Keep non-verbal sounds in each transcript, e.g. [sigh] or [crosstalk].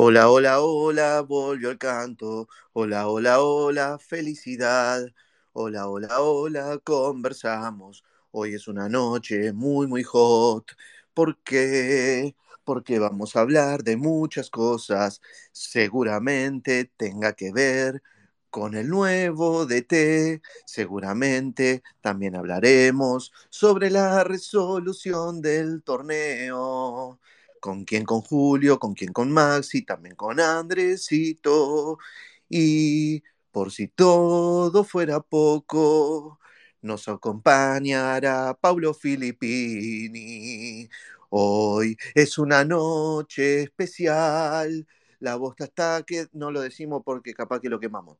Hola, hola, hola, volvió el canto. Hola, hola, hola, felicidad. Hola, hola, hola, conversamos. Hoy es una noche muy, muy hot. ¿Por qué? Porque vamos a hablar de muchas cosas. Seguramente tenga que ver con el nuevo DT. Seguramente también hablaremos sobre la resolución del torneo con quién con Julio, con quién con Maxi, también con Andresito. Y por si todo fuera poco, nos acompañará Paulo Filippini. Hoy es una noche especial. La voz está que no lo decimos porque capaz que lo quemamos.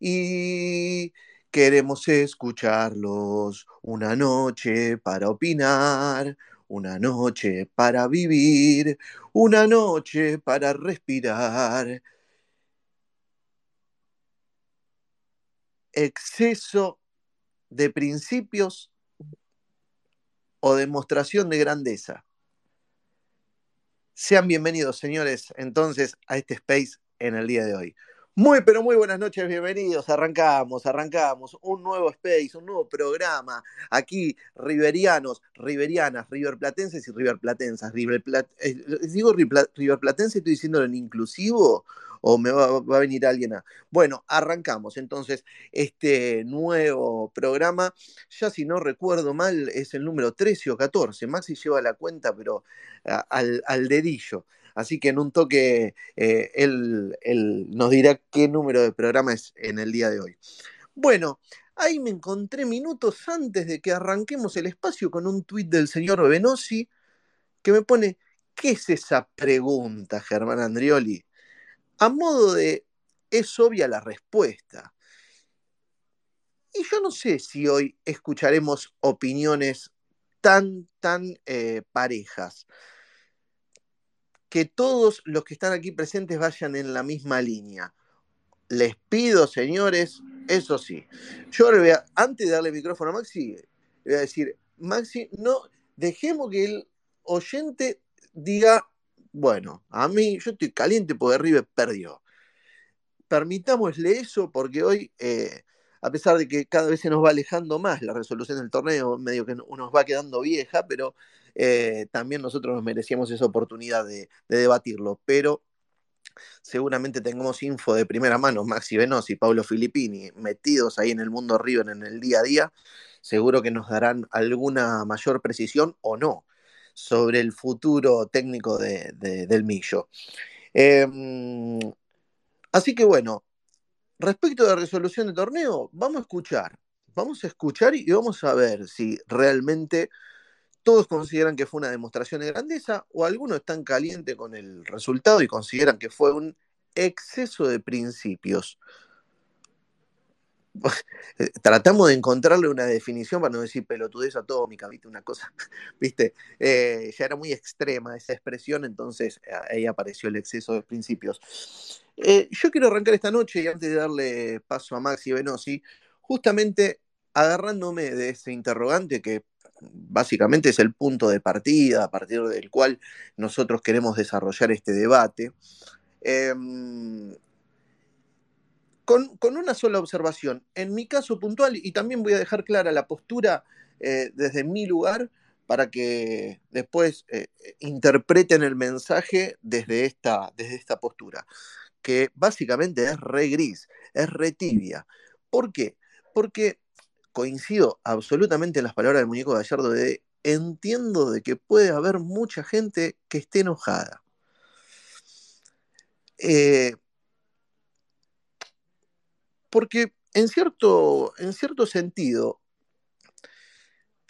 Y queremos escucharlos una noche para opinar, una noche para vivir, una noche para respirar. Exceso de principios o demostración de grandeza. Sean bienvenidos, señores, entonces a este space en el día de hoy. Muy, pero muy buenas noches, bienvenidos. Arrancamos, arrancamos un nuevo space, un nuevo programa. Aquí, riverianos, riverianas, riverplatenses y riverplatenses. River eh, digo riverplatense, estoy diciéndolo en inclusivo o me va, a venir alguien a... Bueno, arrancamos entonces este nuevo programa. Ya si no recuerdo mal, es el número 13 o 14. Maxi lleva la cuenta, pero al dedillo. Así que en un toque eh, él, él, nos dirá qué número de programa es en el día de hoy. Bueno, ahí me encontré minutos antes de que arranquemos el espacio con un tuit del señor Venosi que me pone, ¿qué es esa pregunta, Germán Andrioli? A modo de, es obvia la respuesta. Y yo no sé si hoy escucharemos opiniones tan, tan eh, parejas que todos los que están aquí presentes vayan en la misma línea. Les pido, señores, eso sí. Yo le voy a, antes de darle micrófono a Maxi, le voy a decir, Maxi, no, dejemos que el oyente diga, bueno, a mí, yo estoy caliente porque River perdió. Permitámosle eso porque hoy, eh, a pesar de que cada vez se nos va alejando más la resolución del torneo, medio que nos va quedando vieja, pero eh, también nosotros nos merecíamos esa oportunidad de, de, debatirlo, pero seguramente tengamos info de primera mano, Maxi Venosi y Pablo Filippini, metidos ahí en el mundo River en el día a día, seguro que nos darán alguna mayor precisión o no sobre el futuro técnico de, de, del Millo. Eh, así que bueno, respecto de resolución del torneo, vamos a escuchar, vamos a escuchar y vamos a ver si realmente todos consideran que fue una demostración de grandeza o algunos están calientes con el resultado y consideran que fue un exceso de principios. [laughs] Tratamos de encontrarle una definición para no decir pelotudez atómica, ¿viste? Una cosa, [laughs] ¿viste? Eh, ya era muy extrema esa expresión, entonces ahí apareció el exceso de principios. Eh, yo quiero arrancar esta noche y antes de darle paso a Maxi Venosi, justamente agarrándome de ese interrogante que básicamente es el punto de partida a partir del cual nosotros queremos desarrollar este debate. Eh, con, una sola observación. En mi caso puntual, y también voy a dejar clara la postura eh, desde mi lugar para que después eh, interpreten el mensaje desde esta, desde esta postura, que básicamente es re gris, es re tibia. ¿Por qué? Porque coincido absolutamente en las palabras del muñeco Gallardo de entiendo de que puede haber mucha gente que esté enojada. Eh, porque en cierto, en cierto sentido,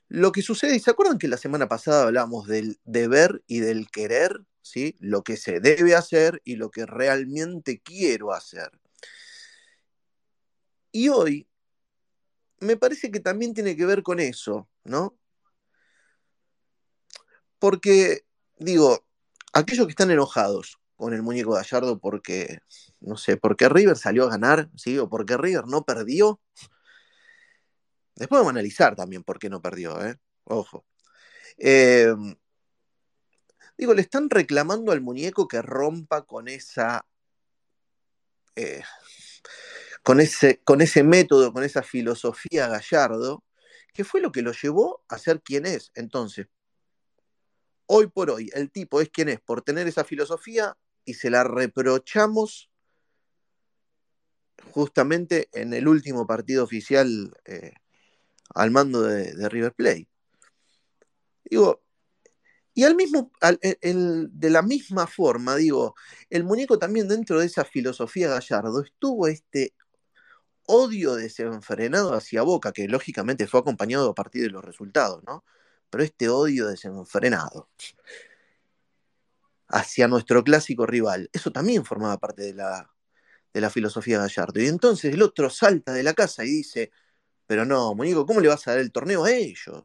lo que sucede, y se acuerdan que la semana pasada hablábamos del deber y del querer, ¿sí? lo que se debe hacer y lo que realmente quiero hacer. Y hoy me parece que también tiene que ver con eso, ¿no? Porque, digo, aquellos que están enojados con el muñeco Gallardo porque, no sé, porque River salió a ganar, ¿sí? O porque River no perdió. Después vamos a analizar también por qué no perdió, ¿eh? Ojo. Eh, Digo, le están reclamando al muñeco que rompa con esa. Eh, con, ese, con ese método, con esa filosofía Gallardo, que fue lo que lo llevó a ser quien es. Entonces, hoy por hoy, el tipo es quien es por tener esa filosofía y se la reprochamos justamente en el último partido oficial eh, al mando de, River Plate. Digo, y al mismo, de la misma forma, digo, el muñeco también dentro de esa filosofía Gallardo estuvo este odio desenfrenado hacia Boca, que lógicamente fue acompañado a partir de los resultados, ¿no? Pero este odio desenfrenado hacia nuestro clásico rival, eso también formaba parte de la, de la filosofía Gallardo. Y entonces el otro salta de la casa y dice, pero no, Muñeco, ¿cómo le vas a dar el torneo a ellos?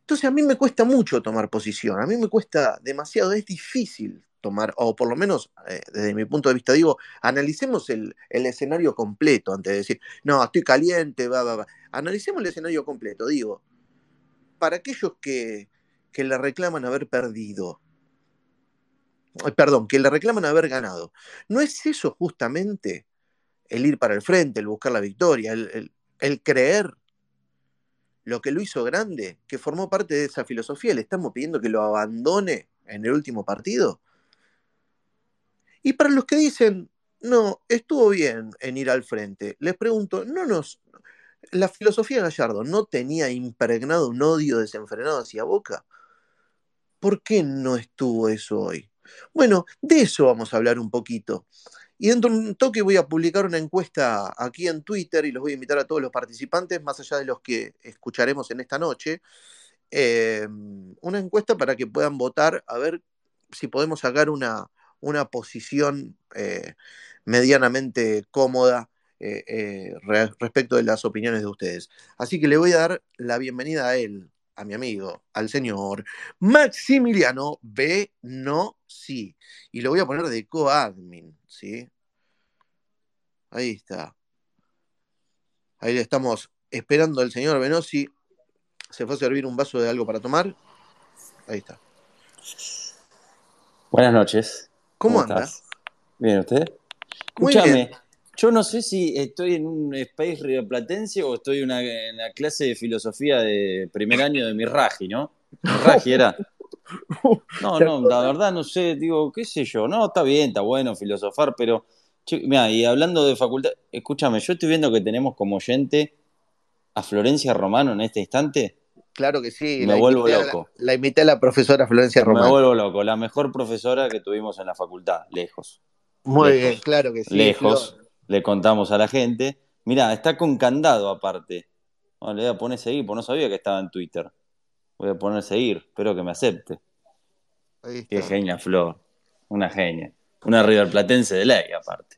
Entonces a mí me cuesta mucho tomar posición, a mí me cuesta demasiado, es difícil tomar, o por lo menos eh, desde mi punto de vista digo, analicemos el, escenario completo antes de decir, no, estoy caliente, va, va, va. Analicemos el escenario completo, digo, para aquellos que, que le reclaman haber perdido, perdón, que le reclaman haber ganado. ¿No es eso justamente el ir para el frente, el buscar la victoria, el, creer lo que lo hizo grande, que formó parte de esa filosofía? ¿Le estamos pidiendo que lo abandone en el último partido? Y para los que dicen, no, estuvo bien en ir al frente, les pregunto, ¿no nos... La filosofía Gallardo no tenía impregnado un odio desenfrenado hacia Boca? ¿Por qué no estuvo eso hoy? Bueno, de eso vamos a hablar un poquito. Y dentro de un toque voy a publicar una encuesta aquí en Twitter y los voy a invitar a todos los participantes, más allá de los que escucharemos en esta noche. Eh, una encuesta para que puedan votar a ver si podemos sacar una, una posición eh, medianamente cómoda eh, respecto de las opiniones de ustedes. Así que le voy a dar la bienvenida a él, a mi amigo, al señor Maximiliano B. No Sí. Y lo voy a poner de coadmin, ¿sí? Ahí está. Ahí le estamos esperando al señor Benosi. Se fue a servir un vaso de algo para tomar. Ahí está. Buenas noches. ¿Cómo, andas? Bien, ¿usted? Escúchame, yo no sé si estoy en un space rioplatense o estoy en una, clase de filosofía de primer año de mi Raji, ¿no? Raji era. No, [laughs] no, la verdad no sé, digo, qué sé yo, no, está bien, está bueno filosofar, pero, mira, y hablando de facultad, escúchame, yo estoy viendo que tenemos como oyente a Florencia Romano en este instante. Claro que sí. Me vuelvo loco. La, invité a la profesora Florencia Romano. Me vuelvo loco, la mejor profesora que tuvimos en la facultad, lejos. Muy bien, claro que sí. Lejos le contamos a la gente. Mirá, está con candado aparte. le voy a poner seguir, porque no sabía que estaba en Twitter. Voy a poner seguir, espero que me acepte. Qué genia, Flor. Una genia. Una River Platense de ley, aparte.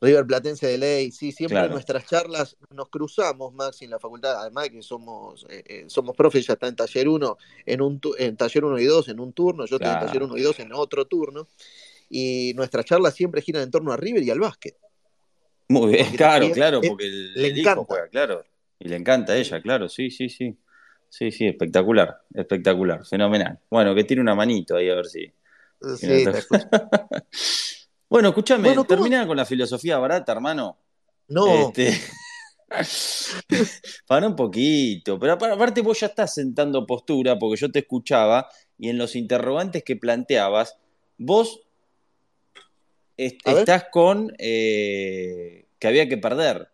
River Platense de ley, sí, siempre en nuestras charlas nos cruzamos, Maxi, en la facultad, además que somos, eh, eh, somos profes, ya está en taller 1, en, un en taller 1 y 2 en un turno, yo estoy en taller 1 y 2 en otro turno, y nuestras charlas siempre giran en torno a River y al básquet. Muy bien, claro, claro, porque le encanta. juega, claro. Y le encanta a ella, claro, sí, sí, sí. Sí, sí, espectacular, espectacular, fenomenal. Bueno, que tiene una manito ahí a ver si. Sí, [laughs] bueno, escúchame, termina con la filosofía barata, hermano. No. Este... [laughs] Para un poquito, pero aparte vos ya estás sentando postura porque yo te escuchaba y en los interrogantes que planteabas, vos estás con eh, que había que perder.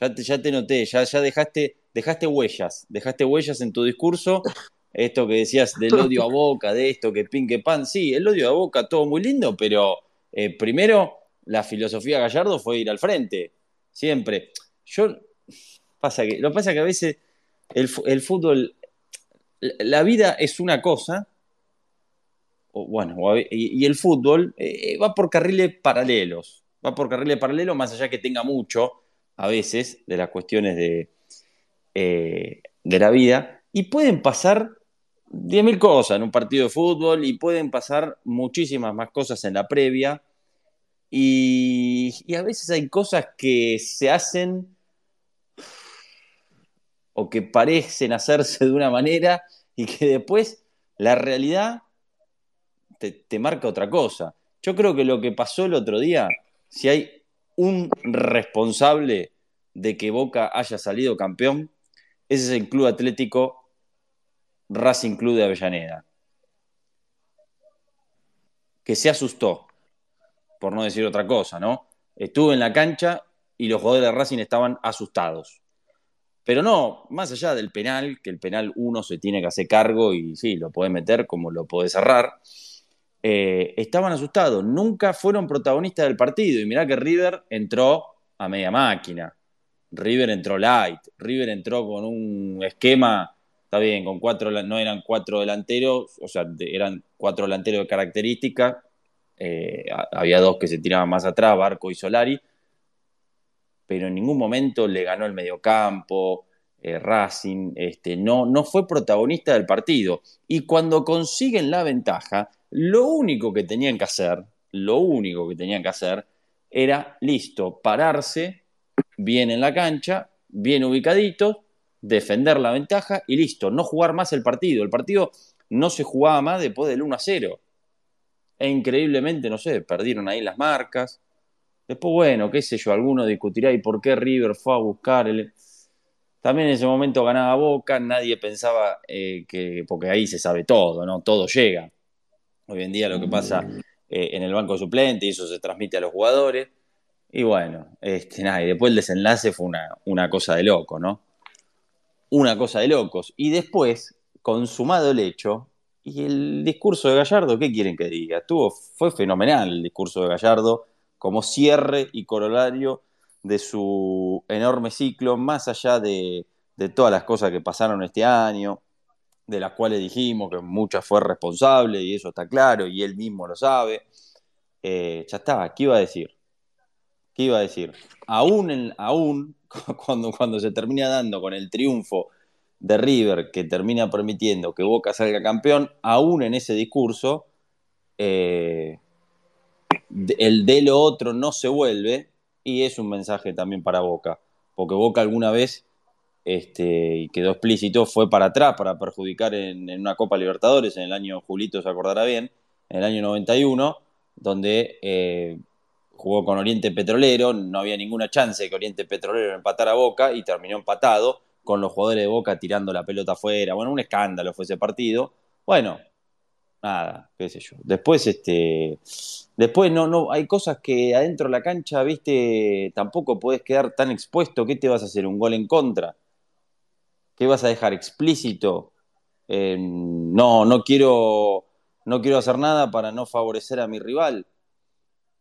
Ya te, ya te noté, ya, ya dejaste, dejaste huellas, dejaste huellas en tu discurso. Esto que decías del [laughs] odio a boca, de esto, que pin, que pan. Sí, el odio a boca, todo muy lindo, pero eh, primero la filosofía Gallardo fue ir al frente. Siempre. Yo, pasa que, lo que pasa es que a veces el, el fútbol, la vida es una cosa bueno, y, el fútbol eh, va por carriles paralelos, va por carriles paralelos más allá que tenga mucho, a veces, de las cuestiones de, eh, de la vida, y pueden pasar 10.000 cosas en un partido de fútbol y pueden pasar muchísimas más cosas en la previa, y a veces hay cosas que se hacen o que parecen hacerse de una manera y que después La realidad te, marca otra cosa. Yo creo que lo que pasó el otro día, si hay un responsable de que Boca haya salido campeón, ese es el Club Atlético Racing Club de Avellaneda. Que se asustó, por no decir otra cosa, ¿no? Estuvo en la cancha y los jugadores de Racing estaban asustados. Pero no, más allá del penal, que el penal uno se tiene que hacer cargo y sí, lo puede meter como lo puede cerrar. Eh, estaban asustados, nunca fueron protagonistas del partido. Y mirá que River entró a media máquina. River entró light, River entró con un esquema, está bien, con cuatro, no eran cuatro delanteros, o sea, eran cuatro delanteros de características. Eh, había dos que se tiraban más atrás, Barco y Solari, pero en ningún momento le ganó el mediocampo, eh, Racing, este, no, no fue protagonista del partido. Y cuando consiguen la ventaja, lo único que tenían que hacer, lo único que tenían que hacer era, listo, pararse bien en la cancha, bien ubicaditos, defender la ventaja y listo, no jugar más el partido. El partido no se jugaba más después del 1 a 0. E increíblemente, no sé, perdieron ahí las marcas. Después, bueno, qué sé yo, alguno discutirá y por qué River fue a buscar el... También en ese momento ganaba Boca, nadie pensaba eh, que, porque ahí se sabe todo, ¿no? Todo llega. Hoy en día lo que pasa eh, en el banco suplente y eso se transmite a los jugadores. Y bueno, este, nada, y después el desenlace fue una, una cosa de loco, ¿no? Una cosa de locos. Y después, consumado el hecho, y el discurso de Gallardo, ¿qué quieren que diga? Estuvo, fue fenomenal el discurso de Gallardo como cierre y corolario de su enorme ciclo, más allá de, de todas las cosas que pasaron este año, de las cuales dijimos que muchas fue responsable y eso está claro y él mismo lo sabe. Eh, ya está, ¿qué iba a decir? ¿Qué iba a decir? Aún, aún [laughs] cuando, cuando se termina dando con el triunfo de River que termina permitiendo que Boca salga campeón, aún en ese discurso, eh, el de lo otro no se vuelve y es un mensaje también para Boca, porque Boca alguna vez este, y quedó explícito, fue para atrás para perjudicar en, una Copa Libertadores en el año, Julito se acordará bien, en el año 91, donde eh, jugó con Oriente Petrolero, no había ninguna chance de que Oriente Petrolero empatara a Boca y terminó empatado con los jugadores de Boca tirando la pelota afuera. Bueno, un escándalo fue ese partido. Bueno, nada, qué sé yo. Después, este, después no, no, hay cosas que adentro de la cancha, viste, tampoco podés quedar tan expuesto. ¿Qué te vas a hacer? ¿Un gol en contra? ¿Qué vas a dejar explícito? no, no quiero, no quiero hacer nada para no favorecer a mi rival.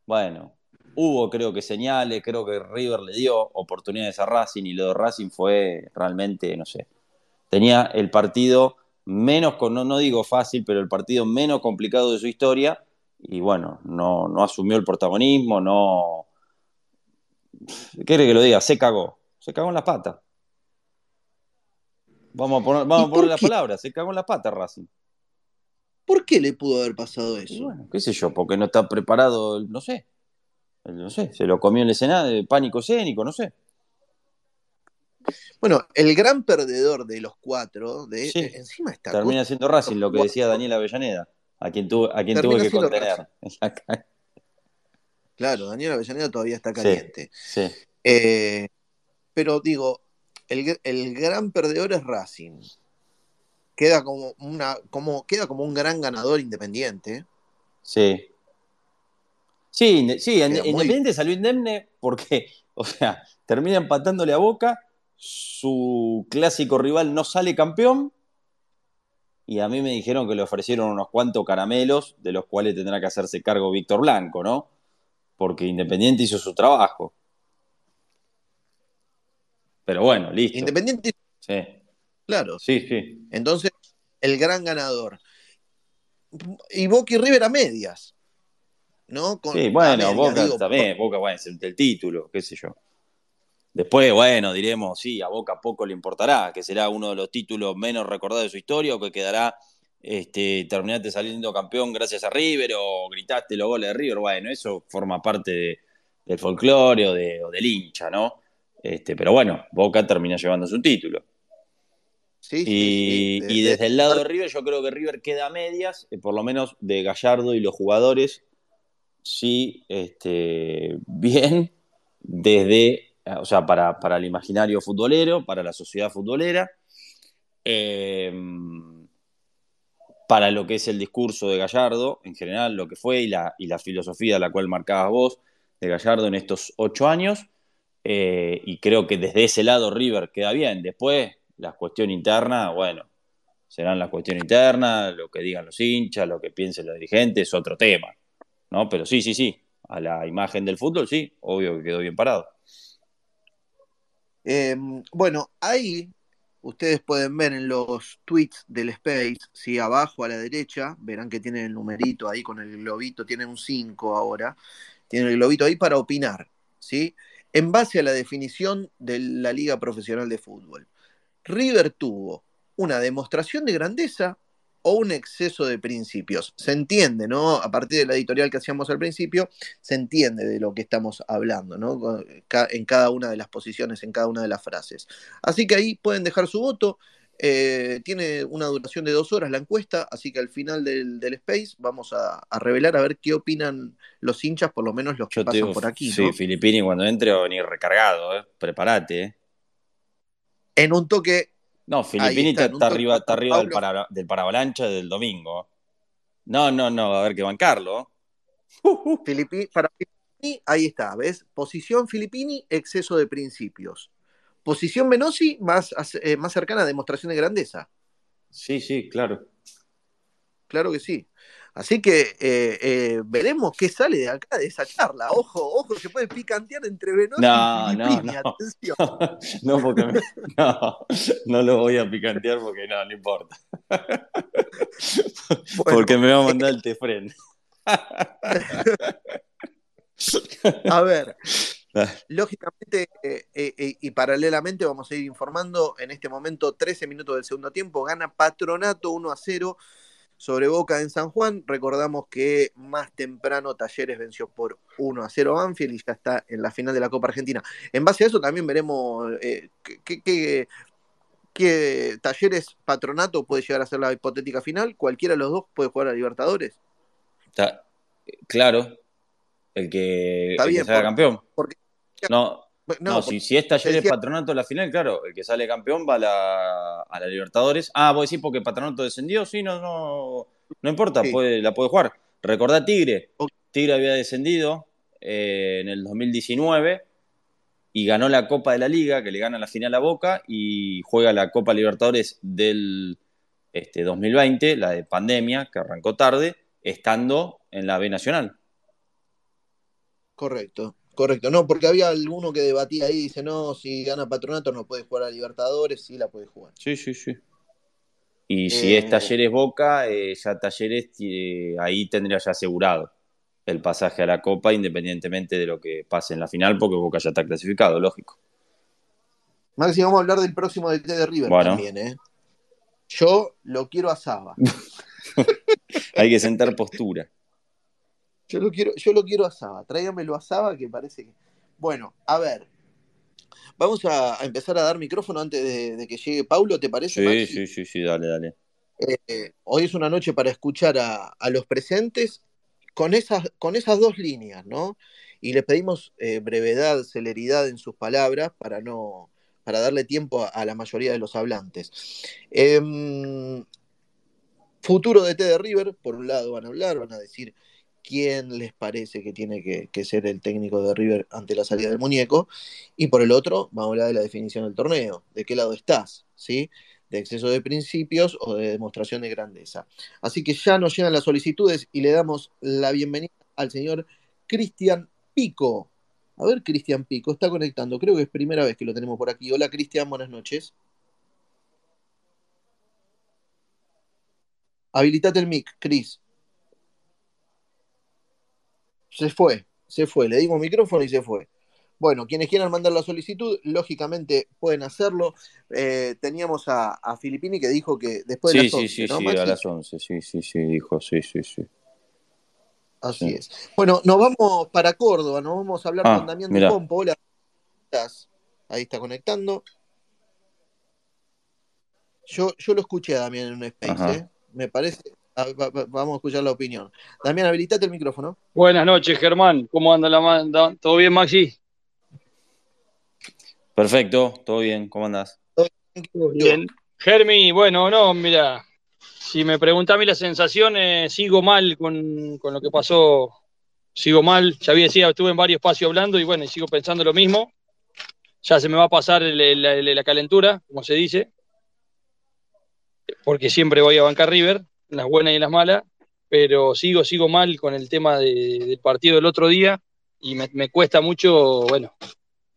Bueno, hubo creo que señales, creo que River le dio oportunidades a Racing y lo de Racing fue realmente, no sé, tenía el partido menos, no, no digo fácil, pero el partido menos complicado de su historia y bueno, no, no asumió el protagonismo, no... ¿Qué quiere que lo diga? Se cagó, se cagó en las patas. Vamos a poner, vamos a poner las palabras, se cagó en la pata Racing. ¿Por qué le pudo haber pasado eso? Bueno, qué sé yo, porque no está preparado, no sé. No sé, se lo comió en el escenario, pánico escénico, no sé. Bueno, el gran perdedor de los cuatro, de encima está. Termina siendo Racing, lo que decía Daniel Avellaneda, a quien, tuve, a quien tuve que contener. [laughs] claro, Daniel Avellaneda todavía está caliente. Sí. Eh, pero digo, el, gran perdedor es Racing. Queda como, una, como, queda como un gran ganador independiente. Sí. Sí, sí, Independiente salió indemne porque, [laughs] o sea, termina empatándole a Boca, su clásico rival no sale campeón y a mí me dijeron que le ofrecieron unos cuantos caramelos de los cuales tendrá que hacerse cargo Víctor Blanco, ¿no? Porque Independiente hizo su trabajo. Pero bueno, listo. Independiente. Sí. Claro. Sí, sí. Entonces, el gran ganador. Y Boca y River a medias. ¿No? sí, bueno, Boca también, Boca, bueno, es el, título, qué sé yo. Después, bueno, diremos, sí, a Boca poco le importará, que será uno de los títulos menos recordados de su historia o que quedará, este, terminaste saliendo campeón gracias a River o gritaste los goles de River. Bueno, eso forma parte del folclore o, de, o del hincha, ¿no? Este, pero bueno, Boca termina llevándose un título. Sí, sí, Y, sí, y de- desde el lado de River, yo creo que River queda a medias, eh, por lo menos de Gallardo y los jugadores, sí, este, [laughs] bien, desde, o sea, para, para el imaginario futbolero, para la sociedad futbolera, eh, para lo que es el discurso de Gallardo, en general, lo que fue y la, y la filosofía a la cual marcabas vos de Gallardo en estos ocho años. Eh, y creo que desde ese lado River queda bien. Después, la cuestión interna, bueno, serán las cuestiones internas, lo que digan los hinchas, lo que piensen los dirigentes, es otro tema. ¿no? Pero sí, sí, sí, a la imagen del fútbol, sí, obvio que quedó bien parado. Eh, bueno, ahí ustedes pueden ver en los tweets del Space, si abajo a la derecha, verán que tiene el numerito ahí con el globito, tiene un 5 ahora, tiene el globito ahí para opinar, ¿sí? En base a la definición de la Liga Profesional de Fútbol. River tuvo una demostración de grandeza o un exceso de principios. Se entiende, ¿no? A partir de la editorial que hacíamos al principio, se entiende de lo que estamos hablando, ¿no? En cada una de las posiciones, en cada una de las frases. Así que ahí pueden dejar su voto. Eh, tiene una duración de dos horas la encuesta, así que al final del, del Space vamos a, a, revelar a ver qué opinan los hinchas, por lo menos los que Yo pasan digo, por aquí. Sí, ¿no? Filippini cuando entre va a venir recargado, ¿eh? prepárate. ¿eh? En un toque no, Filippini está, arriba, está arriba del, para, del paravalancha del domingo. No, no, no, va a haber que bancarlo. Filippini, para Filippini, ahí está, ¿ves? Posición Filippini, exceso de principios. Posición Menossi, más, eh, más cercana a demostración de grandeza. Sí, sí, claro. Claro que sí. Así que eh, eh, veremos qué sale de acá, de esa charla. Ojo, ojo, se puede picantear entre Venosi no, y. No, no. Atención. [laughs] no, porque me, [laughs] no, no lo voy a picantear porque no, no importa. [laughs] Bueno, porque me va a mandar el tefren. a ver, lógicamente eh, eh, y paralelamente vamos a ir informando en este momento 13 minutos del segundo tiempo, gana Patronato 1 a 0 sobre Boca en San Juan. Recordamos que más temprano Talleres venció por 1 a 0 Banfield y ya está en la final de la Copa Argentina. En base a eso también veremos eh, qué, qué, qué Talleres Patronato puede llegar a ser la hipotética final. Cualquiera de los dos puede jugar a Libertadores. Está, claro, el que, está el bien, que salga por, campeón. Porque, no, no, si, si es Talleres decía, Patronato la final, claro, el que sale campeón va a la, a la Libertadores. Ah, vos decís porque Patronato descendió, sí, no, no, no importa, sí. puede, la puede jugar. Recordá Tigre. Tigre había descendido eh, en el 2019 y ganó la Copa de la Liga, que le gana la final a Boca, y juega la Copa Libertadores del este, 2020, la de pandemia, que arrancó tarde, estando en la B Nacional. Correcto. Correcto, no, porque había alguno que debatía ahí, dice, no, si gana Patronato no puede jugar a Libertadores, sí la puede jugar. Sí, sí, sí. Y eh... si es Talleres Boca, eh, ya Talleres eh, ahí tendría ya asegurado el pasaje a la Copa, independientemente de lo que pase en la final, porque Boca ya está clasificado, lógico. Maxi, vamos a hablar del próximo DT de River bueno. también, ¿eh? Yo lo quiero a Saba. [laughs] Hay que sentar postura. Yo lo quiero, yo lo quiero a Saba. Tráigamelo a Saba que parece que. Bueno, a ver. Vamos a, a empezar a dar micrófono antes de, de, que llegue Paulo, ¿te parece? Sí, Maxi? sí, sí, sí, dale, dale. Eh, hoy es una noche para escuchar a, a, los presentes con esas, con esas dos líneas, ¿no? Y les pedimos eh, brevedad, celeridad en sus palabras para no para darle tiempo a, a la mayoría de los hablantes. Eh, futuro de T de River, por un lado van a hablar, van a decir quién les parece que tiene que, ser el técnico de River ante la salida del muñeco, y por el otro, vamos a hablar de la definición del torneo, de qué lado estás, ¿sí? De exceso de principios o de demostración de grandeza. Así que ya nos llegan las solicitudes y le damos la bienvenida al señor Cristian Pico. A ver, Cristian Pico, está conectando, creo que es primera vez que lo tenemos por aquí. Hola Cristian, buenas noches. Habilitate el mic, Cris se fue, se fue, le dimos micrófono y se fue. Bueno, quienes quieran mandar la solicitud, lógicamente pueden hacerlo. Eh, teníamos a, a, Filippini que dijo que después sí, de las 11, sí, sí, ¿no, sí, Maxi? a las 11, sí, sí, sí, dijo, sí, sí, sí. Así Sí. es. Bueno, nos vamos para Córdoba, nos vamos a hablar Ah, con Damián de Pompo. Hola. Ahí está conectando. Yo, yo lo escuché a Damián en un space, ¿eh? Me parece. Vamos a escuchar la opinión. Damián, habilitate el micrófono. Buenas noches, Germán. ¿Cómo anda la ¿Todo bien, Maxi? Perfecto, todo bien. ¿Cómo andás? Todo bien. Germi, bueno, no, mira, si me pregunta a mí la sensación, sigo mal con, lo que pasó, sigo mal, ya había decía, estuve en varios espacios hablando y bueno, y sigo pensando lo mismo, ya se me va a pasar la, calentura, como se dice, porque siempre voy a bancar River, las buenas y las malas, pero sigo, sigo mal con el tema del partido del otro día y me, cuesta mucho, bueno,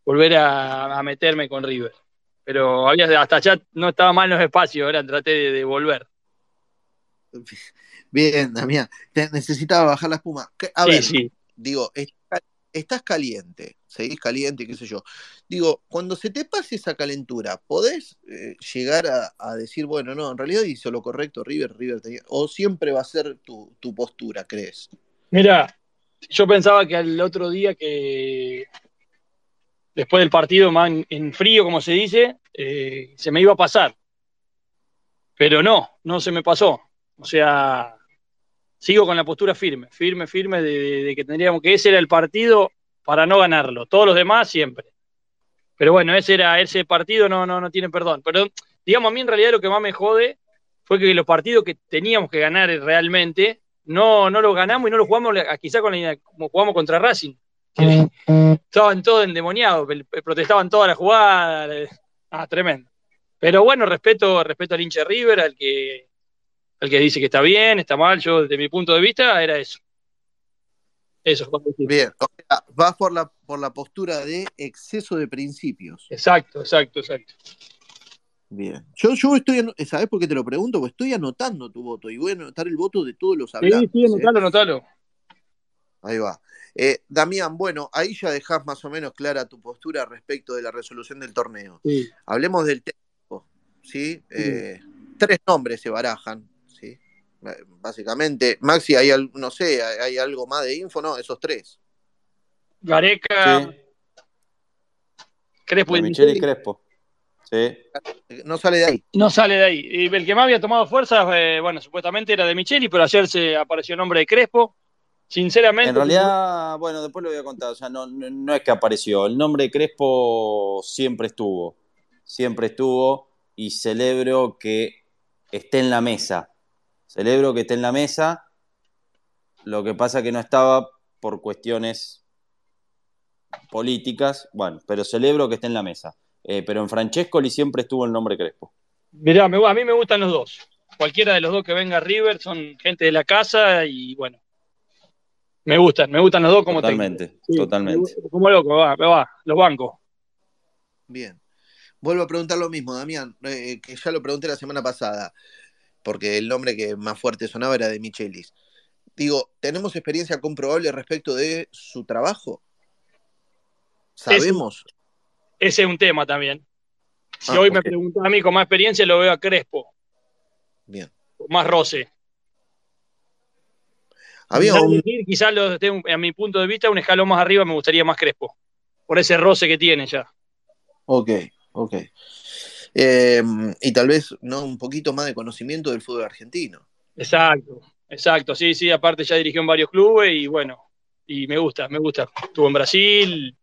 volver a meterme con River pero había, hasta ya no estaba mal en los espacios, ahora traté de, volver. Bien, Damián, necesitaba bajar la espuma. A ver, digo, estás caliente, seguís caliente, qué sé yo. Digo, cuando se te pase esa calentura, ¿podés eh, llegar a, decir, bueno, no, en realidad hizo lo correcto River, River tenía, o siempre va a ser tu, tu postura, crees? Mira, yo pensaba que al otro día que después del partido, más en, frío, como se dice, eh, se me iba a pasar. Pero no, no se me pasó. O sea, sigo con la postura firme, firme, firme de, que tendríamos que ese era el partido para no ganarlo. Todos los demás siempre. Pero bueno, ese era ese partido no no no tiene perdón. Pero digamos a mí en realidad lo que más me jode fue que los partidos que teníamos que ganar realmente no no los ganamos y no los jugamos quizá con como jugamos contra Racing estaban todos endemoniados, protestaban todas las jugadas. Ah, tremendo. Pero bueno, respeto, respeto al hincha River, al que, al que dice que está bien, está mal. Yo, desde mi punto de vista, era eso. Eso. Bien, vas por la, por la postura de exceso de principios. Exacto, exacto, exacto. Bien. Yo, yo estoy, ¿sabes por qué te lo pregunto? Porque estoy anotando tu voto y voy a anotar el voto de todos los hablantes. Sí, sí, anotalo, anotalo. Ahí va. Eh, Damián, bueno, ahí ya dejás más o menos clara tu postura respecto de la resolución del torneo. Hablemos del técnico, ¿sí? Eh, tres nombres se barajan. Eh, básicamente, Maxi, hay no sé, hay algo más de info, ¿no? Esos tres. Gareca, Crespo y Micheli Crespo. Sí. No sale de ahí. No sale de ahí. Y el que más había tomado fuerza, bueno, supuestamente era de Micheli, pero ayer se apareció el nombre de Crespo. Sinceramente. En realidad, bueno, después lo voy a contar. O sea, no, no, es que apareció. El nombre de Crespo siempre estuvo. Siempre estuvo. Y celebro que esté en la mesa. Celebro que esté en la mesa. Lo que pasa que no estaba por cuestiones políticas. Bueno, pero celebro que esté en la mesa. Eh, pero en Francescoli siempre estuvo el nombre Crespo. Mirá, a mí me gustan los dos. Cualquiera de los dos que venga a River son gente de la casa y bueno, me gustan, me gustan los dos como Totalmente, totalmente. Como loco, va, va, los bancos. Bien. Vuelvo a preguntar lo mismo, Damián, eh, que ya lo pregunté la semana pasada, porque el nombre que más fuerte sonaba era de Michelis. Digo, ¿tenemos experiencia comprobable respecto de su trabajo? ¿Sabemos? Ese, es un tema también. Si ah, hoy me preguntas a mí con más experiencia, lo veo a Crespo. Bien. Más roce. Había quizás a mi punto de vista, un escalón más arriba me gustaría más Crespo, por ese roce que tiene ya. Ok, ok. Eh, y tal vez ¿no? un poquito más de conocimiento del fútbol argentino. Exacto, exacto, sí, sí, aparte ya dirigió en varios clubes y bueno, y me gusta, me gusta. Estuvo en Brasil,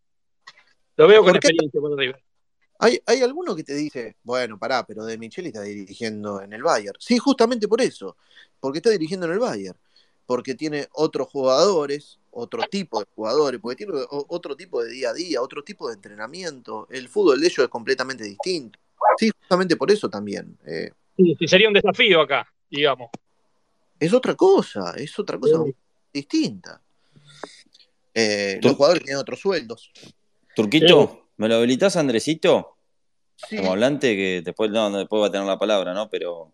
lo veo con experiencia por arriba. Hay, hay alguno que te dice, bueno, pará, pero De Micheli está dirigiendo en el Bayern. Sí, justamente por eso, porque está dirigiendo en el Bayern porque tiene otros jugadores, otro tipo de jugadores, porque tiene otro tipo de día a día, otro tipo de entrenamiento. El fútbol de ellos es completamente distinto. Sí, justamente por eso también. Eh. Sí, sería un desafío acá, digamos. Es otra cosa, es otra cosa distinta. Eh, los jugadores tienen otros sueldos. Turquito, ¿me lo habilitas, Andresito? Como hablante, que después, no, después va a tener la palabra, ¿no? Pero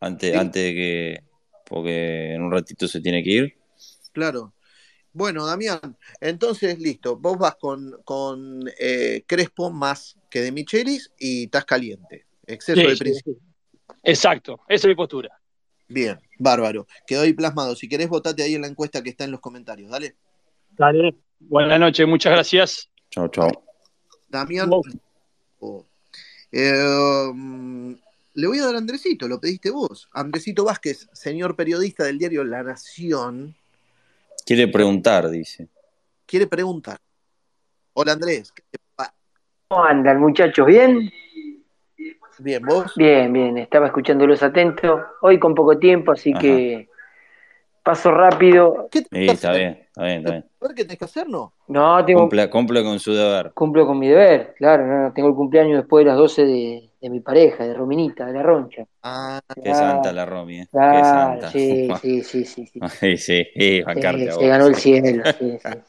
antes, antes de que porque en un ratito se tiene que ir. Claro. Bueno, Damián, entonces listo, vos vas con, con eh, Crespo más que de Michelis y estás caliente. Exceso de principio. Exacto, esa es mi postura. Bien, bárbaro. Quedó ahí plasmado. Si querés, votate ahí en la encuesta que está en los comentarios. Dale. Dale. Buenas noches, muchas gracias. Chao, chao. Damián. Oh. Eh, le voy a dar a Andresito, lo pediste vos. Andresito Vázquez, señor periodista del diario La Nación, Quiere preguntar, dice. quiere preguntar. Hola Andrés, ¿qué te pa- ¿Cómo andan, muchachos? ¿Bien? bien, vos? Bien, bien. Estaba escuchándolos atentos. Hoy con poco tiempo, así Ajá. que paso rápido. ¿Qué Sí, está bien, está bien, está bien. Qué tenés que hacer, ¿no? No, tengo, Cumple, cumple con su deber. cumplo con mi deber, claro. No, no, tengo el cumpleaños después de las 12 de, de mi pareja, de Rominita, de la Roncha. Ah, Qué santa la Romy, ¿eh? Qué Claro, santa. sí, sí, [laughs] sí, sí. sí. Sí, sí, sí, bancarte se ganó el cielo, sí, [laughs] sí.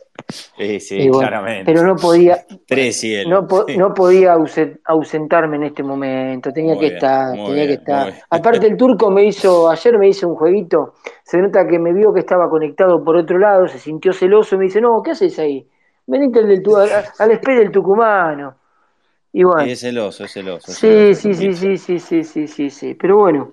Sí, sí, bueno, claramente. pero no podía, Tres cielos. no, po- no podía ausen- ausentarme en este momento, tenía Muy que bien, estar, tenía bien, que estar. Aparte el turco me hizo, ayer me hizo un jueguito, se nota que me vio que estaba conectado por otro lado, se sintió celoso y me dice, no, ¿qué haces ahí? Venite al, del, al, al del tucumano. Y bueno, Sí, es celoso, es celoso. es sí, sí, sí, sí, sí, sí, sí, sí, sí, pero bueno,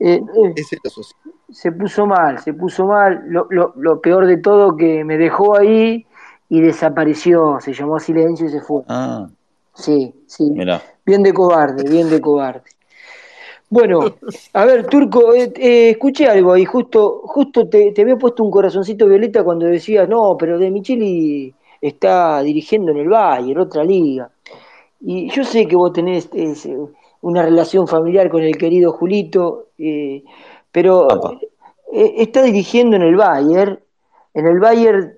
eh, eh, es celoso. sí. se puso mal, se puso mal. Lo, lo, lo peor de todo que me dejó ahí y desapareció, se llamó a silencio y se fue. Ah, Sí, sí, mira. bien de cobarde, bien de cobarde. Bueno, a ver, Turco, eh, eh, escuché algo ahí, justo, justo te, te había puesto un corazoncito violeta cuando decías, no, pero De Micheli está dirigiendo en el Bayern, otra liga. Y yo sé que vos tenés es, eh, una relación familiar con el querido Julito, eh, pero eh, está dirigiendo en el Bayern, en el Bayern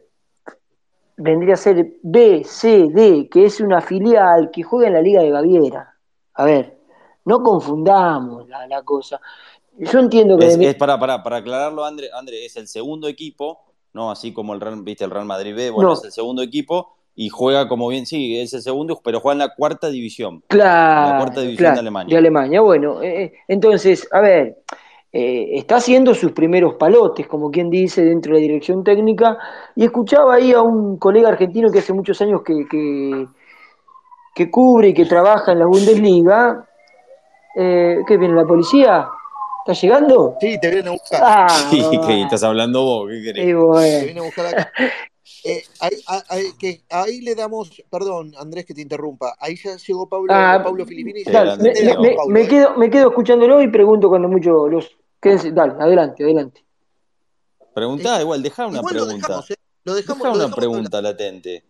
vendría a ser B, C, D, que es una filial que juega en la Liga de Baviera. A ver, no confundamos la, la cosa. Yo entiendo que... Es, de mi- es para, para, para aclararlo, André, André, es el segundo equipo, ¿no? Así como el Real, viste, el Real Madrid B, bueno, No. es el segundo equipo y juega como bien, sí, es el segundo, pero juega en la cuarta división. Claro, la cuarta división claro, de Alemania. de Alemania. Bueno, eh, entonces, a ver, eh, está haciendo sus primeros palotes, como quien dice, dentro de la dirección técnica, y escuchaba ahí a un colega argentino que hace muchos años que, que, que cubre y que trabaja en la Bundesliga. Eh, ¿Qué viene la policía? ¿Está llegando? Sí, te vienen a buscar. Ah, [laughs] Sí, que estás hablando vos, ¿qué querés? Y Te bueno. vienen a buscar acá. [laughs] Eh, ahí, ahí- ahí- que, ahí le damos, perdón, Andrés, que te interrumpa. Ahí ya llegó Pablo, Ah, Pablo Filippini. Qué Dale, me, me- damos, me- Pablo, me eh. quedo, me quedo escuchándolo y pregunto cuando mucho los... Quédense, dale, adelante, adelante. Preguntá, igual, dejá una Igual lo pregunta. dejamos, ¿eh? Lo dejamos, Dejá lo una pregunta latente.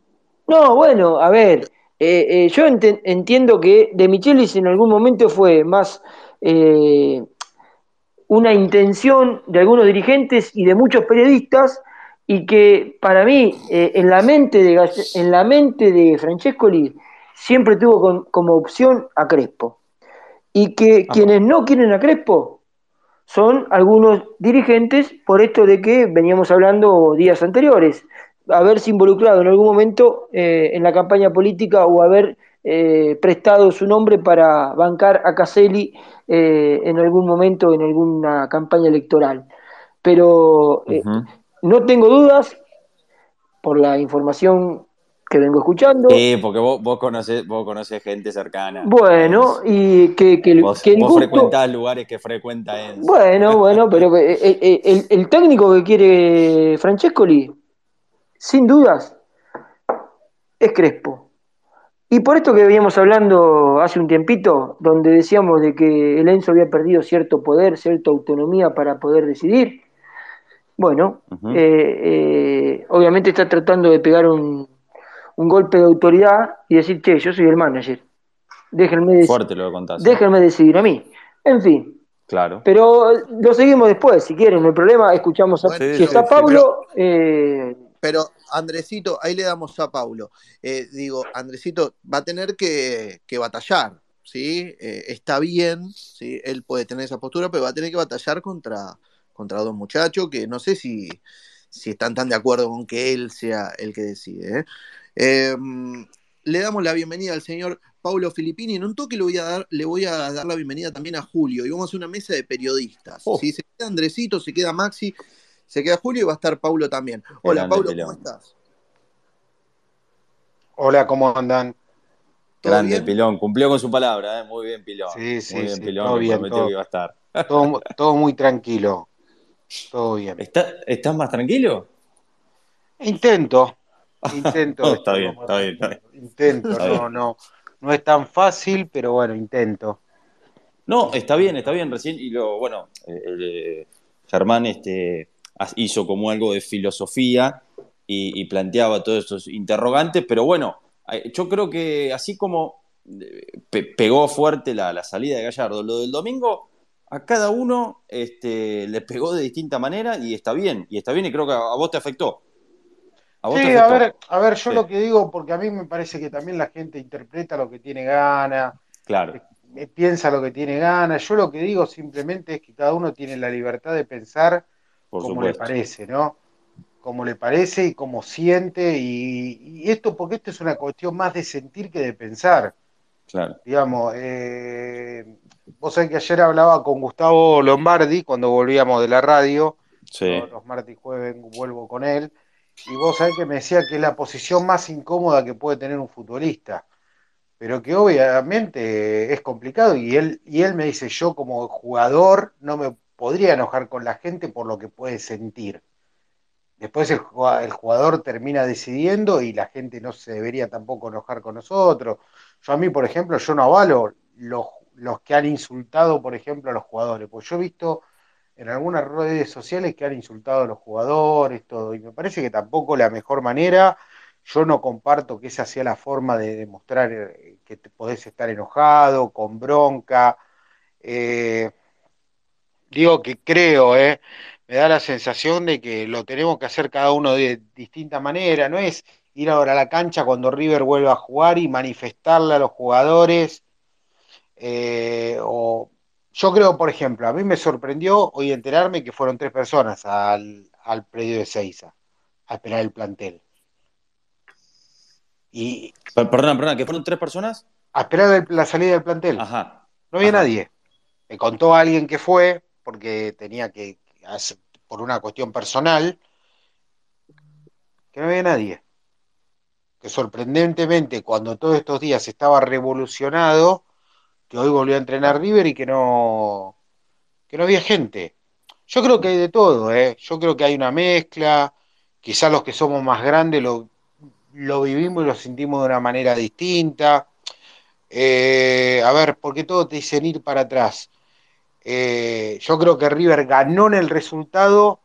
No, bueno, a ver, eh, eh, yo entiendo que De Michelis en algún momento fue más eh, una intención de algunos dirigentes y de muchos periodistas y que para mí eh, en la mente de en la mente de Francescoli siempre tuvo con- como opción a Crespo y que quienes no quieren a Crespo son algunos dirigentes por esto de que veníamos hablando días anteriores, haberse involucrado en algún momento eh, en la campaña política o haber eh, prestado su nombre para bancar a Caselli eh, en algún momento en alguna campaña electoral. Pero. No tengo dudas por la información que vengo escuchando. Sí, porque vos, vos, conocés, vos conocés gente cercana. bueno, y que, que el, Vos, que el vos gusto- frecuentás lugares que frecuenta Enzo. Bueno, [laughs] bueno, pero eh, el, el técnico que quiere Francescoli, sin dudas, es Crespo. Y por esto que veníamos hablando hace un tiempito, donde decíamos de que el Enzo había perdido cierto poder, cierta autonomía para poder decidir, bueno, eh, eh, obviamente está tratando de pegar un, un golpe de autoridad y decir, che, yo soy el manager, déjenme, Fuerte lo contás. ¿eh? déjenme decidir a mí. En fin, Claro. pero lo seguimos después, si quieren, no hay problema. Escuchamos a, Bueno, si sí, está sí, Pablo. eh, Pero Andresito, ahí le damos a Paulo. Eh, digo, Andresito va a tener que, que batallar, ¿sí? Eh, está bien, ¿sí? Él puede tener esa postura, pero va a tener que batallar contra, contra dos muchachos que no sé si, si están tan de acuerdo con que él sea el que decide. ¿eh? Eh, le damos la bienvenida al señor Paulo Filippini. En un toque le voy a dar, le voy a dar la bienvenida también a Julio. Y vamos a hacer una mesa de periodistas. Oh. ¿sí? Se queda Andresito, se queda Maxi, se queda Julio y va a estar Paulo también. Hola, Grande Paulo. ¿cómo estás? Hola, ¿cómo andan? ¿Todo Grande bien? Pilón, cumplió con su palabra, ¿eh? muy bien Pilón. Sí, sí, muy bien sí, Pilón, todo bien, prometió todo. que iba a estar. Todo, todo muy tranquilo. Todo bien. ¿Está, ¿Estás más tranquilo? Intento. [laughs] Intento. Está bien, está bien, está tranquilo. Intento, Está no, bien. no. No es tan fácil, pero bueno, intento. No, está bien, está bien, recién, y lo, bueno, eh, eh, Germán este, hizo como algo de filosofía y, y planteaba todos estos interrogantes, pero bueno, eh, yo creo que así como pe- pegó fuerte la, la salida de Gallardo, lo del domingo a cada uno este, le pegó de distinta manera y está bien, y está bien y creo que a, a vos te afectó. A vos Sí, te a ver, a ver, yo Sí. lo que digo, porque a mí me parece que también la gente interpreta lo que tiene gana, Claro, eh, piensa lo que tiene ganas. Yo lo que digo simplemente es que cada uno tiene la libertad de pensar por como le parece, ¿no? Como le parece y como siente. Y, y esto, porque esto es una cuestión más de sentir que de pensar. Claro. Digamos, eh, vos sabés que ayer hablaba con Gustavo Lombardi cuando volvíamos de la radio. Sí. Los martes y jueves vuelvo con él. Y vos sabés que me decía que es la posición más incómoda que puede tener un futbolista pero que obviamente es complicado y él, y él me dice, yo como jugador no me podría enojar con la gente por lo que puede sentir. Después el, el jugador termina decidiendo y la gente no se debería tampoco enojar con nosotros. Yo a mí, por ejemplo, yo no avalo los, los que han insultado, por ejemplo, a los jugadores, pues yo he visto en algunas redes sociales que han insultado a los jugadores, todo, y me parece que tampoco la mejor manera, yo no comparto que esa sea la forma de demostrar eh, que podés estar enojado, con bronca. Eh, digo que creo, eh, me da la sensación de que lo tenemos que hacer cada uno de distinta manera, no es ir ahora a la cancha cuando River vuelva a jugar y manifestarle a los jugadores. Eh, o yo creo, por ejemplo, a mí me sorprendió hoy enterarme que fueron tres personas al, al predio de Seiza a esperar el plantel. Y Per- Perdona, perdona, ¿que fueron tres personas? a esperar el- la salida del plantel. Ajá. No había Ajá. nadie. Me contó alguien que fue porque tenía que, hacer- por una cuestión personal, que no había nadie. Que sorprendentemente, cuando todos estos días estaba revolucionado, que hoy volvió a entrenar River y que no, que no había gente. Yo creo que hay de todo, ¿eh? Yo creo que hay una mezcla. Quizás los que somos más grandes lo, lo vivimos y lo sentimos de una manera distinta. Eh, a ver, porque todos te dicen ir para atrás. Eh, yo creo que River ganó en el resultado,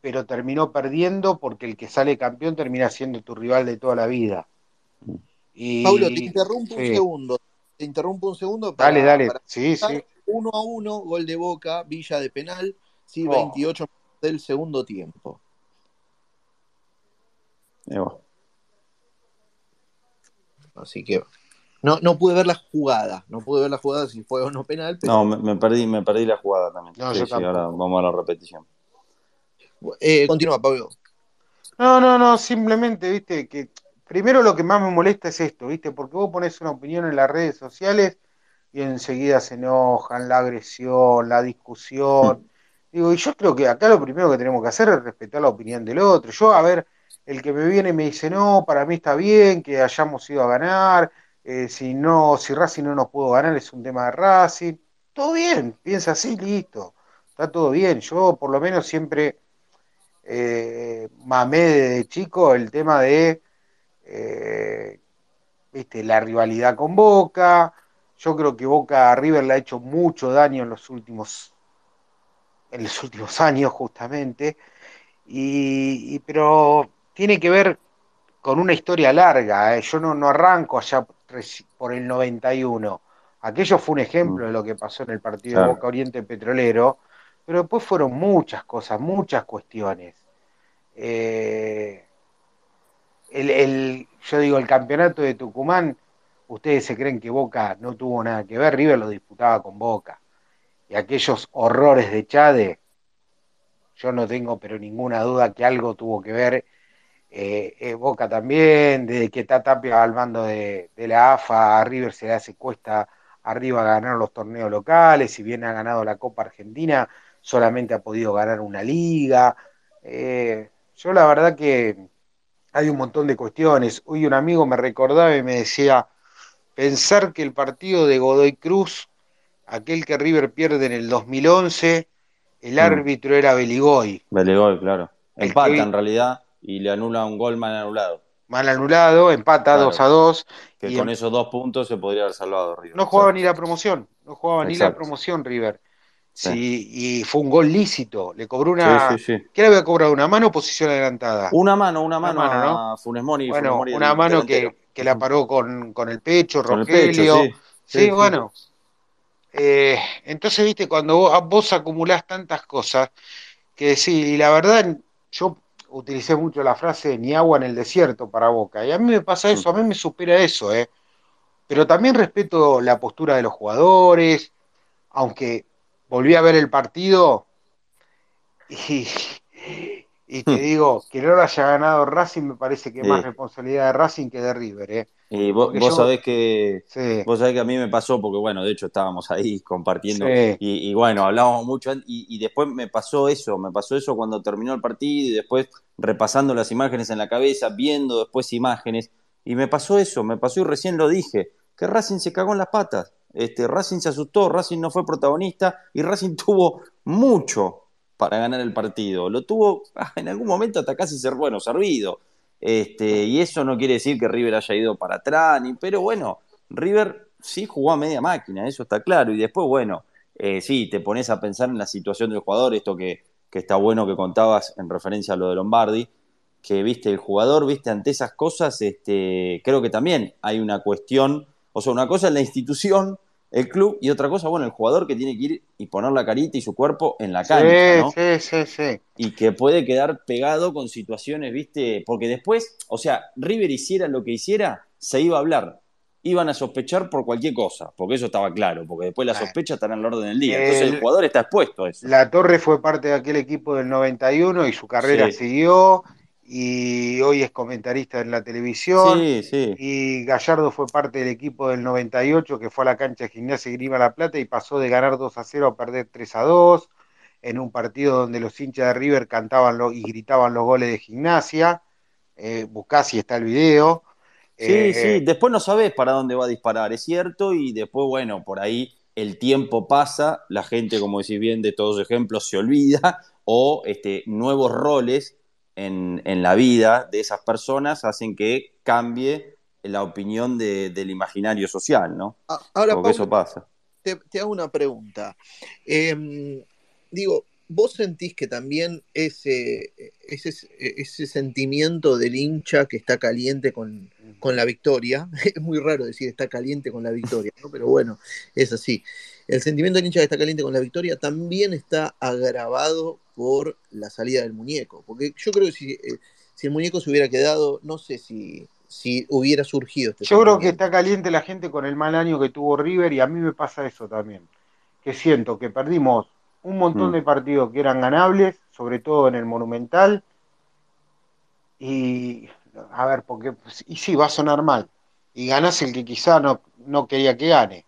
pero terminó perdiendo porque el que sale campeón termina siendo tu rival de toda la vida. Y, Paulo, te interrumpo un segundo. Te interrumpo un segundo para, Dale, dale. para Sí, sí. uno a uno, gol de Boca, Villa de penal, sí, Oh. 28 del segundo tiempo. Ahí va. Así que no, no pude ver la jugada, no pude ver la jugada si fue o no penal, pero No, me, me perdí, me perdí la jugada también. No, Sí, sí, ahora vamos a la repetición. eh, continúa, Pablo. No, no, no, simplemente, viste, que primero lo que más me molesta es esto, viste, porque vos pones una opinión en las redes sociales y enseguida se enojan, la agresión, la discusión. Digo, y yo creo que acá lo primero que tenemos que hacer es respetar la opinión del otro. Yo, a ver, el que me viene y me dice, no, para mí está bien que hayamos ido a ganar, eh, si no, si Racing no nos pudo ganar es un tema de Racing. Todo bien, piensa así, listo, está todo bien. Yo por lo menos siempre eh, mamé desde chico el tema de eh, viste, la rivalidad con Boca. Yo creo que Boca a River le ha hecho mucho daño en los últimos, en los últimos años, justamente. Y, y- pero tiene que ver con una historia larga. ¿eh? Yo no, no arranco allá por el 91. Aquello fue un ejemplo de lo que pasó en el partido de. Boca Oriente Petrolero, pero después fueron muchas cosas, muchas cuestiones. Eh, el, el- yo digo, el campeonato de Tucumán, ustedes se creen que Boca no tuvo nada que ver, River lo disputaba con Boca. Y aquellos horrores de Chade, yo no tengo pero ninguna duda que algo tuvo que ver. Eh, eh, Boca también, desde que está Tapia al mando de, de la AFA, a River se le hace cuesta arriba ganar los torneos locales, si bien ha ganado la Copa Argentina, solamente ha podido ganar una liga. Eh, yo la verdad que hay un montón de cuestiones. Hoy un amigo me recordaba y me decía, pensar que el partido de Godoy Cruz, aquel que River pierde en el 2011, el Mm. árbitro era Beligoy, Belegol, claro. Empata que- en realidad y le anula un gol mal anulado. mal anulado, empata Claro. 2 a 2, Que Y con en- esos dos puntos se podría haber salvado River. no jugaba ni la promoción. no jugaba ni la promoción River. Sí. Sí, y fue un gol lícito. Le cobró una. Sí, sí, sí. ¿Qué le había cobrado? ¿Una mano o posición adelantada? Una mano, una Una mano, mano, a Funes Mori. Funes bueno, Mori, el una mano que, que la paró con, con el pecho, Con el Rogelio. pecho, sí. Sí, Sí, sí. bueno. Eh, entonces, viste, cuando vos, vos acumulás tantas cosas, que decir, y la verdad, yo utilicé mucho la frase ni agua en el desierto para Boca, y a mí me pasa eso, a mí me supera eso, ¿eh? Pero también respeto la postura de los jugadores, aunque volví a ver el partido y, y te digo, que no lo haya ganado Racing me parece que es más responsabilidad de Racing que de River, ¿eh? Y vos, vos yo- sabés que Sí, vos sabés que a mí me pasó porque bueno, de hecho estábamos ahí [laughs] compartiendo Sí. y, y bueno, hablábamos mucho y, y después me pasó eso, me pasó eso cuando terminó el partido y después repasando las imágenes en la cabeza, viendo después imágenes y me pasó eso, me pasó y recién lo dije, que Racing se cagó en las patas. Este, Racing se asustó, Racing no fue protagonista y Racing [laughs] tuvo mucho para ganar el partido. Lo tuvo ah, en algún momento hasta casi ser bueno, servido. Este, y eso no quiere decir que River haya ido para atrás, ni, pero bueno, River sí jugó a media máquina, eso está claro. Y después, bueno, eh, sí, te pones a pensar en la situación del jugador, esto que, que está bueno que contabas en referencia a lo de Lombardi, que viste, el jugador, viste, ante esas cosas, este, creo que también hay una cuestión, o sea, una cosa es la institución, el club, y otra cosa, bueno, el jugador que tiene que ir y poner la carita y su cuerpo en la cancha, ¿no? sí, sí, sí. y que puede quedar pegado con situaciones, ¿viste? Porque después, o sea, River hiciera lo que hiciera, se iba a hablar. Iban a sospechar por cualquier cosa, porque eso estaba claro, porque después la sospecha estará en el orden del día. Entonces El- el jugador está expuesto a eso. La Torre fue parte de aquel equipo del 91 y su carrera Sí. siguió y hoy es comentarista en la televisión. Sí, sí. Y Gallardo fue parte del equipo del 98 que fue a la cancha de Gimnasia y Grima La Plata y pasó de ganar 2 a 0 a perder 3 a 2 en un partido donde los hinchas de River cantaban lo- y gritaban los goles de Gimnasia. Eh, buscá si está el video. Sí, Eh, sí, después no sabes para dónde va a disparar, es cierto, y después, bueno, por ahí el tiempo pasa, la gente, como decís bien, de todos los ejemplos se olvida, o este, nuevos roles en, en la vida de esas personas hacen que cambie la opinión de- del imaginario social, ¿no? Ahora, Porque eso pasa. te, te hago una pregunta. Eh, digo, ¿vos sentís que también ese, ese, ese sentimiento del hincha que está caliente con, con la victoria, [laughs] es muy raro decir está caliente con la victoria, ¿no? pero bueno, es así. El sentimiento del hincha que está caliente con la victoria también está agravado por la salida del muñeco, porque yo creo que si, eh, si el muñeco se hubiera quedado, no sé si, si hubiera surgido este Yo creo que está caliente la gente con el mal año que tuvo River y a mí me pasa eso también. Que siento que perdimos un montón Mm. de partidos que eran ganables, sobre todo en el Monumental. Y, a ver, porque, y sí, va a sonar mal. Y ganás el que quizá no, no quería que gane,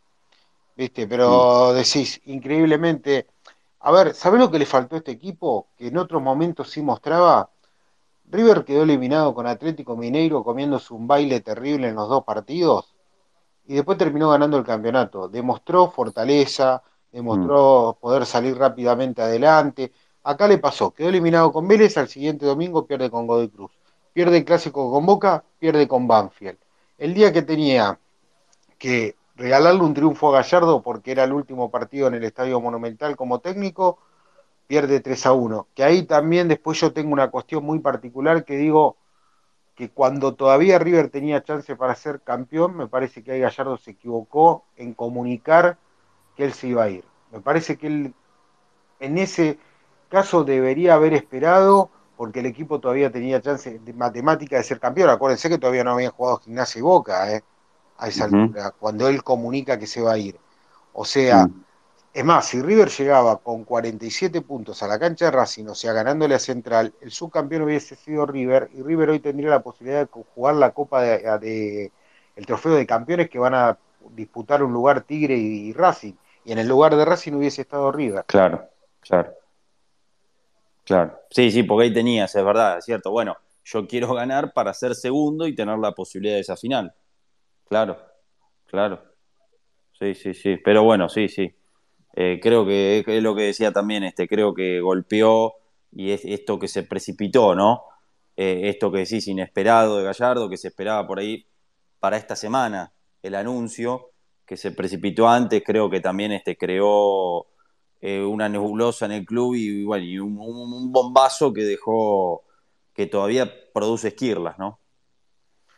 ¿viste? Pero decís, increíblemente. A ver, ¿sabés lo que le faltó a este equipo? Que en otros momentos sí mostraba. River quedó eliminado con Atlético Mineiro comiéndose un baile terrible en los dos partidos y después terminó ganando el campeonato. Demostró fortaleza, demostró poder salir rápidamente adelante. Acá le pasó, quedó eliminado con Vélez, al siguiente domingo pierde con Godoy Cruz. Pierde el clásico con Boca, pierde con Banfield. El día que tenía que regalarle un triunfo a Gallardo porque era el último partido en el Estadio Monumental como técnico, pierde 3 a 1. Que ahí también después yo tengo una cuestión muy particular que digo que cuando todavía River tenía chance para ser campeón, me parece que ahí Gallardo se equivocó en comunicar que él se iba a ir. Me parece que él en ese caso debería haber esperado porque el equipo todavía tenía chance de matemática de ser campeón. Acuérdense que todavía no habían jugado Gimnasia y Boca, ¿eh? A esa altura, cuando él comunica que se va a ir. O sea, Mm. es más, si River llegaba con 47 puntos a la cancha de Racing, o sea, ganándole a Central, el subcampeón hubiese sido River, y River hoy tendría la posibilidad de jugar la Copa de, de- el trofeo de campeones que van a disputar un lugar Tigre y, y Racing. Y en el lugar de Racing hubiese estado River. Claro, claro. Claro. Sí, sí, porque ahí tenías, es verdad, es cierto. Bueno, yo quiero ganar para ser segundo y tener la posibilidad de esa final. Claro, claro. Sí, sí, sí. Pero bueno, sí, sí. Eh, creo que es lo que decía también, este, creo que golpeó y es esto que se precipitó, ¿no? Eh, esto que decís inesperado de Gallardo, que se esperaba por ahí para esta semana el anuncio, que se precipitó antes, creo que también este, creó eh, una nebulosa en el club y, bueno, y un, un, bombazo que dejó que todavía produce esquirlas, ¿no?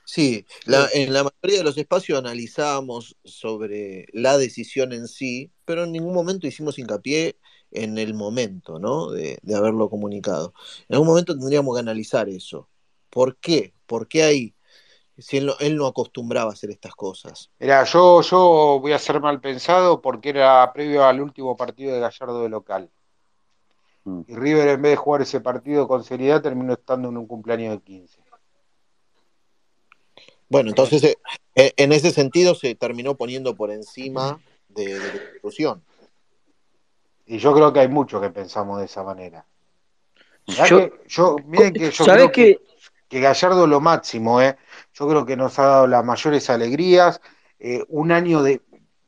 Sí, en la mayoría de los espacios analizábamos sobre la decisión en sí, pero en ningún momento hicimos hincapié en el momento, ¿no? De, de haberlo comunicado. En algún momento tendríamos que analizar eso. ¿Por qué? ¿Por qué ahí? Si él no, él no acostumbraba a hacer estas cosas. Mira, yo, yo voy a ser mal pensado porque era previo al último partido de Gallardo de local. Mm. Y River, en vez de jugar ese partido con seriedad, terminó estando en un cumpleaños de 15. Bueno, entonces eh, eh, en ese sentido se terminó poniendo por encima de, de la institución. Y yo creo que hay muchos que pensamos de esa manera. Yo, que, yo, miren que yo creo que, que, Gallardo lo máximo, ¿eh? yo creo que nos ha dado las mayores alegrías. Eh, un año de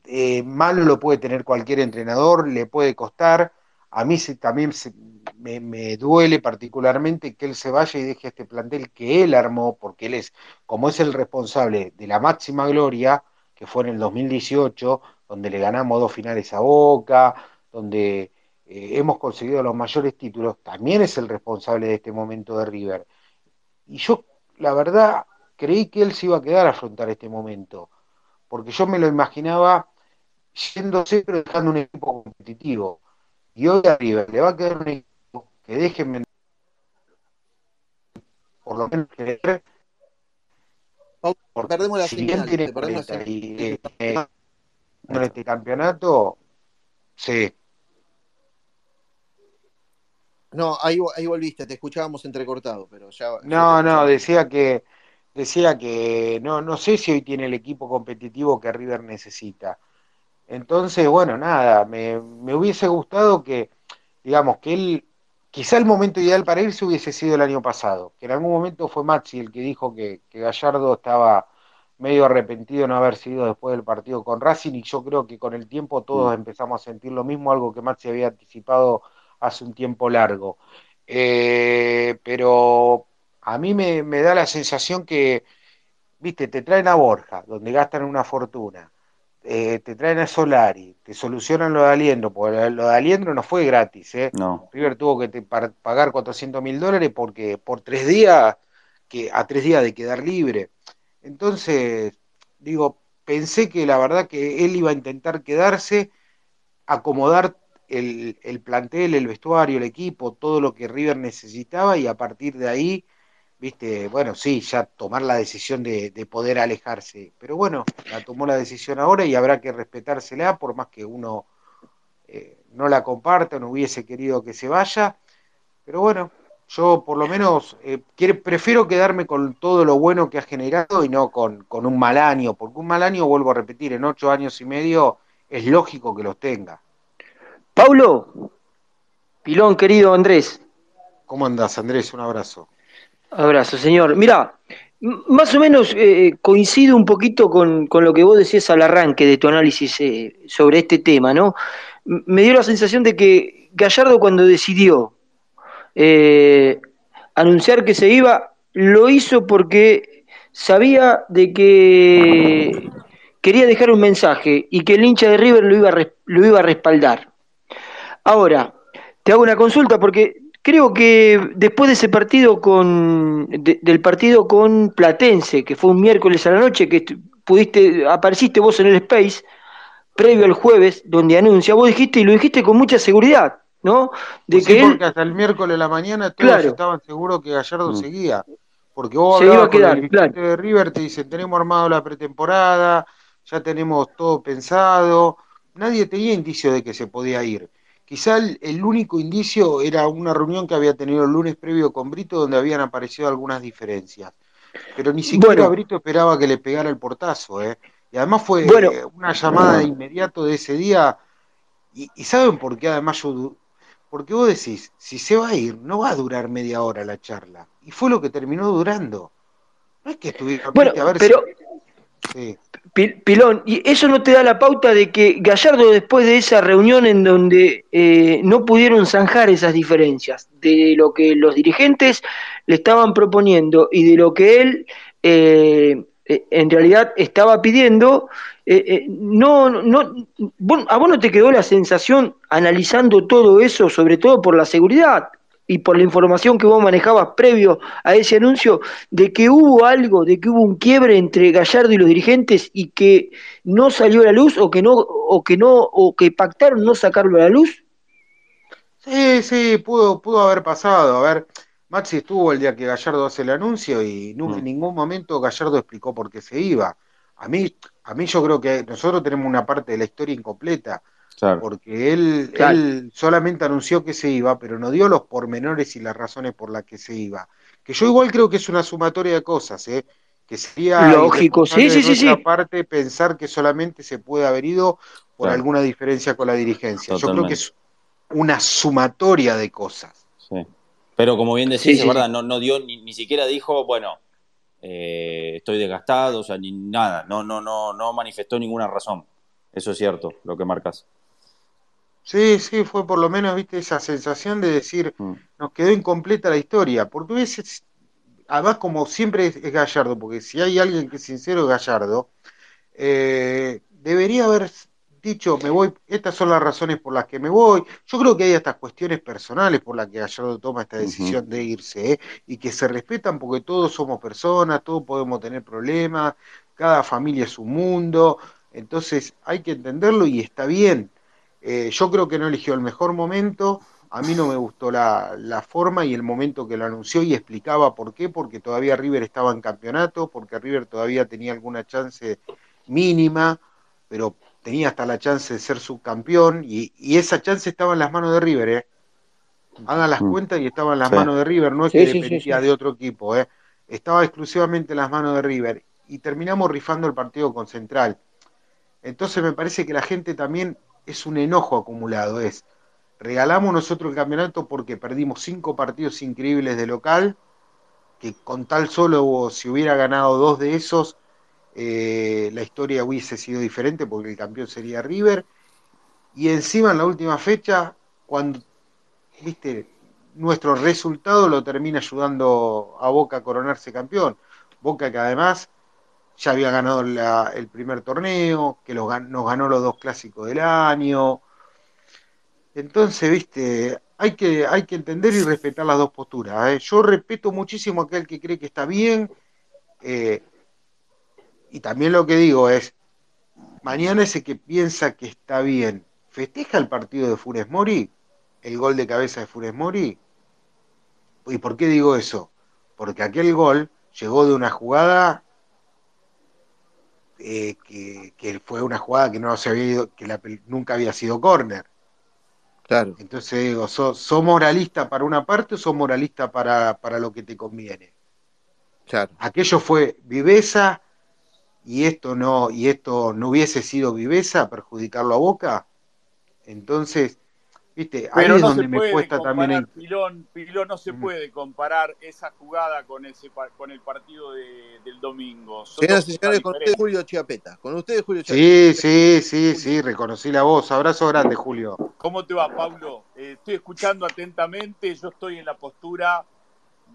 eh, malo lo puede tener cualquier entrenador, le puede costar. A mí se, también se, me, duele particularmente que él se vaya y deje este plantel que él armó, porque él es, como es el responsable de la máxima gloria, que fue en el 2018, donde le ganamos dos finales a Boca, donde eh, hemos conseguido los mayores títulos, también es el responsable de este momento de River. Y yo, la verdad, creí que él se iba a quedar a afrontar este momento, porque yo me lo imaginaba yéndose pero dejando un equipo competitivo. Y hoy a River le va a quedar un equipo que déjenme por lo menos creer perdemos la si señal, bien tiene 40 y, eh, en este campeonato, sí, no, ahí, ahí volviste, te escuchábamos entrecortado, pero ya. No, no, decía que decía que no, no sé si hoy tiene el equipo competitivo que River necesita. Entonces, bueno, nada, me, me hubiese gustado que, digamos, que él, quizá el momento ideal para irse hubiese sido el año pasado, que en algún momento fue Maxi el que dijo que, que Gallardo estaba medio arrepentido de no haber sido después del partido con Racing y yo creo que con el tiempo todos mm. empezamos a sentir lo mismo, algo que Maxi había anticipado hace un tiempo largo. Eh, pero a mí me, me, da la sensación que, viste, te traen a Borja, donde gastan una fortuna, eh, te traen a Solari, te solucionan lo de Aliendro, porque lo de Aliendro no fue gratis, ¿eh? No. River tuvo que te, pagar 400 mil dólares porque por tres días, que a tres días de quedar libre. Entonces, digo, pensé que la verdad que él iba a intentar quedarse, acomodar el, el, plantel, el vestuario, el equipo, todo lo que River necesitaba y a partir de ahí, viste, bueno, sí, ya tomar la decisión de, de, poder alejarse. Pero bueno, la tomó la decisión ahora y habrá que respetársela, por más que uno eh, no la comparta, no hubiese querido que se vaya. Pero bueno, yo por lo menos eh, prefiero quedarme con todo lo bueno que ha generado y no con, con un mal año, porque un mal año, vuelvo a repetir, en ocho años y medio es lógico que los tenga. Paulo, Pilón, querido Andrés. ¿Cómo andás, Andrés? Un abrazo. Abrazo, señor. Mira, más o menos eh, coincido un poquito con, con, lo que vos decías al arranque de tu análisis eh, sobre este tema, ¿no? Me dio la sensación de que Gallardo cuando decidió eh, anunciar que se iba, lo hizo porque sabía de que quería dejar un mensaje y que el hincha de River lo iba lo iba a respaldar. Ahora, te hago una consulta porque creo que después de ese partido con de, del partido con Platense, que fue un miércoles a la noche, que pudiste, apareciste vos en el Space, previo al jueves, donde anuncia, vos dijiste y lo dijiste con mucha seguridad, ¿no? De pues que sí, porque hasta el miércoles de la mañana todos claro, estaban seguros que Gallardo mm. seguía. Porque vos hablabas con el claro. de River, te dicen, tenemos armado la pretemporada, ya tenemos todo pensado. Nadie tenía indicio de que se podía ir. Quizá el, el, único indicio era una reunión que había tenido el lunes previo con Brito donde habían aparecido algunas diferencias. Pero ni siquiera bueno, Brito esperaba que le pegara el portazo, ¿eh? Y además fue bueno, una llamada de inmediato de ese día. Y, y, ¿saben por qué además yo... Porque vos decís, si se va a ir, no va a durar media hora la charla. Y fue lo que terminó durando. No es que estuviera... Bueno, a ver pero... Si... Sí. Pilón, y eso no te da la pauta de que Gallardo después de esa reunión en donde eh, no pudieron zanjar esas diferencias de lo que los dirigentes le estaban proponiendo y de lo que él eh, eh, en realidad estaba pidiendo, eh, eh, no, no, a vos no te quedó la sensación analizando todo eso, sobre todo por la seguridad y por la información que vos manejabas previo a ese anuncio, de que hubo algo, de que hubo un quiebre entre Gallardo y los dirigentes y que no salió a la luz o que no, o que no, o que pactaron no sacarlo a la luz? Sí, sí, pudo, pudo haber pasado. A ver, Maxi estuvo el día que Gallardo hace el anuncio y nunca, en mm. ningún momento Gallardo explicó por qué se iba. A mí, a mí yo creo que nosotros tenemos una parte de la historia incompleta, porque él, él solamente anunció que se iba, pero no dio los pormenores y las razones por las que se iba. Que yo igual creo que es una sumatoria de cosas, ¿eh? que sería lógico, sí, sí, sí, sí. parte pensar que solamente se puede haber ido por alguna diferencia con la dirigencia. Yo creo que es una sumatoria de cosas. Sí. Pero como bien decís, verdad, no, no dio, ni, siquiera dijo, bueno, eh, estoy desgastado, o sea, ni nada, no, no, no, no manifestó ninguna razón. Eso es cierto, lo que marcas. Sí, sí, fue por lo menos, viste, esa sensación de decir, mm. nos quedó incompleta la historia, porque ves, además como siempre es, Gallardo, porque si hay alguien que es sincero es Gallardo, eh, debería haber dicho, me voy, estas son las razones por las que me voy. Yo creo que hay estas cuestiones personales por las que Gallardo toma esta decisión de irse, ¿eh? y que se respetan porque todos somos personas, todos podemos tener problemas, cada familia es un mundo, entonces hay que entenderlo y está bien. Eh, yo creo que no eligió el mejor momento, a mí no me gustó la, la, forma y el momento que lo anunció y explicaba por qué, porque todavía River estaba en campeonato, porque River todavía tenía alguna chance mínima, pero tenía hasta la chance de ser subcampeón y, esa chance estaba en las manos de River, ¿eh? Hagan las mm. cuentas y estaba en las manos de River, no es que dependía de otro equipo, ¿eh? Estaba exclusivamente en las manos de River y terminamos rifando el partido con Central. Entonces me parece que la gente también es un enojo acumulado, es regalamos nosotros el campeonato porque perdimos cinco partidos increíbles de local, que con tal solo si hubiera ganado dos de esos, eh, la historia hubiese sido diferente porque el campeón sería River. Y encima en la última fecha, cuando, viste, nuestro resultado lo termina ayudando a Boca a coronarse campeón. Boca que además ya había ganado el primer torneo, que nos ganó los dos clásicos del año. Entonces, viste, hay que, hay que entender y respetar las dos posturas. ¿eh? Yo respeto muchísimo a aquel que cree que está bien. Eh, y también lo que digo es, mañana ese que piensa que está bien, ¿festeja el partido de Funes Mori? ¿El gol de cabeza de Funes Mori? ¿Y por qué digo eso? Porque aquel gol llegó de una jugada eh, que, fue una jugada que no se había ido, que nunca había sido córner. Claro. Entonces digo, ¿sos, moralista para una parte o sos moralista para, para lo que te conviene? Claro. Aquello fue viveza, y esto no, y esto no hubiese sido viveza, perjudicarlo a Boca, entonces, viste, ahí es donde me cuesta también. Pilón, Pilón, no se puede comparar esa jugada con ese con el partido del domingo. Señoras y señores, con usted Julio Chiapeta. Con usted Julio Chiapeta. Sí, sí, sí, sí, reconocí la voz. Abrazo grande, Julio. ¿Cómo te va, Pablo? Eh, estoy escuchando atentamente, yo estoy en la postura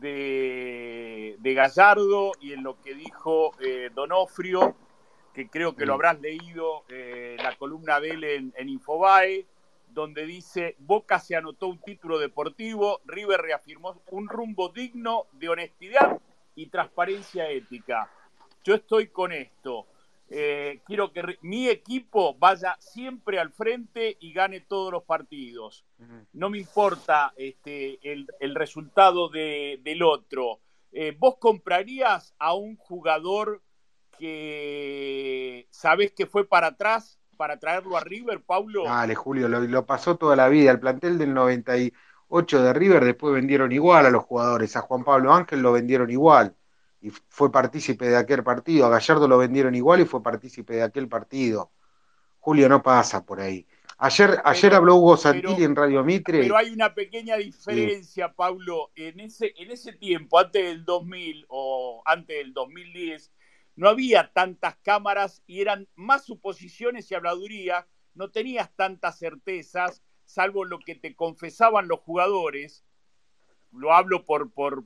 de, Gallardo y en lo que dijo eh, Donofrio, que creo que lo habrás leído, eh, la columna de él en, Infobae, donde dice, Boca se anotó un título deportivo, River reafirmó un rumbo digno de honestidad y transparencia ética. Yo estoy con esto. Eh, quiero que mi equipo vaya siempre al frente y gane todos los partidos. No me importa este, el, resultado del otro. Eh, ¿Vos comprarías a un jugador que sabés que fue para atrás para traerlo a River, Paulo? Dale, Julio, lo, lo pasó toda la vida. El plantel del 98 de River después vendieron igual a los jugadores. A Juan Pablo Ángel lo vendieron igual y fue partícipe de aquel partido. A Gallardo lo vendieron igual y fue partícipe de aquel partido. Julio no pasa por ahí. Ayer, ayer habló Hugo Santilli en Radio Mitre. Pero hay una pequeña diferencia, Pablo. En ese, en ese tiempo, antes del 2000 o antes del 2010, no había tantas cámaras y eran más suposiciones y habladuría. No tenías tantas certezas, salvo lo que te confesaban los jugadores lo hablo por, por,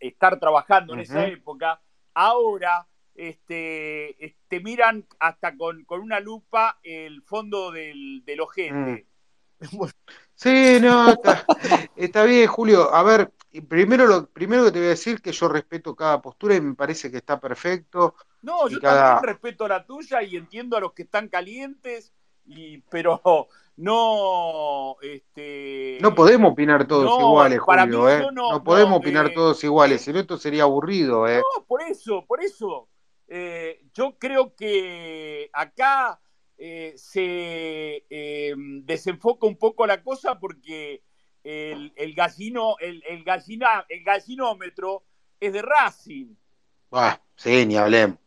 estar trabajando en esa época, ahora este, te miran hasta con, con, una lupa el fondo del, del ojete. Mm. [laughs] Sí, no, está, está, bien, Julio. A ver, primero lo primero que te voy a decir que yo respeto cada postura y me parece que está perfecto. No, yo cada... también respeto la tuya y entiendo a los que están calientes, y, pero no este no podemos opinar todos no, iguales Julio ¿eh? no, no, podemos no, opinar eh, todos iguales eh, si no esto sería aburrido ¿eh? no por eso por eso eh, yo creo que acá eh, se eh, desenfoca un poco la cosa porque el, el gallino, el, el, gallina, el gallinómetro es de Racing. Bah, sí, ni hablemos.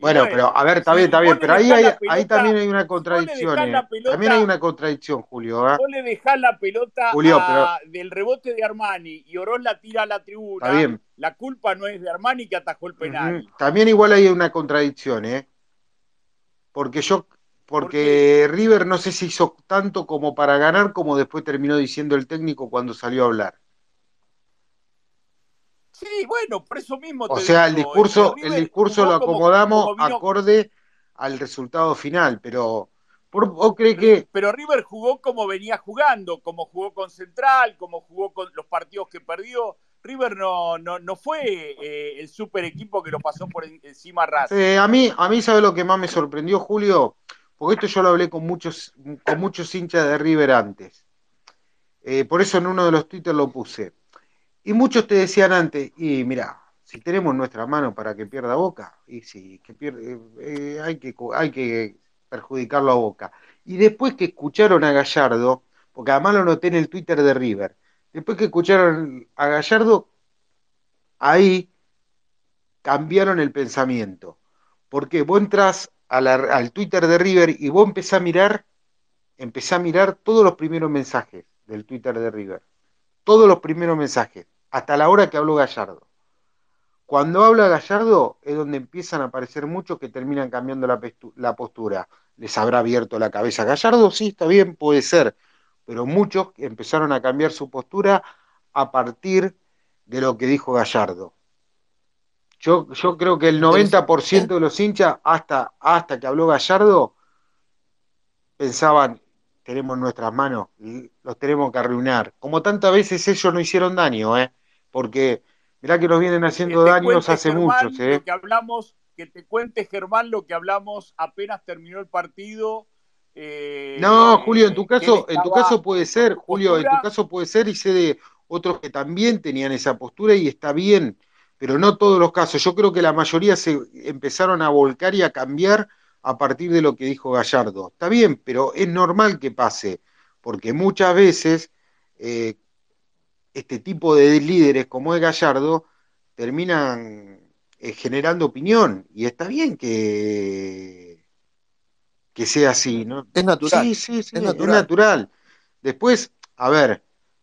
Bueno, bueno, pero a ver, está bien, está bien, pero ahí, hay, pelota, ahí también hay una contradicción. Eh. Pelota, también hay una contradicción, Julio. ¿eh? Vos le dejás la pelota Julio, a, pero... del rebote de Armani y Oroz la tira a la tribuna. Está bien. La culpa no es de Armani que atajó el penal. Uh -huh. También igual hay una contradicción, ¿eh? Porque yo, porque ¿Por River no sé si hizo tanto como para ganar, como después terminó diciendo el técnico cuando salió a hablar. Sí, bueno, por eso mismo. o sea, el discurso, el discurso lo acomodamos como, como vino... acorde al resultado final, pero ¿o cree que? Pero River jugó como venía jugando, como jugó con Central, como jugó con los partidos que perdió. River no, no, no fue eh, el super equipo que lo pasó por encima Racing. Eh, a mí, a mí sabe lo que más me sorprendió, Julio, porque esto yo lo hablé con muchos, con muchos hinchas de River antes. Eh, por eso en uno de los Twitter lo puse. Y muchos te decían antes, y mira, si tenemos nuestra mano para que pierda Boca, y si que pierde, hay, que, hay que perjudicarlo a Boca. Y después que escucharon a Gallardo, porque además lo noté en el Twitter de River, después que escucharon a Gallardo, ahí cambiaron el pensamiento. Porque vos entras al Twitter de River y vos empezás a mirar, empezás a mirar todos los primeros mensajes del Twitter de River. Todos los primeros mensajes hasta la hora que habló Gallardo. Cuando habla Gallardo es donde empiezan a aparecer muchos que terminan cambiando la, la postura. ¿Les habrá abierto la cabeza Gallardo? Sí, está bien, puede ser. Pero muchos empezaron a cambiar su postura a partir de lo que dijo Gallardo. Yo, yo creo que el 90% de los hinchas, hasta, hasta que habló Gallardo, pensaban, tenemos en nuestras manos, los tenemos que arruinar. Como tantas veces ellos no hicieron daño, ¿eh? porque mirá que nos vienen haciendo daños hace muchos. ¿eh? Que hablamos, que te cuente Germán lo que hablamos apenas terminó el partido. Eh, no, Julio, en tu caso, en tu caso puede ser, Julio, en tu caso puede ser y sé de otros que también tenían esa postura y está bien, pero no todos los casos. Yo creo que la mayoría se empezaron a volcar y a cambiar a partir de lo que dijo Gallardo. Está bien, pero es normal que pase, porque muchas veces eh, este tipo de líderes como es Gallardo terminan eh, generando opinión y está bien que, que sea así, ¿no? Es natural. Sí, sí, sí, es natural. es natural. Después, a ver,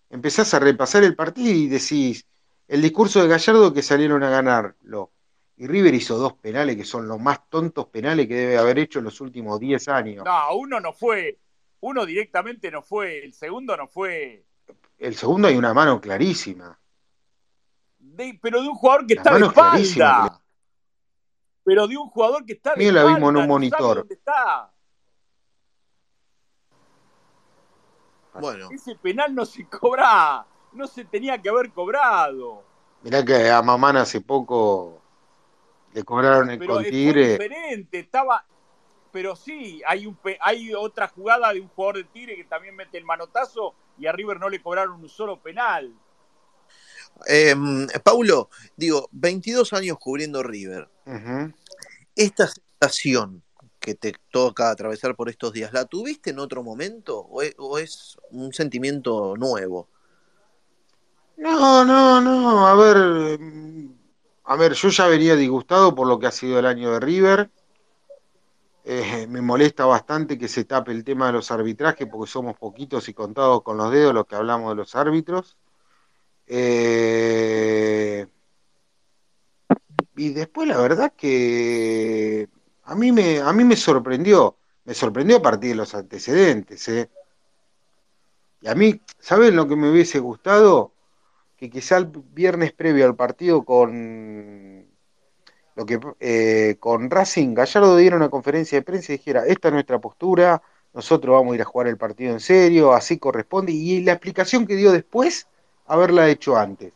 empezás a repasar el partido y decís, el discurso de Gallardo que salieron a ganarlo. Y River hizo dos penales que son los más tontos penales que debe haber hecho en los últimos 10 años. No, uno no fue, uno directamente no fue, el segundo no fue el segundo hay una mano clarísima. De, pero de un jugador que la está de espalda. Pero de un jugador que está de Mira, la vimos en un monitor. dónde Bueno. Ese penal no se cobra, no se tenía que haber cobrado. Mirá que a Mamán hace poco le cobraron el pero con Tigre. diferente, estaba, pero sí, hay, un, hay otra jugada de un jugador de Tigre que también mete el manotazo y a River no le cobraron un solo penal. Eh, Paulo, digo, 22 años cubriendo River. Uh -huh. Esta sensación que te toca atravesar por estos días, ¿la tuviste en otro momento o es, un sentimiento nuevo? No, no, no, a ver, a ver, yo ya venía disgustado por lo que ha sido el año de River. Eh, me molesta bastante que se tape el tema de los arbitrajes porque somos poquitos y contados con los dedos los que hablamos de los árbitros. Eh, y después la verdad que a mí me, a mí me sorprendió, me sorprendió a partir de los antecedentes. ¿eh? Y a mí, ¿saben lo que me hubiese gustado? Que quizá el viernes previo al partido con lo que eh, con Racing, Gallardo diera una conferencia de prensa y dijera, esta es nuestra postura, nosotros vamos a ir a jugar el partido en serio, así corresponde, y la explicación que dio después, haberla hecho antes.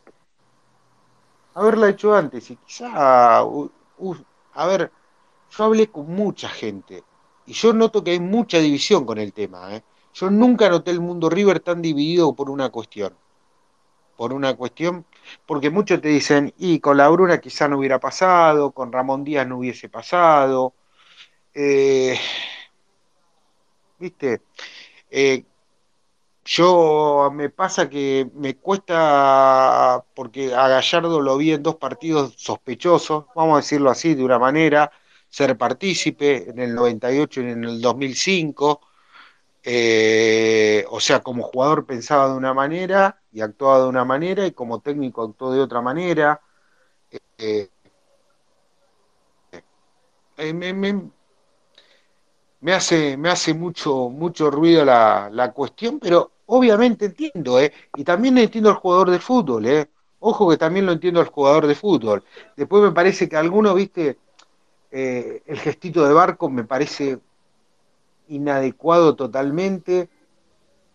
Haberla hecho antes, y quizá, uh, uh, a ver, yo hablé con mucha gente, y yo noto que hay mucha división con el tema, ¿eh? Yo nunca noté el mundo River tan dividido por una cuestión. Por una cuestión, porque muchos te dicen, y con la Bruna quizá no hubiera pasado, con Ramón Díaz no hubiese pasado. Eh, ¿Viste? Eh, yo me pasa que me cuesta, porque a Gallardo lo vi en dos partidos sospechosos, vamos a decirlo así de una manera, ser partícipe en el 98 y en el 2005 eh, o sea, como jugador pensaba de una manera y actuaba de una manera y como técnico actuó de otra manera. Eh, eh, me, me, hace, me hace mucho, mucho ruido la, la cuestión, pero obviamente entiendo, y también entiendo al jugador de fútbol, ojo que también lo entiendo al jugador de fútbol. Después me parece que alguno, viste, el gestito de barco me parece inadecuado totalmente,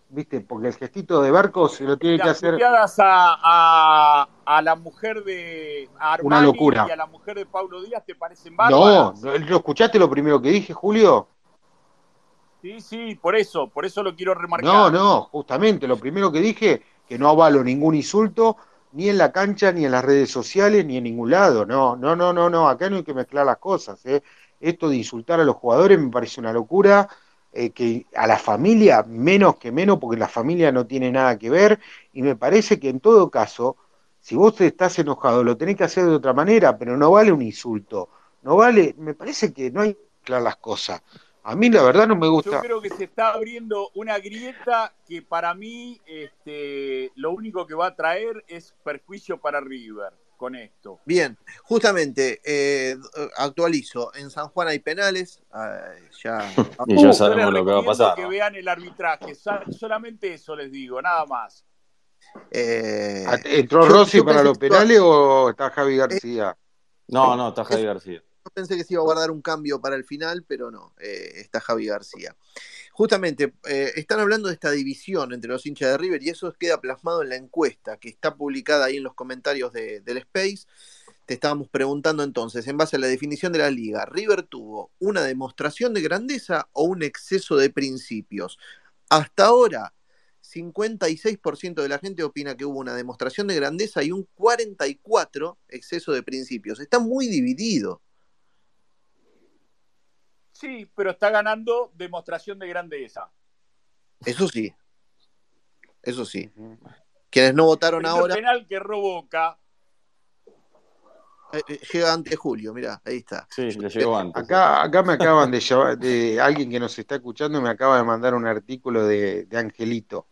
¿viste? Porque el gestito de barco se lo tiene que hacer. A, a, a, la mujer de Armani Una locura. y a la mujer de Pablo Díaz te parecen No, bárbaras. ¿no ¿lo escuchaste lo primero que dije, Julio? Sí, sí, por eso, por eso lo quiero remarcar. No, no, justamente, lo primero que dije, que no avalo ningún insulto, ni en la cancha, ni en las redes sociales, ni en ningún lado. No, no, no, no, no, acá no hay que mezclar las cosas. ¿eh? Esto de insultar a los jugadores me parece una locura eh, que a la familia menos que menos, porque la familia no tiene nada que ver, y me parece que en todo caso, si vos estás enojado, lo tenés que hacer de otra manera, pero no vale un insulto, no vale, me parece que no hay que mezclar las cosas. A mí la verdad no me gusta. Yo creo que se está abriendo una grieta que para mí este, lo único que va a traer es perjuicio para River con esto. Bien, justamente, eh, actualizo, en San Juan hay penales, eh, ya... [laughs] Y ya Yo sabemos lo que va a pasar. Que vean el arbitraje, solamente eso les digo, nada más. eh, ¿Entró Rossi yo para los penales o está Javi García? No, no, está Javi García. Pensé que se iba a guardar un cambio para el final, pero no, eh, está Javi García. Justamente, eh, están hablando de esta división entre los hinchas de River y eso queda plasmado en la encuesta que está publicada ahí en los comentarios de- del Space. Te estábamos preguntando entonces, en base a la definición de la liga, ¿River tuvo una demostración de grandeza o un exceso de principios? Hasta ahora, 56% de la gente opina que hubo una demostración de grandeza y un 44% exceso de principios. Está muy dividido. Sí, pero está ganando demostración de grandeza. Eso sí. Eso sí. Quienes no votaron ahora, penal que roboca. eh, eh, llega antes de Julio, mirá, ahí está. Sí, le llegó antes. Acá, acá me acaban de llevar, de alguien que nos está escuchando me acaba de mandar un artículo de, de Angelito,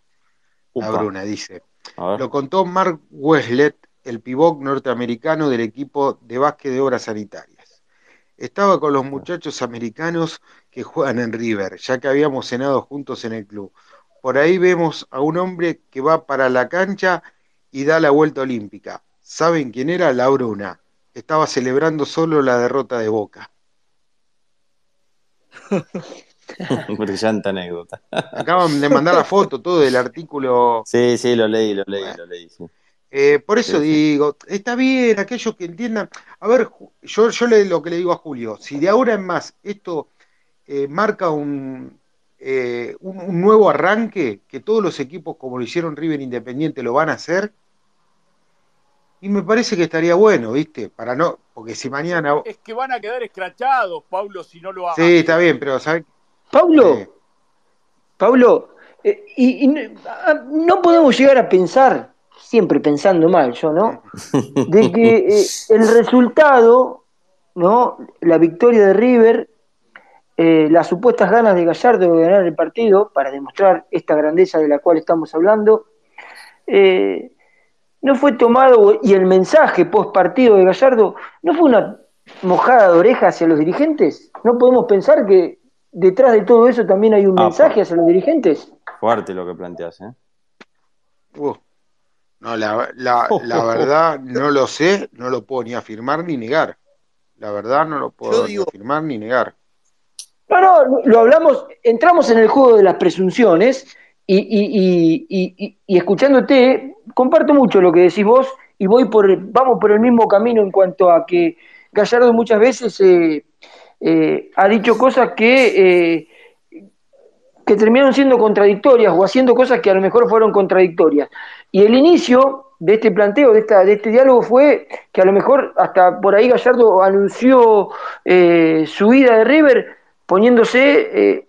la. Bruna, dice. Lo contó Mark Weslet, el pivot norteamericano del equipo de básquet de obras sanitarias. Estaba con los muchachos americanos que juegan en River, ya que habíamos cenado juntos en el club. Por ahí vemos a un hombre que va para la cancha y da la vuelta olímpica. ¿Saben quién era? La Bruna. Estaba celebrando solo la derrota de Boca. [laughs] Brillante anécdota. Acaban de mandar la foto, todo del artículo. Sí, sí, lo leí, lo leí, Bueno. lo leí. sí. Eh, por eso Sí, sí. digo, está bien, aquellos que entiendan. A ver, yo, yo le, lo que le digo a Julio, si de ahora en más esto eh, marca un, eh, un, un nuevo arranque, que todos los equipos, como lo hicieron River Independiente, lo van a hacer, y me parece que estaría bueno, ¿viste? Para no, porque si mañana. Es que van a quedar escrachados, Pablo, si no lo hacen. Sí, está bien, pero ¿sabes? Pablo, Eh, Pablo, eh, y, ah, no podemos llegar a pensar, siempre pensando mal yo, ¿no? [laughs] De que eh, el resultado, ¿no? La victoria de River, eh, las supuestas ganas de Gallardo de ganar el partido para demostrar esta grandeza de la cual estamos hablando, eh, no fue tomado, y el mensaje post partido de Gallardo, ¿no fue una mojada de oreja hacia los dirigentes? ¿No podemos pensar que detrás de todo eso también hay un Ah, mensaje hacia los dirigentes? Fuerte lo que planteas, ¿eh? uh, no, la, la, la [laughs] verdad no lo sé, no lo puedo ni afirmar ni negar. La verdad no lo puedo ni afirmar ni negar. No, no, lo hablamos, entramos en el juego de las presunciones y, y, y, y, escuchándote, comparto mucho lo que decís vos y voy por, vamos por el mismo camino en cuanto a que Gallardo muchas veces eh, eh, ha dicho cosas que, eh, que terminaron siendo contradictorias o haciendo cosas que a lo mejor fueron contradictorias. Y el inicio de este planteo, de, esta, de este diálogo, fue que a lo mejor hasta por ahí Gallardo anunció su ida de River poniéndose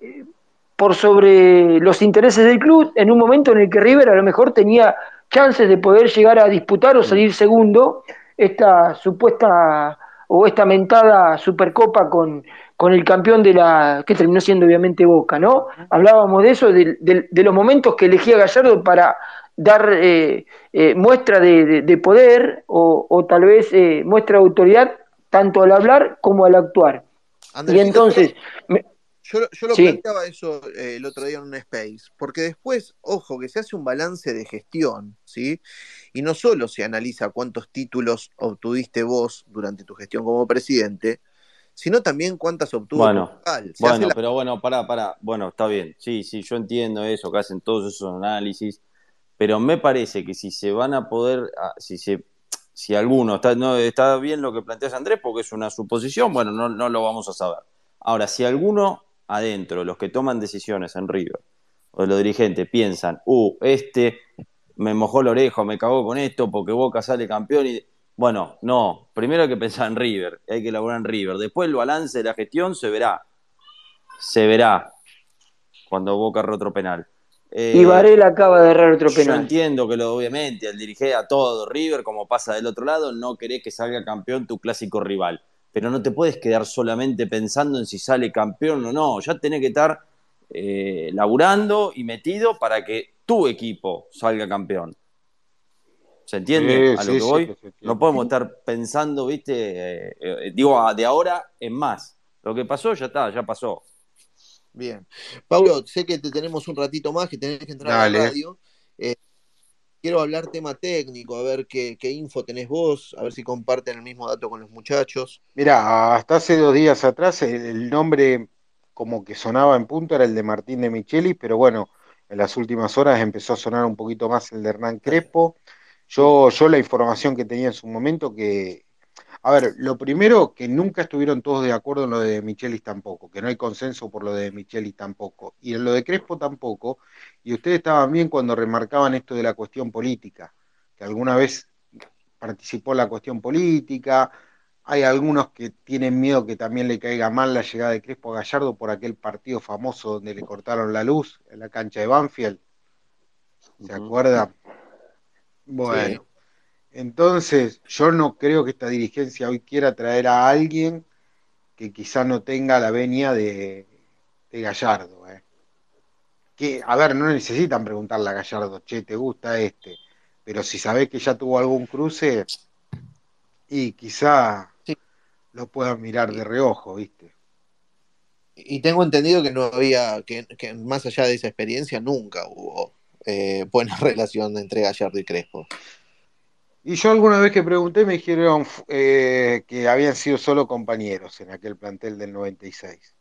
por sobre los intereses del club en un momento en el que River a lo mejor tenía chances de poder llegar a disputar o salir segundo esta supuesta o esta mentada Supercopa con, con el campeón de la que terminó siendo obviamente Boca, ¿no? Hablábamos de eso, de, de, los momentos que elegía Gallardo para dar eh, eh, muestra de, poder o, o, tal vez eh, muestra de autoridad tanto al hablar como al actuar. y entonces... Yo, yo, lo planteaba eso el otro día en un space, porque después, ojo, que se hace un balance de gestión, ¿sí? Y no solo se analiza cuántos títulos obtuviste vos durante tu gestión como presidente, sino también cuántas obtuvo bueno, bueno, pero bueno, para, para, bueno, está bien, sí, sí, yo entiendo eso, que hacen todos esos análisis, pero me parece que si se van a poder, ah, si se, si alguno está, no, está bien lo que planteas Andrés, porque es una suposición, bueno, no, no lo vamos a saber. Ahora, si alguno adentro, los que toman decisiones en River, o los dirigentes, piensan, uh, este me mojó el orejo, me cagó con esto porque Boca sale campeón y... Bueno, no, primero hay que pensar en River, hay que elaborar en River. Después el balance de la gestión se verá, se verá cuando Boca erró otro penal. y Varela acaba de errar otro penal. Yo entiendo que lo, obviamente al dirigir a todo River, como pasa del otro lado, no querés que salga campeón tu clásico rival. Pero no te puedes quedar solamente pensando en si sale campeón o no. Ya tenés que estar eh, laburando y metido para que tu equipo salga campeón. ¿Se entiende a lo que voy? no podemos estar pensando, viste, eh, eh, digo, de ahora en más. Lo que pasó ya está, ya pasó. Bien. Pablo, sé que te tenemos un ratito más, que tenés que entrar a la radio. Eh, quiero hablar tema técnico, a ver qué, qué, info tenés vos, a ver si comparten el mismo dato con los muchachos. Mira, hasta hace dos días atrás el nombre como que sonaba en punto era el de Martín de Micheli, pero bueno, en las últimas horas empezó a sonar un poquito más el de Hernán Crespo. Yo, yo la información que tenía en su momento que, a ver, lo primero que nunca estuvieron todos de acuerdo en lo de Michelis tampoco, que no hay consenso por lo de Michelis tampoco, y en lo de Crespo tampoco, y ustedes estaban bien cuando remarcaban esto de la cuestión política, que alguna vez participó en la cuestión política, hay algunos que tienen miedo que también le caiga mal la llegada de Crespo a Gallardo por aquel partido famoso donde le cortaron la luz en la cancha de Banfield. ¿Se acuerda? Bueno, entonces yo no creo que esta dirigencia hoy quiera traer a alguien que quizá no tenga la venia de, Gallardo. ¿eh? Que, a ver, no necesitan preguntarle a Gallardo, che, ¿te gusta este? Pero si sabés que ya tuvo algún cruce, y quizá lo puedan mirar de reojo, ¿viste? Y tengo entendido que no había, que, más allá de esa experiencia nunca hubo eh, buena [laughs] relación entre Gallardo y Crespo. Y yo alguna vez que pregunté me dijeron eh, que habían sido solo compañeros en aquel plantel del 96.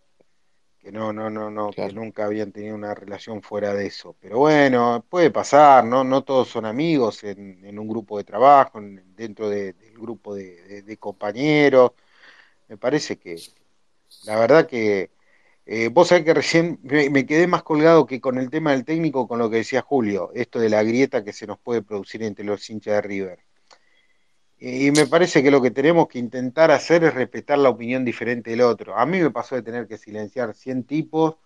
Que no, no, no, no, que nunca habían tenido una relación fuera de eso. Pero bueno, puede pasar, ¿no? No todos son amigos en, un grupo de trabajo, dentro del grupo de compañeros me parece que, la verdad que, eh, vos sabés que recién me, quedé más colgado que con el tema del técnico, con lo que decía Julio, esto de la grieta que se nos puede producir entre los hinchas de River. Y me parece que lo que tenemos que intentar hacer es respetar la opinión diferente del otro. A mí me pasó de tener que silenciar 100 tipos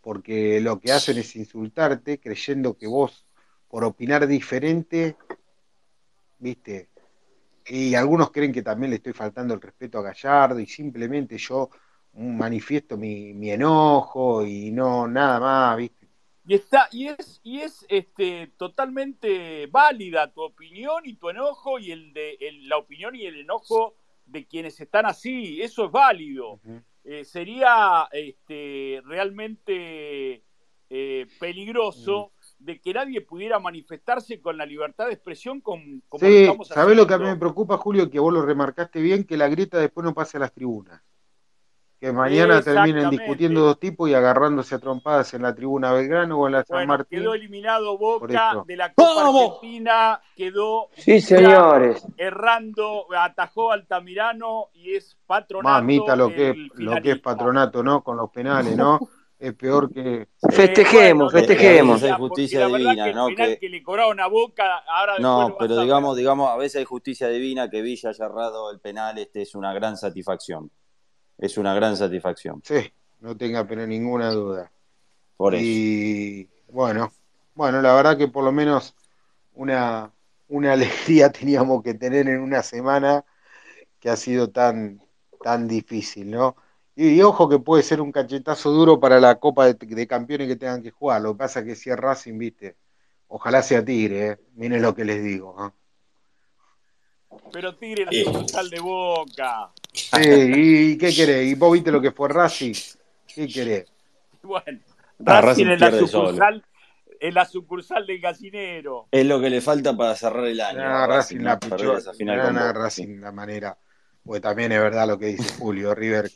porque lo que hacen es insultarte creyendo que vos, por opinar diferente, viste, y algunos creen que también le estoy faltando el respeto a Gallardo y simplemente yo manifiesto mi, mi enojo y no nada más, ¿viste? Y está y es y es este totalmente válida tu opinión y tu enojo y el de la opinión y el enojo de quienes están así, eso es válido. Eh, sería este, realmente eh, peligroso de que nadie pudiera manifestarse con la libertad de expresión como, como Sí, estamos ¿sabés lo que a mí me preocupa, Julio? Que vos lo remarcaste bien, que la grieta después no pase a las tribunas. Que mañana terminen discutiendo dos tipos y agarrándose a trompadas en la tribuna Belgrano o en la San Bueno, Martín. quedó eliminado Boca de la Copa ¡Vamos! Argentina, quedó Sí, señores. errando, atajó Altamirano y es patronato. Mamita lo que, es, lo que es patronato, ¿no? Con los penales, ¿no? Es peor que... Festejemos, bueno, festejemos. Hay justicia la verdad divina, que el ¿no? Que- que le cobraron a Boca, ahora No, pero a digamos, digamos, a veces hay justicia divina que Villa haya errado el penal, este es una gran satisfacción. Es una gran satisfacción. Sí, no tenga pero ninguna duda. Por eso. Y bueno, bueno, la verdad que por lo menos una, una [laughs] alegría teníamos que tener en una semana que ha sido tan, tan difícil, ¿no? Y, y ojo que puede ser un cachetazo duro para la Copa de, de Campeones que tengan que jugar. Lo que pasa es que si es Racing, viste, ojalá sea Tigre, ¿eh? Miren lo que les digo. Pero Tigre la Sí. sucursal de Boca. Sí, ¿y, qué querés? ¿Y vos viste lo que fue Racing? ¿Qué querés? Bueno, Ah, Racing Racing en la sucursal, en la sucursal del gallinero. Es lo que le falta para cerrar el año. Ah, a Racing la pichó, no, no, Racing la manera, porque también es verdad lo que dice Julio, River,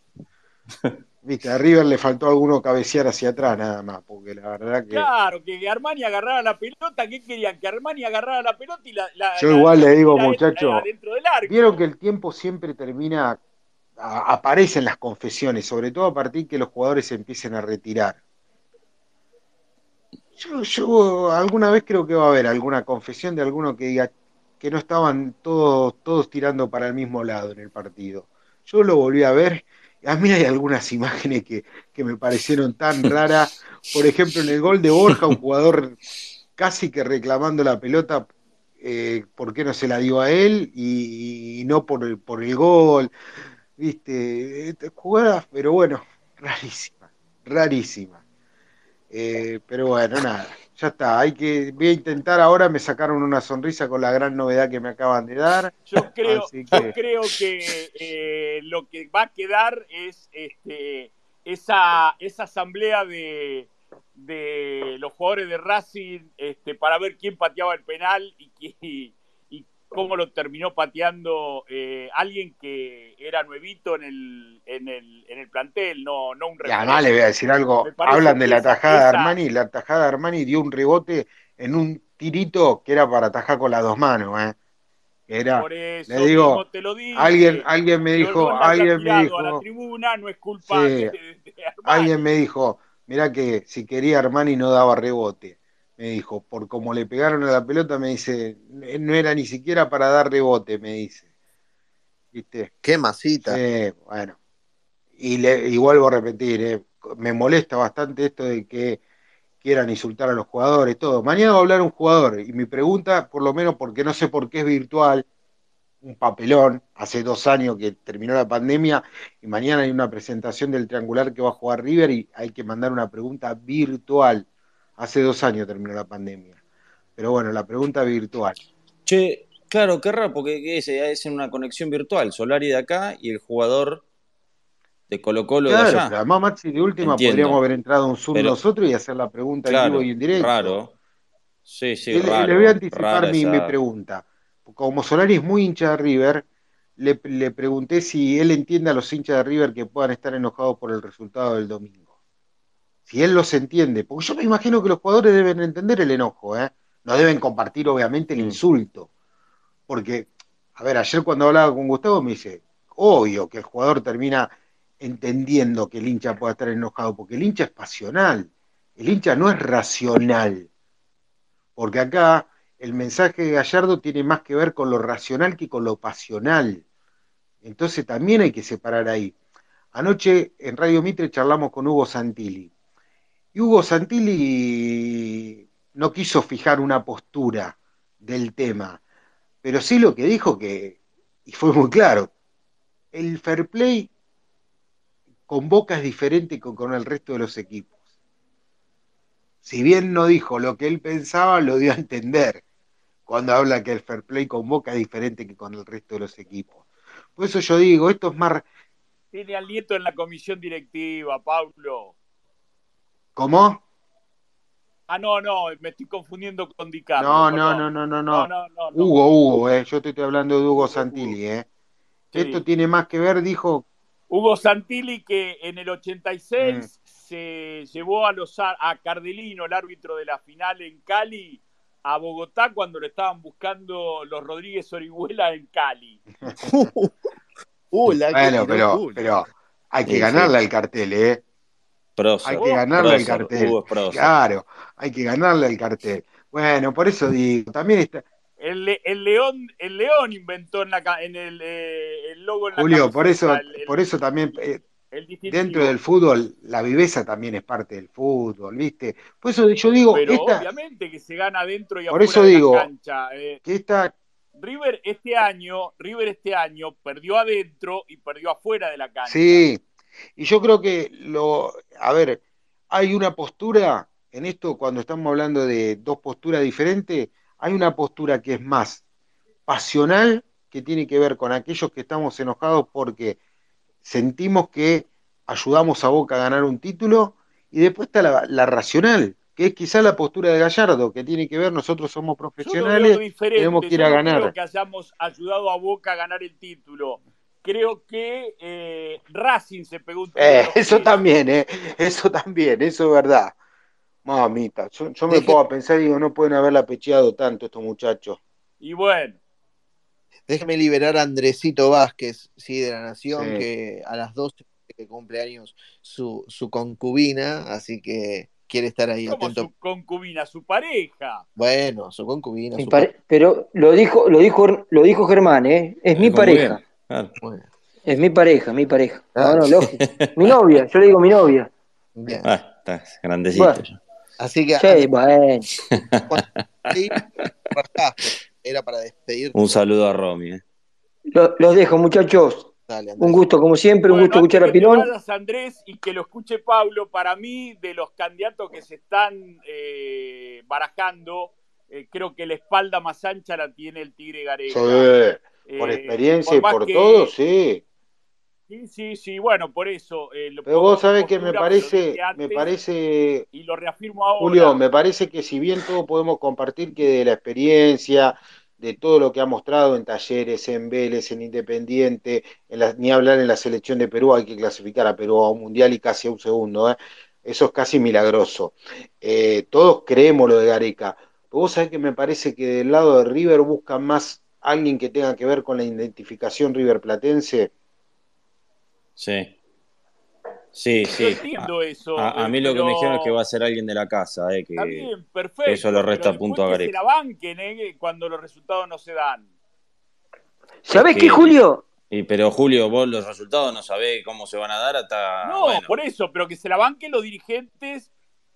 [laughs] viste, a River le faltó a alguno cabecear hacia atrás nada más, porque la verdad que Claro, que Armani agarrara la pelota, ¿qué querían? Que Armani agarrara la pelota y la. la- Yo la- igual la le digo, tira muchacho, adentro del arco. vieron que el tiempo siempre termina, a- aparecen las confesiones, sobre todo a partir que los jugadores se empiecen a retirar. Yo, yo alguna vez creo que va a haber alguna confesión de alguno que diga que no estaban todos, todos tirando para el mismo lado en el partido. Yo lo volví a ver, a mí hay algunas imágenes que, que me parecieron tan [laughs] raras. Por ejemplo, en el gol de Borja, un jugador casi que reclamando la pelota, eh, por qué no se la dio a él y, y no por el, por el gol. Viste, Eh, jugadas, pero bueno, [laughs] rarísima, rarísima. Eh, pero bueno, nada, ya está. Hay que, voy a intentar ahora, me sacaron una sonrisa con la gran novedad que me acaban de dar. Yo creo, Así yo que- creo que eh, lo que va a quedar es este, esa, esa asamblea de, de los jugadores de Racing este, para ver quién pateaba el penal y, y, cómo lo terminó pateando eh, alguien que era nuevito en el, en el, en el plantel, no, no un Y además le voy a decir algo, hablan de la tajada de Armani, la tajada de Armani dio un rebote en un tirito que era para atajar con las dos manos, ¿eh? Era, Por eso le digo, te lo dije. alguien, alguien me dijo, alguien me tirado a la dijo, tribuna no es culpa Sí. de, de- alguien me dijo, mirá que si quería Armani no daba rebote. Me dijo, por como le pegaron a la pelota, me dice, no era ni siquiera para dar rebote, me dice. ¿Viste? Qué masita. Sí, bueno. Y, le, y vuelvo a repetir, eh, me molesta bastante esto de que quieran insultar a los jugadores, todo. Mañana va a hablar un jugador y mi pregunta, por lo menos porque no sé por qué es virtual, un papelón, hace dos años que terminó la pandemia y mañana hay una presentación del triangular que va a jugar River y hay que mandar una pregunta virtual. Hace dos años terminó la pandemia. Pero bueno, la pregunta virtual. Che, claro, qué raro, porque ¿qué es? es en una conexión virtual. Solari de acá y el jugador de Colo Colo Claro, de pero allá. además, Maxi, de última Entiendo. podríamos haber entrado a un Zoom Pero- nosotros y hacer la pregunta en Claro, vivo y en directo. raro. Sí, sí, le, raro. le voy a anticipar mi, esa- mi pregunta. Como Solari es muy hincha de River, le, le pregunté si él entiende a los hinchas de River que puedan estar enojados por el resultado del domingo. Si él los entiende, porque yo me imagino que los jugadores deben entender el enojo, ¿eh? No deben compartir, obviamente, el insulto. Porque, a ver, ayer cuando hablaba con Gustavo me dice, obvio que el jugador termina entendiendo que el hincha pueda estar enojado, porque el hincha es pasional, el hincha no es racional. Porque acá el mensaje de Gallardo tiene más que ver con lo racional que con lo pasional. Entonces también hay que separar ahí. Anoche en Radio Mitre charlamos con Hugo Santilli. Y Hugo Santilli no quiso fijar una postura del tema, pero sí lo que dijo que, y fue muy claro, el fair play con Boca es diferente que con el resto de los equipos. Si bien no dijo lo que él pensaba, lo dio a entender cuando habla que el fair play con Boca es diferente que con el resto de los equipos. Por eso yo digo, esto es más... Tiene al nieto en la comisión directiva, Pablo. ¿Cómo? Ah, no, no, me estoy confundiendo con Di Carlo. No, no, no, no, no, No, no. no, no, no. Hugo, Hugo, eh. Yo te estoy hablando de Hugo Santilli, eh. Sí. Esto tiene más que ver, dijo, Hugo Santilli que en el 86 Mm. se llevó a, los, a Cardelino, el árbitro de la final en Cali, a Bogotá cuando lo estaban buscando los Rodríguez Orihuela en Cali. [laughs] Uh, la bueno, pero, pero hay que Sí, ganarle al cartel, eh. Prócer. Hay que ganarle al cartel. Hugo es prócer. Claro, hay que ganarle al cartel. Bueno, por eso digo, también está, El, le- el león, el león inventó en, la, ca- en el, eh, el logo en la Julio, por eso, el- por eso también eh, dentro del fútbol, la viveza también es parte del fútbol, ¿viste? Por eso yo digo, Pero esta, obviamente que se gana dentro y Por afuera eso de digo- la cancha. Eh, que esta, River este año, River este año perdió adentro y perdió afuera de la cancha. sí, y yo creo que lo, a ver, hay una postura en esto, cuando estamos hablando de dos posturas diferentes, hay una postura que es más pasional, que tiene que ver con aquellos que estamos enojados porque sentimos que ayudamos a Boca a ganar un título, y después está la, la racional, que es quizá la postura de Gallardo, que tiene que ver, nosotros somos profesionales, tenemos que ir a ganar. creo que hayamos ayudado a Boca a ganar el título. Creo que eh, Racing se pegó un tiro en Eh, eso pies. también, eh, eso también, eso es verdad. Mamita, yo, yo me Deje- a pensar y digo, no pueden haberla pecheado tanto estos muchachos. Y bueno, Déjeme liberar a Andresito Vázquez, sí, de la Nación, Sí. que a las 12 que cumpleaños su, su concubina, así que quiere estar ahí como atento. su concubina, su pareja. Bueno, su concubina, Mi su pare- Pero lo dijo, lo dijo, lo dijo Germán, ¿eh? Es mi Eh, como pareja. bien, claro. Bueno, Es mi pareja, mi pareja. Ah, No, no, sí. lógico. Mi novia, yo le digo mi novia. bien. Ah, está grandecito. Bueno. ya. Así que Sí, bueno. [laughs] era para despedir. Un saludo a Romy. eh. Lo- los dejo, muchachos. Dale. Un gusto, como siempre, un Bueno, gusto escuchar a Pilón. vayas, Andrés, y que lo escuche Pablo, para mí, de los candidatos que se están eh, barajando, eh, creo que la espalda más ancha la tiene el Tigre Gareca. Sí, por Eh, experiencia y por que- todo, sí. Sí, sí, sí, bueno, por eso. eh, lo Pero vos sabés que me parece, me parece, Y lo reafirmo ahora. Julio, me parece que si bien todos podemos compartir que de la experiencia, de todo lo que ha mostrado en Talleres, en Vélez, en Independiente, en la- ni hablar en la selección de Perú, hay que clasificar a Perú a un mundial y casi a un segundo, ¿eh? Eso es casi milagroso. Eh, todos creemos lo de Gareca. Pero vos sabés que me parece que del lado de River buscan más alguien que tenga que ver con la identificación River Platense. Sí. Sí, Yo sí. entiendo eso. A, a mí lo que me dijeron es que va a ser alguien de la casa, eh, que Está bien, perfecto. eso le resta pero punto a que se la banquen eh, cuando los resultados no se dan. ¿Sabés Es qué, que- Julio? Y, pero Julio, vos los resultados no sabés cómo se van a dar hasta. no, bueno. por eso, pero que se la banquen los dirigentes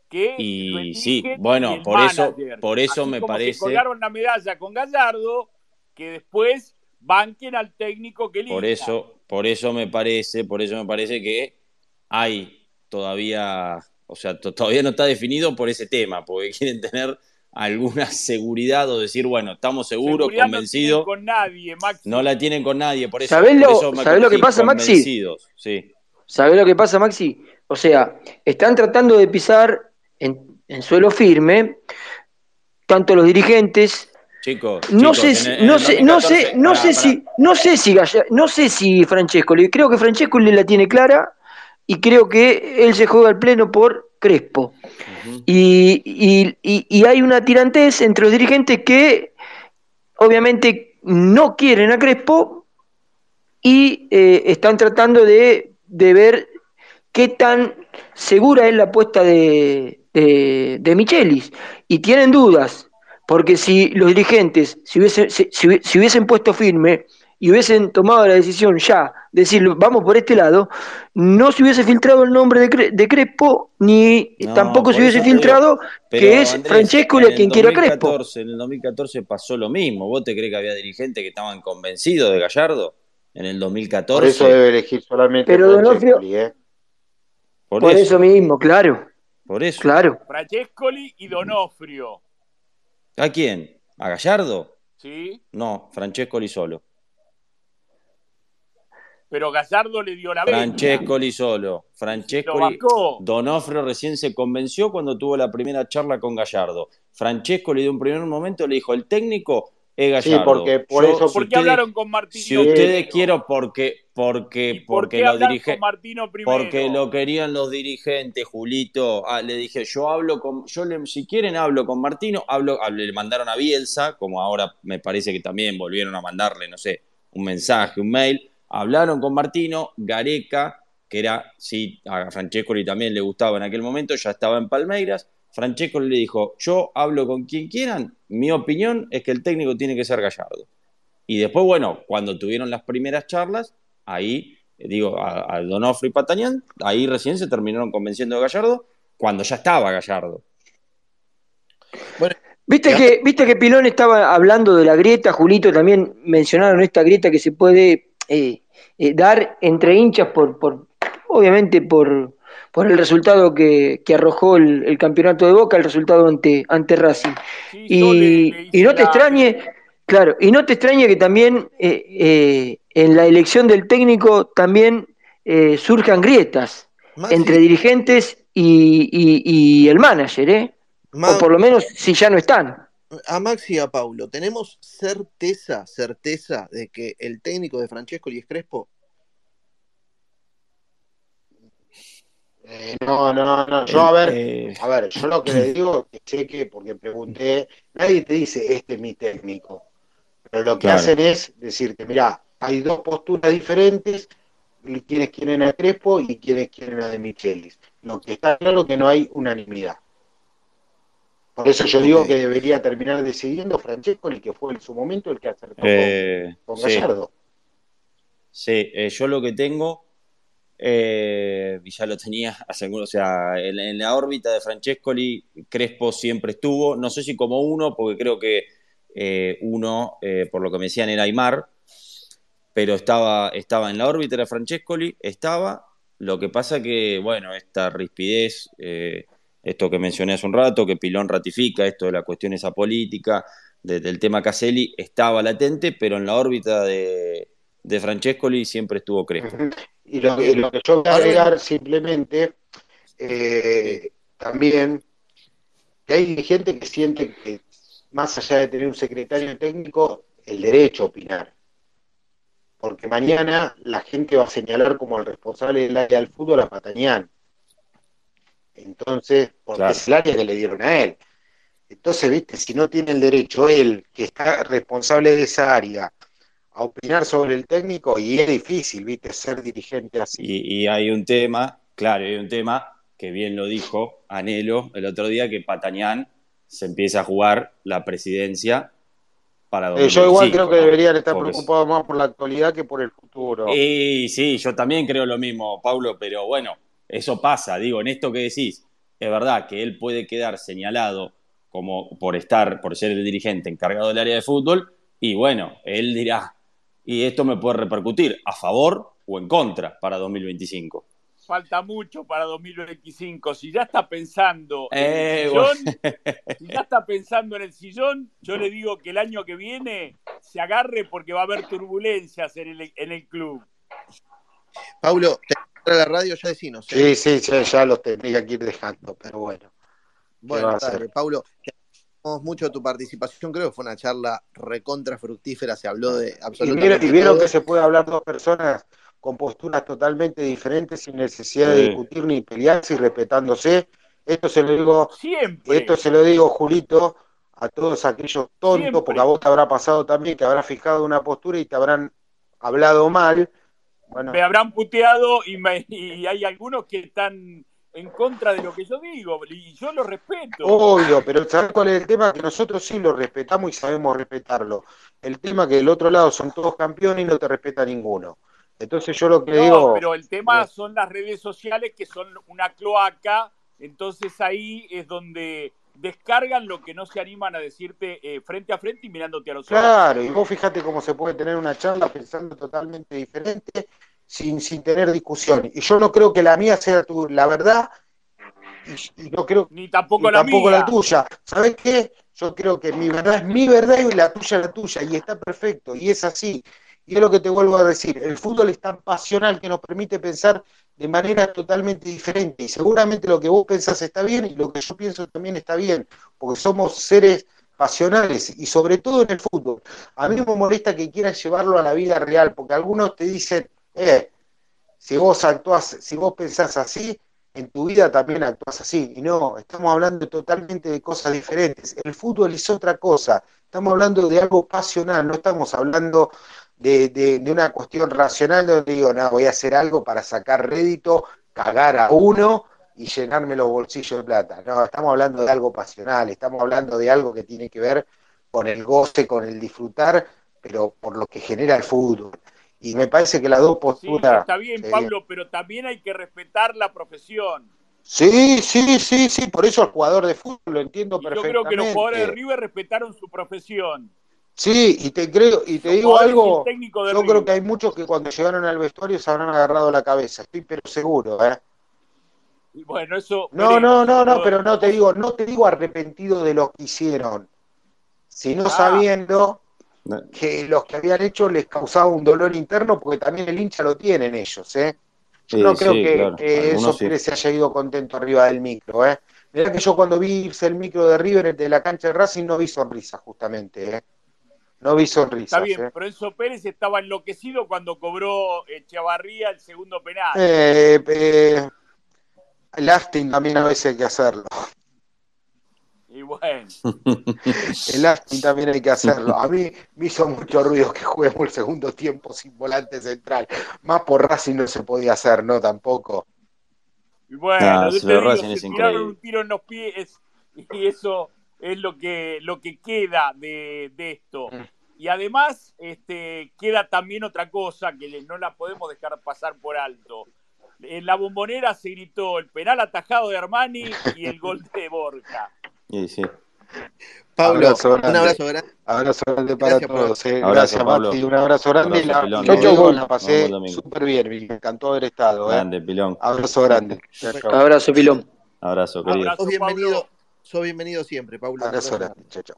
que Y lo sí, y bueno, el por eso, por eso Así me como se parece, colgaron la medalla con Gallardo, que después banquen al técnico que elija. por eso, por eso me parece, por eso me parece que hay todavía, o sea, to- todavía no está definido por ese tema, porque [laughs] quieren tener alguna seguridad o decir, bueno, estamos seguros, Seguridad convencidos. No tienen con nadie, Maxi. No la tienen con nadie, por eso. ¿Sabés por lo- eso sabés lo que pasa, Maxi? Sí. ¿Sabés lo que pasa, Maxi? O sea, están tratando de pisar en, en suelo firme, tanto los dirigentes. Chicos, No chicos, sé, en en no sé, no sé, 2014 no pará, sé pará. si, no sé si Galla- no sé si Francesco, creo que Francesco le la tiene clara y creo que él se juega al pleno por Crespo. Y, y- y- y hay una tirantez entre los dirigentes que obviamente no quieren a Crespo y eh, están tratando de, de ver qué tan segura es la apuesta de, de, de Michelis. Y tienen dudas, porque si los dirigentes si hubiesen, si, si hubi- si hubiesen puesto firme y hubiesen tomado la decisión ya, de decir vamos por este lado, no se hubiese filtrado el nombre de, Cre- de Crespo, ni No, tampoco se hubiese filtrado Pero, que es Andrés, Francesco el quien quiere a Crespo. 2014, En el 2014 pasó lo mismo. ¿Vos te crees que había dirigentes que estaban convencidos de Gallardo? En el 2014. Por eso debe elegir solamente Pero, Donofrio- ¿eh? Por Por eso, eso mismo, claro, por eso. claro. Francescoli y Donofrio. ¿A quién? ¿A Gallardo? ¿Sí? No, Francescoli solo. pero Gallardo le dio la venia. Francescoli solo. Lo Francescoli. bancó. Donofrio recién se convenció cuando tuvo la primera charla con Gallardo. Francescoli de un primer momento le dijo, el técnico es Sí, porque por eso- ¿Por qué hablaron con Martino? Si ustedes quiero, porque, ¿Y porque, por porque qué los hablar dirige- con Martino primero? porque lo querían los dirigentes, Julito. Ah, le dije, yo hablo con, yo le- si quieren hablo con Martino, hablo, hable- le mandaron a Bielsa, como ahora me parece que también volvieron a mandarle, no sé, un mensaje, un mail. Hablaron con Martino, Gareca, que era, sí, a Francescoli también le gustaba en aquel momento, ya estaba en Palmeiras. Francescoli le dijo, yo hablo con quien quieran, mi opinión es que el técnico tiene que ser Gallardo. Y después, bueno, cuando tuvieron las primeras charlas, ahí, eh, digo, a, a Donofrio y Patañán, ahí recién se terminaron convenciendo de Gallardo, cuando ya estaba Gallardo. Viste Ya. que, viste que Pilón estaba hablando de la grieta, Julito también mencionaron esta grieta que se puede eh, eh, dar entre hinchas por, por obviamente por, por el resultado que, que arrojó el, el campeonato de Boca, el resultado ante, ante Racing. Sí, yo le- Y, le y no te la- extrañe, claro, y no te extrañe que también eh, eh, en la elección del técnico también eh, surjan grietas entre dirigentes y, y- y el manager, ¿eh? O por lo menos si ya no están. a Maxi y a Paulo, ¿tenemos certeza, certeza de que el técnico de Francesco es Crespo? Eh, no, no, no. Yo, a ver, Eh, a ver, yo lo que le [clears throat] digo, que sé que, porque pregunté, nadie te dice, este es mi técnico. Pero lo que Claro. hacen es decirte, mira, hay dos posturas diferentes, quienes quieren a Crespo y quienes quieren a De Michelis. Lo que está claro es que no hay unanimidad. Por eso yo digo que debería terminar decidiendo Francesco, el que fue en su momento el que acertó con- eh, con, sí. Gallardo. Sí, eh, yo lo que tengo, eh, lo tenía hace algunos, o sea, en, en la órbita de Francescoli, Crespo siempre estuvo, no sé si como uno, porque creo que eh, uno, eh, por lo que me decían, era Aymar, pero estaba, estaba en la órbita de Francescoli, estaba, lo que pasa que, bueno, esta rispidez, eh, esto que mencioné hace un rato, que Pilón ratifica, esto de la cuestión esa política, de- del tema Caselli, estaba latente, pero en la órbita de, de Francescoli siempre estuvo Crespo. Y lo, que- lo que yo voy a agregar simplemente, eh, también, que hay gente que siente que más allá de tener un secretario técnico, el derecho a opinar. Porque mañana la gente va a señalar como el responsable del área del fútbol a Patañán. Entonces, porque Claro. es el área que le dieron a él. Entonces, viste, si no tiene el derecho él, que está responsable de esa área, a opinar sobre el técnico, y es difícil, viste, ser dirigente así. Y, y hay un tema, claro, hay un tema que bien lo dijo Anelo el otro día, que Patañán se empieza a jugar la presidencia para Eh, yo igual 2025, creo que deberían estar preocupados más por la actualidad que por el futuro. Y sí, yo también creo lo mismo, Paulo, pero bueno, eso pasa, digo, en esto que decís, es verdad que él puede quedar señalado como por estar, por ser el dirigente encargado del área de fútbol, y bueno, él dirá, y esto me puede repercutir a favor o en contra para 2025. Falta mucho para 2025. Si ya está pensando en Eh, el bueno. sillón, [laughs] si ya está pensando en el sillón, yo le digo que el año que viene se agarre porque va a haber turbulencias en el, en el club. Paulo, te a la radio ya decinos. ¿eh? Sí, sí, sí, ya los tendría que ir dejando, pero bueno. Bueno, va a dale, ser? Paulo, mucho tu participación. Creo que fue una charla recontra fructífera. Se habló de Y absolutamente vieron, y vieron que se puede hablar dos personas con posturas totalmente diferentes sin necesidad de discutir ni pelearse y respetándose. Esto se lo digo, Siempre. esto se lo digo, Julito, a todos aquellos tontos, Siempre. porque a vos te habrá pasado también que habrás fijado una postura y te habrán hablado mal. Bueno, Me habrán puteado y, me- y hay algunos que están en contra de lo que yo digo y yo lo respeto. Obvio, pero ¿sabes cuál es el tema? Que nosotros sí lo respetamos y sabemos respetarlo. El tema que del otro lado son todos campeones y no te respeta ninguno. Entonces yo lo que No, digo, pero el tema son las redes sociales que son una cloaca, entonces ahí es donde descargan lo que no se animan a decirte eh, frente a frente y mirándote a los ojos. claro, y vos fíjate cómo se puede tener una charla pensando totalmente diferente sin, sin tener discusión. Y yo no creo que la mía sea tu, la verdad y, y no creo Ni tampoco y la tampoco mía. la tuya. ¿Sabes qué? Yo creo que mi verdad es mi verdad y la tuya es la tuya y está perfecto y es así. Y es lo que te vuelvo a decir, el fútbol es tan pasional que nos permite pensar de manera totalmente diferente. Y seguramente lo que vos pensás está bien y lo que yo pienso también está bien, porque somos seres pasionales y sobre todo en el fútbol. A mí me molesta que quieran llevarlo a la vida real, porque algunos te dicen, eh, si vos actuás, si vos pensás así, en tu vida también actúas así. Y no, estamos hablando totalmente de cosas diferentes. El fútbol es otra cosa. Estamos hablando de algo pasional, no estamos hablando de, de, una cuestión racional donde digo, no, voy a hacer algo para sacar rédito, cagar a uno y llenarme los bolsillos de plata. No, estamos hablando de algo pasional, estamos hablando de algo que tiene que ver con el goce, con el disfrutar, pero por lo que genera el fútbol. Y me parece que las dos Sí, posturas... está bien, eh, Pablo, pero también hay que respetar la profesión. Sí, sí, sí, sí, por eso el jugador de fútbol lo entiendo Y yo perfectamente. creo que los jugadores de River respetaron su profesión. Sí, y te creo, y te Los digo algo, yo River. creo que hay muchos que cuando llegaron al vestuario se habrán agarrado la cabeza, estoy pero seguro, ¿eh? Bueno, eso. No, no, no, no, pero no te digo, no te digo arrepentido de lo que hicieron, sino Ah. sabiendo. Que los que habían hecho les causaba un dolor interno, porque también el hincha lo tienen ellos, ¿eh? Yo Sí, no creo sí, que, claro. que eso sí. Pérez se haya ido contento arriba del micro, ¿eh? Mirá que yo cuando vi irse el micro de River de la cancha de Racing no vi sonrisas, justamente, ¿eh? No vi sonrisas, Está bien, ¿eh? pero Enzo Pérez estaba enloquecido cuando cobró Echavarría el segundo penal. Eh, eh, también a veces hay que hacerlo. Bueno, [laughs] El acting también hay que hacerlo. A mí me hizo mucho ruido que juguemos el segundo tiempo sin volante central. Más por Racing no se podía hacer, ¿no? Tampoco. y bueno, yo te digo, se es tiraron increíble. un tiro en los pies y eso es lo que, lo que queda de, de esto. Mm. Y además este, queda también otra cosa que no la podemos dejar pasar por alto. En la bombonera se gritó el penal atajado de Armani y el gol de Borja. Sí, sí. Pablo, Abrazo un abrazo grande. Abrazo grande para Gracias, Pablo. todos. eh. Abrazo, Gracias, Pablo. Mati. Un abrazo grande. Abrazo, y la, Pilón. y Chau, chau. luego la Nos pasé vemos el domingo. súper bien. Me encantó haber estado. ¿eh? Grande, Pilón. Abrazo grande. Chau, chau. Abrazo, Pilón. Abrazo, querido. Abrazo. Sos bienvenido, sos bienvenido siempre, Pablo. Abrazo grande. Chau.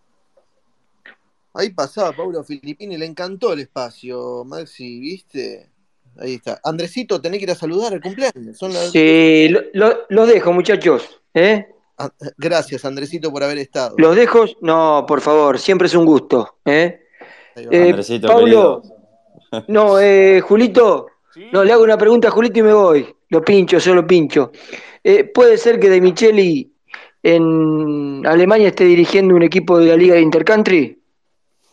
Ahí pasaba Pablo Filippini, le encantó el espacio, Maxi, ¿viste? Ahí está. Andresito, tenés que ir a saludar el cumpleaños. Son las- Sí, lo- lo- los dejo, muchachos. ¿eh? Ah, Gracias, Andresito, por haber estado. Los dejo. No, por favor, siempre es un gusto. ¿eh? Eh, Andresito, Pablo, querido. [laughs] no, eh, Julito, ¿sí? no, le hago una pregunta a Julito y me voy. Lo pincho, solo pincho. Eh, ¿Puede ser que De Micheli en Alemania esté dirigiendo un equipo de la Liga de Intercountry?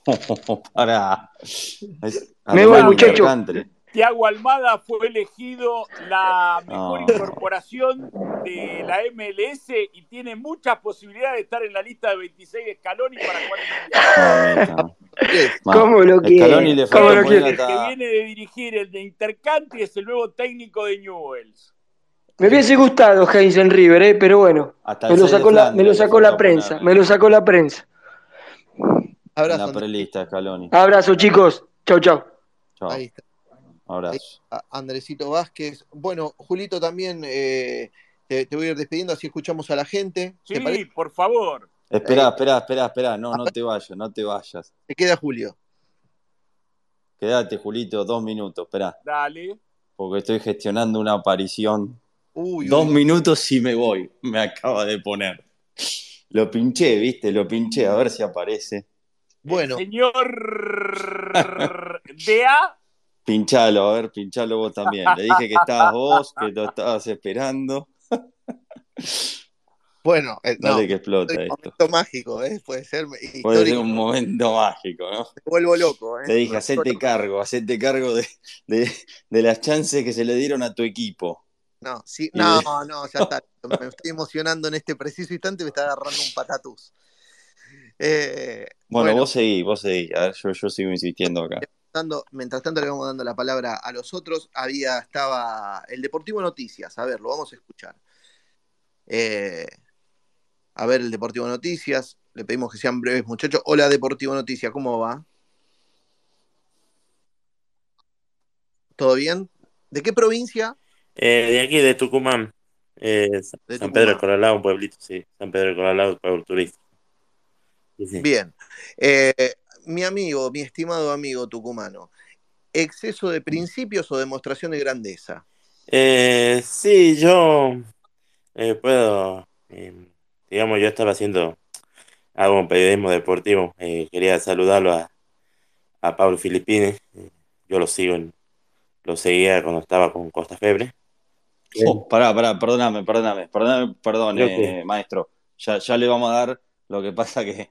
[laughs] Pará. Es Me voy, muchacho. Intercountry. Tiago Almada fue elegido la mejor No. incorporación de la MLS y tiene muchas posibilidades de estar en la lista de 26 de Scaloni para jugar en el Mundial. Mamita. ¿Qué es? Ma, ¿Cómo lo quiere? le ¿Cómo lo quiere? El que viene de dirigir el de Intercountry es el nuevo técnico de Newells. Me hubiese gustado Heinz en River, ¿eh? pero bueno, me lo sacó la, Flandria me lo le sacó la faltó prensa, me lo sacó la prensa. Abrazo, Andresito. prelista, Scaloni. Abrazo, chicos. Chau, chau. Chao. Ahí está. Abrazo. a Andresito Vázquez. Bueno, Julito también eh, te, te voy a ir despidiendo, así escuchamos a la gente. ¿Te Sí, por favor. Esperá, esperá, esperá, esperá. No, no te vayas, no te vayas. Te queda Julio. Quédate, Julito, dos minutos, esperá. Dale. Porque estoy gestionando una aparición. Uy, Dos uy. minutos y me voy. Me acaba de poner. Lo pinché, viste, lo pinché, a ver si aparece. Bueno, El señor [laughs] DA. Pinchalo, a ver, pinchalo vos también. Le dije que estabas vos, que lo estabas esperando. bueno, eh, no, Dale que explota un esto. momento mágico, ¿eh? Puede ser Puede ser un momento mágico, ¿no? Me vuelvo loco, ¿eh? Te dije, hacete cargo, hacete cargo de, de, de las chances que se le dieron a tu equipo. No, sí, no, de- no, ya está. Me estoy emocionando en este preciso instante, me está agarrando un patatús. Eh, Bueno, bueno, vos seguí, vos seguí. A ver, yo, yo sigo insistiendo acá. Mientras tanto le vamos dando la palabra a los otros. Había, estaba el Deportivo Noticias. A ver, lo vamos a escuchar. Eh, a ver, el Deportivo Noticias. Le pedimos que sean breves, muchachos. Hola, Deportivo Noticias, ¿cómo va? ¿Todo bien? ¿De qué provincia? Eh, de aquí, de Tucumán. Eh, San De San Tucumán. Pedro de Coralao, un pueblito, sí. San Pedro de Coralao, pueblo turístico. Sí, sí. Bien. Eh, mi amigo, mi estimado amigo tucumano, exceso de principios o demostración de grandeza? Eh, sí, yo eh, puedo, eh, digamos, yo estaba haciendo algo en periodismo deportivo. eh, quería saludarlo a, a Pablo Filippini. eh, yo lo sigo, en- lo seguía cuando estaba con Costa Febre. Oh, pará, pará, perdóname, perdóname, perdóname, perdón, eh, maestro. Ya, ya le vamos a dar lo que pasa que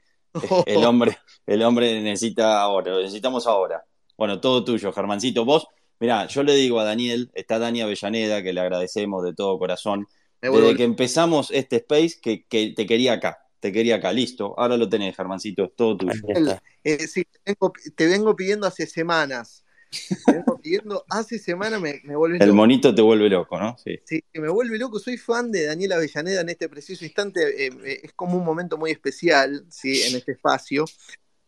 el [laughs] hombre, el hombre necesita ahora, lo necesitamos ahora. Bueno, todo tuyo, Germancito. Vos, mirá, yo le digo a Daniel, está Dani Avellaneda, que le agradecemos de todo corazón. Desde que empezamos este space, que, que te quería acá, te quería acá, listo. Ahora lo tenés, Germancito, es todo tuyo. Eh, sí, te vengo, te vengo pidiendo hace semanas. Vengo pidiendo hace semanas, me, me vuelves El loco. monito te vuelve loco, ¿no? Sí. Sí, me vuelve loco. Soy fan de Daniel Avellaneda en este preciso instante. eh, eh, es como un momento muy especial, ¿sí? En este espacio.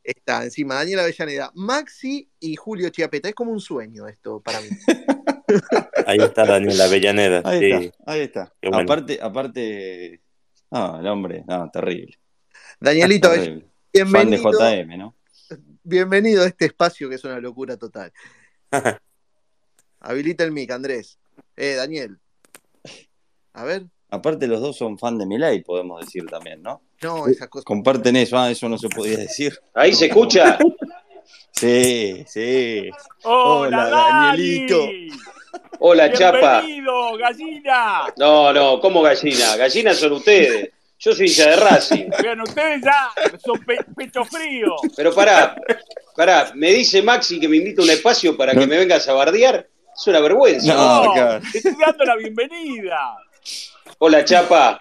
Está encima Daniel Avellaneda, Maxi y Julio Chiapeta. Es como un sueño esto para mí. [laughs] Ahí está Daniel Avellaneda. Ahí sí. está, ahí está. Bueno. Aparte, aparte, no, el hombre, no, terrible. Danielito, terrible. Fan de bienvenido, JM, ¿no? Bienvenido a este espacio que es una locura total. [laughs] Habilita el mic, Andrés. Eh, Daniel. A ver. Aparte los dos son fan de Milei, podemos decir también, ¿no? No, esa cosa. Comparten eso, ah, eso no se podía decir. Ahí se escucha. [laughs] Sí, sí. Hola, Hola, Dani. Danielito. Hola, Chapa. Bienvenido, gallina. No, no, ¿cómo gallina? Gallinas son ustedes. Yo soy hincha de Racing. [laughs] Vean, ustedes ya son pe- pecho frío. Pero pará, pará, me dice Maxi que me invita a un espacio para que me vengas a bardear. Es una vergüenza. No, te estoy dando la bienvenida. Hola, Chapa.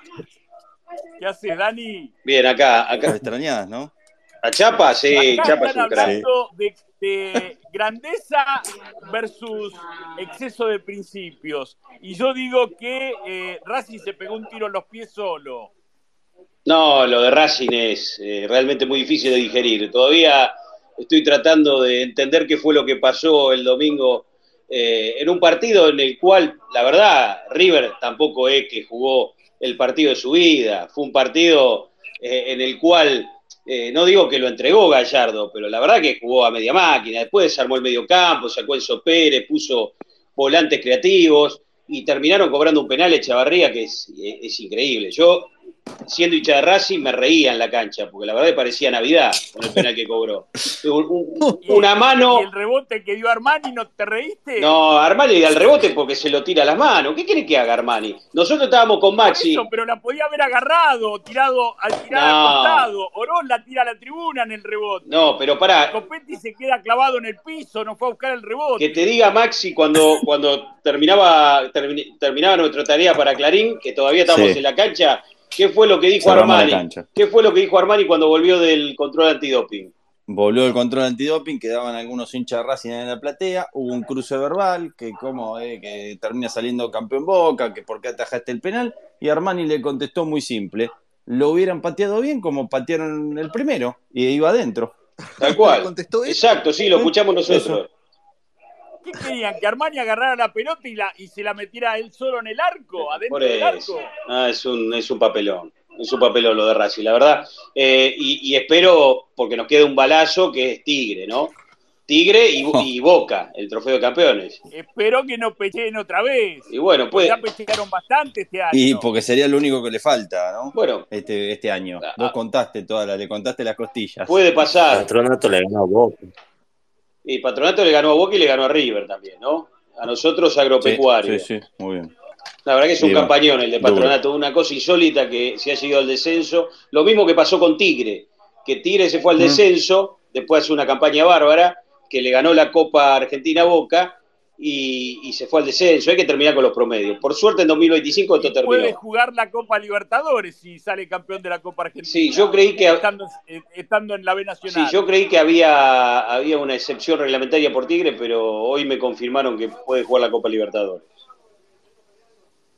¿Qué hace, Dani? Bien, acá, Lo acá. extrañás, ¿no? ¿A Chapa? Sí, Acá Chapa es están un crack. hablando de, de grandeza versus exceso de principios. Y yo digo que eh, Racing se pegó un tiro en los pies solo. No, lo de Racing es eh, realmente muy difícil de digerir. Todavía estoy tratando de entender qué fue lo que pasó el domingo eh, en un partido en el cual, la verdad, River tampoco es que jugó el partido de su vida. Fue un partido eh, en el cual, no digo que lo entregó Gallardo, pero la verdad que jugó a media máquina. Después armó el medio campo, sacó a Enzo Pérez, puso volantes creativos y terminaron cobrando un penal Echavarría que es, es increíble. Yo siendo hincha de Racing, me reía en la cancha, porque la verdad que parecía Navidad con el penal que cobró. Un- un- [laughs] Y- una ¿Y mano. el rebote que dio Armani no te reíste? No, Armani da el rebote porque se lo tira a las manos. ¿Qué quiere que haga Armani? Nosotros estábamos con Maxi. eso, pero la podía haber agarrado, tirado al tirar No. al costado. Orón la tira a la tribuna en el rebote. No, pero pará, Copetti se queda clavado en el piso, no fue a buscar el rebote. que te diga Maxi cuando, cuando terminaba, termi- terminaba nuestra tarea para Clarín, que todavía estamos Sí. en la cancha, ¿qué fue lo que dijo Armani? ¿Qué fue lo que dijo Armani cuando volvió del control antidoping? Volvió el control antidoping, quedaban algunos hinchas de Racing en la platea, hubo un cruce verbal, que como eh, que termina saliendo campeón Boca, que por qué atajaste el penal, y Armani le contestó muy simple, lo hubieran pateado bien como patearon el primero, y iba adentro. Tal cual. [laughs] ¿Contestó eso? Exacto, sí, lo escuchamos nosotros. ¿Qué querían? ¿Que Armani agarrara la pelota y, la, y se la metiera él solo en el arco? ¿Adentro Por del eso. arco? Ah, es, un, es un papelón. Es un papelón lo de Racing, la verdad. Eh, y, y espero, porque nos queda un balazo que es Tigre, ¿no? Tigre y, [laughs] y Boca, el trofeo de campeones. Espero que no pecheen otra vez. Y bueno, Pues ya pechearon bastante este año. Y porque sería lo único que le falta, ¿no? bueno, Este, este año. Ah, Vos ah. contaste todas las, le contaste las costillas. puede pasar. Patronato le ganó a Boca. Y Patronato le ganó a Boca y le ganó a River también, ¿no? A nosotros agropecuario. Sí, sí, muy bien. La verdad que es un Digo, campañón el de Patronato, una cosa insólita que se ha ido al descenso. Lo mismo que pasó con Tigre, que Tigre se fue al Mm. descenso, después hace una campaña bárbara, que le ganó la Copa Argentina a Boca y, y se fue al descenso. Hay que terminar con los promedios. Por suerte en 2025 esto Y puede terminó. jugar la Copa Libertadores si sale campeón de la Copa Argentina. Sí, yo creí que- Estando, eh, estando en la B Sí, Nacional. yo creí que había, había una excepción reglamentaria por Tigre, pero hoy me confirmaron que puede jugar la Copa Libertadores.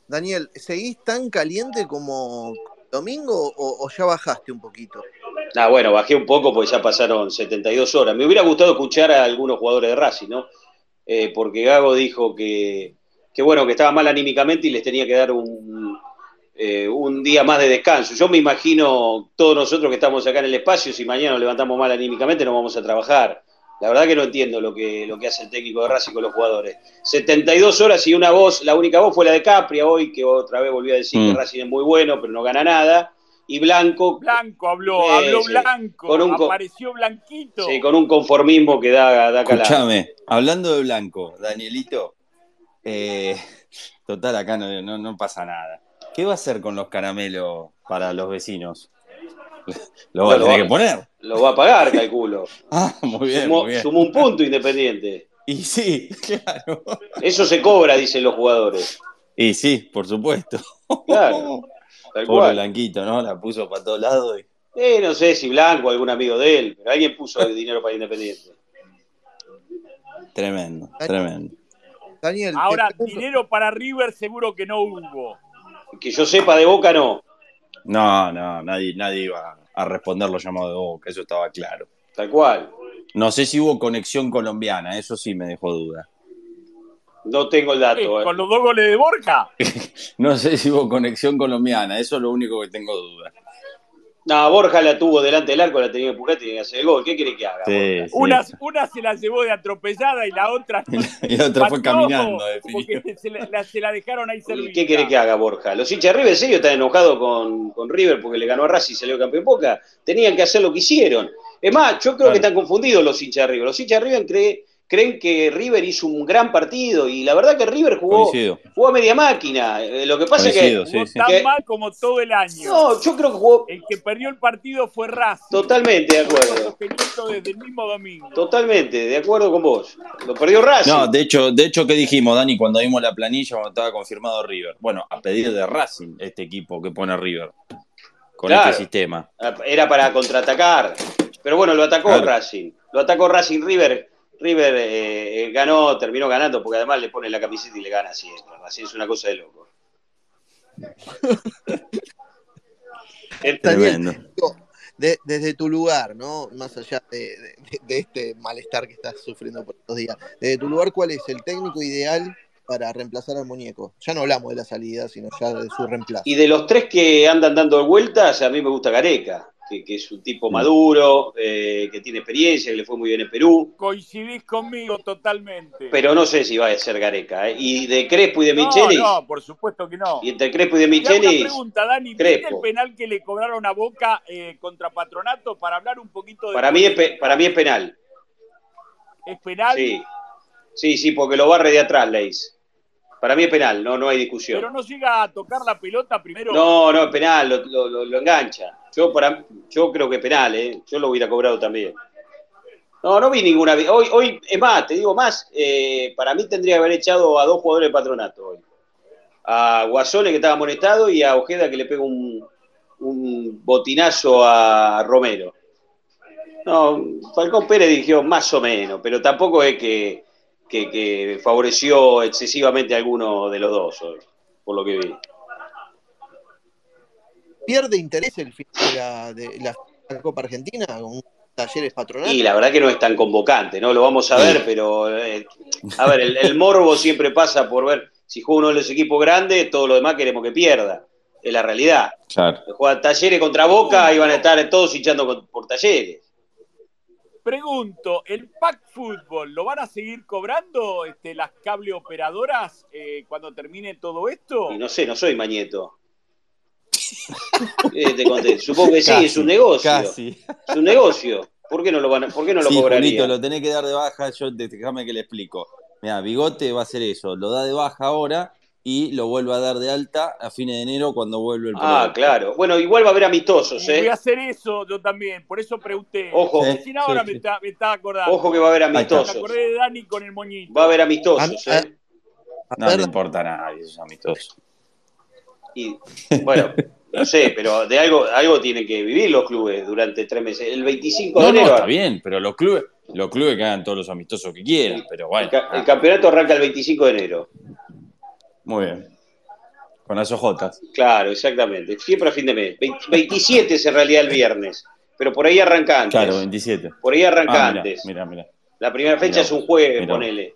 Daniel, ¿seguís tan caliente como domingo o, o ya bajaste un poquito? Ah, bueno, bajé un poco porque ya pasaron 72 horas. Me hubiera gustado escuchar a algunos jugadores de Racing, ¿no? Eh, porque Gago dijo que, que, bueno, que estaba mal anímicamente y les tenía que dar un, eh, un día más de descanso. Yo me imagino todos nosotros que estamos acá en el espacio, si mañana nos levantamos mal anímicamente, no vamos a trabajar. La verdad que no entiendo lo que, lo que hace el técnico de Racing con los jugadores. 72 horas y una voz, la única voz fue la de Capria hoy, que otra vez volvió a decir Mm. que Racing es muy bueno, pero no gana nada. Y Blanco, Blanco habló, habló sí. Blanco, Con un co- apareció Blanquito. sí, con un conformismo que da, da calado. Escúchame, hablando de Blanco, Danielito, eh, total, acá no, no, no pasa nada. ¿Qué va a hacer con los caramelos para los vecinos? [laughs] Lo va a tener va- que poner. Lo va a pagar, calculo. [laughs] Ah, muy bien, Sumó, muy bien. sumó un punto independiente. [laughs] Y sí, claro. Eso se cobra, dicen los jugadores. Y sí, por supuesto. Claro, tal Pobre cual. Blanquito, ¿no? La puso para todos lados. y- Eh, no sé si Blanco, algún amigo de él, pero alguien puso dinero para Independiente. Tremendo, tremendo. Daniel, Ahora, dinero para River seguro que no hubo. Que yo sepa de Boca no, No, no, nadie, nadie iba a responder los llamados de boca, eso estaba claro. tal cual. No sé si hubo conexión colombiana, eso sí me dejó duda. No tengo el dato. eh. Con los dos goles de Borja. [laughs] No sé si hubo conexión colombiana, eso es lo único que tengo duda. No, Borja la tuvo delante del arco, la tenía que empujar, tenía que hacer el gol. ¿Qué quiere que haga? Sí, Borja? sí. Una, una se la llevó de atropellada y la otra. [laughs] Y la otra fue caminando. Porque se la, la- se la dejaron ahí ¿Y servida. ¿Qué quiere que haga Borja? Los hinchas de River, en serio, están enojados con, con River porque le ganó a Racing y salió campeón Boca. Tenían que hacer lo que hicieron. Es más, yo creo Claro. que están confundidos los hinchas de River. Los hinchas de River cree- creen que River hizo un gran partido y la verdad que River jugó, jugó a media máquina. Eh, Lo que pasa Coincido, es sí, Jugó sí. tan Que- mal como todo el año. que. No, yo creo que jugó El que perdió el partido fue Racing. totalmente de acuerdo. Sosteniendo desde el mismo domingo. Totalmente, de acuerdo con vos. Lo perdió Racing. No, de hecho, de hecho, ¿qué dijimos, Dani, cuando vimos la planilla, cuando estaba confirmado River? Bueno, a pedir de Racing, este equipo que pone River, con Claro. este sistema. Era para contraatacar. Pero bueno, lo atacó Claro. Racing. Lo atacó Racing River. River eh, eh, ganó, terminó ganando porque además le pone la camiseta y le gana siempre. Racing es una cosa de loco. [laughs] El- Daniel, de- desde tu lugar, ¿no? Más allá de, de- de este malestar que estás sufriendo por estos días, desde tu lugar, ¿cuál es el técnico ideal para reemplazar al muñeco? Ya no hablamos de la salida, sino ya de su reemplazo. Y de los tres que andan dando vueltas, a mí me gusta Gareca, que, que es un tipo maduro, eh, que tiene experiencia, que le fue muy bien en Perú. Coincidís conmigo totalmente. Pero no sé si va a ser Gareca. ¿eh? Y de Crespo y de no, Michelis. no, por supuesto que no. Y entre Crespo y de hago una pregunta, Dani. ¿Viste el Crespo. penal que le cobraron a Boca eh, contra Patronato para hablar un poquito de... Para mí, es, pe- para mí es penal. ¿Es penal? Sí, sí, sí, porque lo barre de atrás, Leis. Para mí es penal, no, no hay discusión. Pero no llega a tocar la pelota primero. No, no, es penal, lo, lo- lo- lo engancha. Yo para, yo creo que es penal, ¿eh? Yo lo hubiera cobrado también. No, no vi ninguna. Hoy, hoy es más, te digo más, eh, para mí tendría que haber echado a dos jugadores de patronato hoy. A Guasole que estaba amonestado y a Ojeda que le pega un, un botinazo a Romero. No, Falcón Pérez dirigió más o menos, pero tampoco es que, que- que favoreció excesivamente a alguno de los dos hoy, por lo que vi. ¿Pierde interés el final de la, de la Copa Argentina con talleres patronales? Y la verdad que no es tan convocante, ¿no? Lo vamos a ver, pero eh, a ver, el, el morbo siempre pasa por ver si juega uno de los equipos grandes, todo lo demás queremos que pierda. Es la realidad. Claro. Juega Talleres contra Boca y van a estar todos hinchando por Talleres. Pregunto, ¿el pack fútbol lo van a seguir cobrando este, las cable operadoras eh, cuando termine todo esto? Y no sé, no soy Mañeto. [laughs] Eh, te conté. Supongo que sí, Casi, es un negocio. Casi. Es un negocio. ¿Por qué no lo, van a- por qué no lo sí, cobraría? Julito, lo tenés que dar de baja. Yo, déjame que le explico. Mira, Bigote va a hacer eso. Lo da de baja ahora y lo vuelve a dar de alta a fines de enero cuando vuelve el Ah, producto. claro. Bueno, igual va a haber amistosos, Voy a ¿eh? hacer eso yo también, por eso pregunté. Ojo. Sí, ahora sí, me, sí. está- me estaba acordando. Ojo que va a haber Me amistosos. acordé de Dani con el moñito. Va a haber amistosos, ¿eh? No le importa a nadie, esos amistosos. Y bueno, no sé, pero de algo, algo tienen que vivir los clubes durante tres meses. El 25 de No, no, enero. está bien, pero los clubes, los clubes que hagan todos los amistosos que quieran, pero el, bueno. ca- el ah, campeonato arranca el 25 de enero. Muy bien. Con las ojotas. Claro, exactamente. Siempre a fin de mes. Vein- 27 es en realidad el viernes, pero por ahí arranca antes. Claro, 27. Por ahí arranca Ah, mira, antes. mira, mira. La primera fecha Mirá es un jueves, mirá ponele.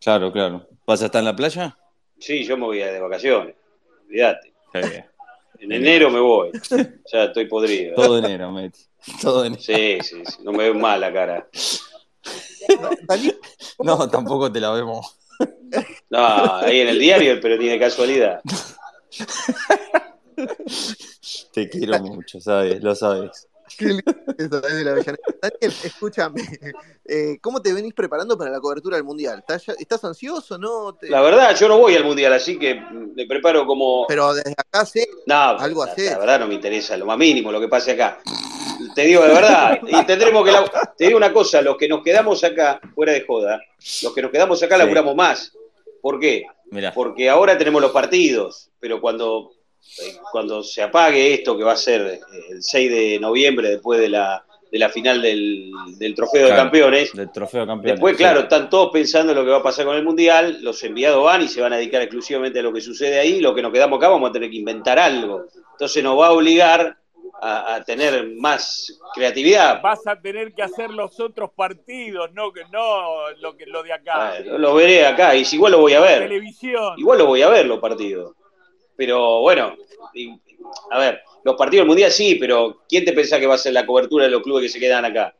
Claro, claro. ¿Vas a estar en la playa? Sí, yo me voy de vacaciones. Olvídate. En enero me voy. [laughs] Ya estoy podrido. Todo enero, Meti. Todo enero. Sí, sí, sí. No me veo mal la cara. [laughs] No, tampoco te la vemos. No, ahí en el diario, pero de casualidad. Te quiero mucho, sabes, lo sabes. Qué lindo eso, Daniel escúchame, eh, ¿cómo te venís preparando para la cobertura del Mundial? ¿Estás, ya- estás ansioso, no? Te- La verdad, yo no voy al mundial, así que me preparo como. Pero desde acá sé, No, algo la, hacés. la verdad no me interesa lo más mínimo lo que pase acá. Te digo de verdad, y tendremos que. la- Te digo una cosa, los que nos quedamos acá, fuera de joda, los que nos quedamos acá Sí. laburamos más. ¿Por qué? Mirá, Porque ahora tenemos los partidos, pero cuando, eh, cuando se apague esto, que va a ser eh, el 6 de noviembre, después de la, de la final del, del Trofeo de. Campeones, del trofeo campeón. Después, claro, están todos pensando en lo que va a pasar con el Mundial, los enviados van y se van a dedicar exclusivamente a lo que sucede ahí, lo que nos quedamos acá vamos a tener que inventar algo. Entonces nos va a obligar a, a tener más creatividad. Vas a tener que hacer los otros partidos, no, que- no lo, que, lo de acá. Bueno, lo veré acá y si igual lo voy a ver. Televisión. Igual lo voy a ver los partidos. Pero bueno, y- a ver, los partidos del Mundial sí, pero ¿quién te pensás que va a ser la cobertura de los clubes que se quedan acá?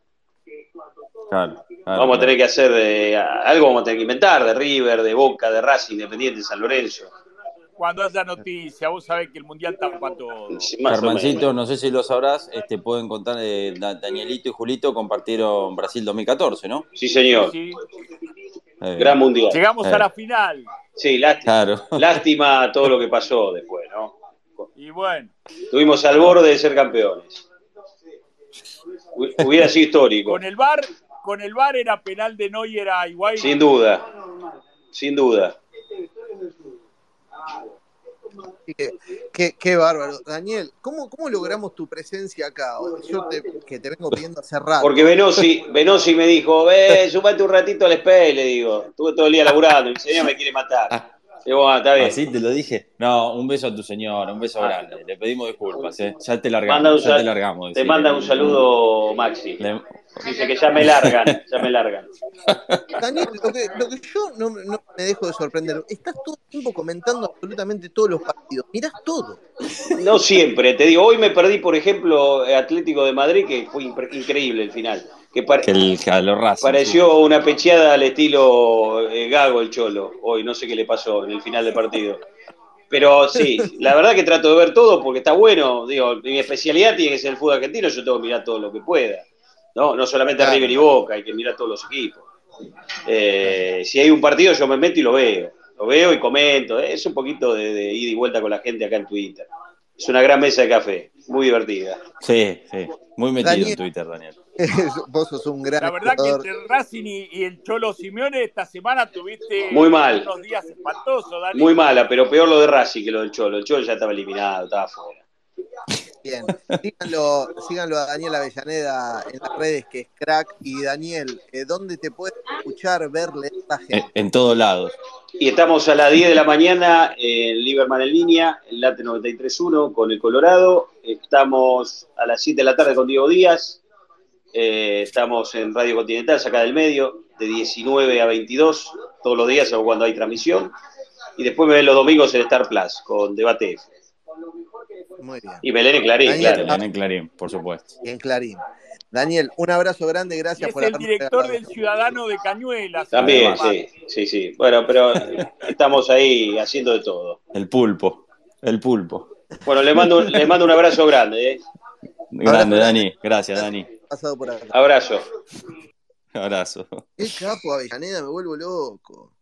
Claro, claro, Vamos a tener que hacer eh, algo, vamos a tener que inventar, de River, de Boca, de Racing, Independiente, San Lorenzo. Cuando haya noticia, vos sabés que el mundial tapa todo. Sí, Germancito, no sé si lo sabrás, este, pueden contar, eh, Da- Danielito y Julito compartieron Brasil 2014, ¿no? Sí, señor. Sí. Eh, Gran mundial. Llegamos Eh. a la final. Sí, lástima, Claro. [laughs] lástima todo lo que pasó después, ¿no? Y bueno, Estuvimos al borde de ser campeones. Hu- Hubiera sido histórico, con el VAR, con el VAR era penal de Neuer a Higuaín. sin duda. Sin duda. Qué, qué bárbaro. Daniel, ¿cómo, ¿cómo logramos tu presencia acá? Yo te, que te vengo pidiendo hace rato. Porque Venosi, Venosi me dijo, ve, sumate un ratito al SPEI, le digo. Estuve todo el día laburando, mi señor me quiere matar. Digo, bueno, está bien. Así te lo dije. No, un beso a tu señora, un beso grande. Le pedimos disculpas, ¿eh? Ya te Manda largamos, un ya te largamos. Te manda un saludo, Maxi. Le- Dice que ya me largan, ya me largan. [laughs] Daniel, lo que, lo que yo no, no me dejo de sorprender, estás todo el tiempo comentando absolutamente todos los partidos. Mirás todo. No siempre, te digo, hoy me perdí, por ejemplo, Atlético de Madrid, que fue increíble el final. Que pare- Que el pareció una pecheada al estilo eh, Gago el Cholo, hoy, no sé qué le pasó en el final del partido. Pero sí, la verdad que trato de ver todo porque está bueno. Digo, mi especialidad tiene que ser el fútbol argentino, yo tengo que mirar todo lo que pueda. No, no solamente Claro. River y Boca, hay que mirar todos los equipos. Eh, si hay un partido, yo me meto y lo veo. Lo veo y comento. Es un poquito de, de ida y vuelta con la gente acá en Twitter. Es una gran mesa de café, muy divertida. Sí, sí. Muy metido Daniel. en Twitter, Daniel. [laughs] Vos sos un gran La verdad que entre Racing y, y el Cholo Simeone esta semana tuviste Muy mal. unos días espantosos, Dani. Muy mala, pero peor lo de Racing que lo del Cholo. El Cholo ya estaba eliminado, estaba fuera. Bien. Síganlo, síganlo a Daniel Avellaneda en las redes, que es crack. Y Daniel, eh, ¿dónde te puede escuchar, ver, leer la En, gente? en todos lados. Y estamos a las 10 de la mañana en Liberman en línea, en Late 93.1 con el Colorado. Estamos a las 7 de la tarde con Diego Díaz. Eh, estamos en Radio Continental, acá del medio, de 19 a 22, todos los días o cuando hay transmisión. Y después me ven los domingos en Star Plus con Debate F. Muy bien. Y Belén y Clarín, Daniel, claro. Belén en Clarín, por supuesto. Y en Clarín. Daniel, un abrazo grande, Y gracias es por el director del Ciudadano de Cañuelas. También, sí, sí, sí. Bueno, pero estamos ahí haciendo de todo. El pulpo. El pulpo. Bueno, le mando, le mando un abrazo grande. ¿eh? Grande, Dani. Gracias, Dani. pasado por acá. Abrazo. Abrazo. Qué capo, Avellaneda, me vuelvo loco.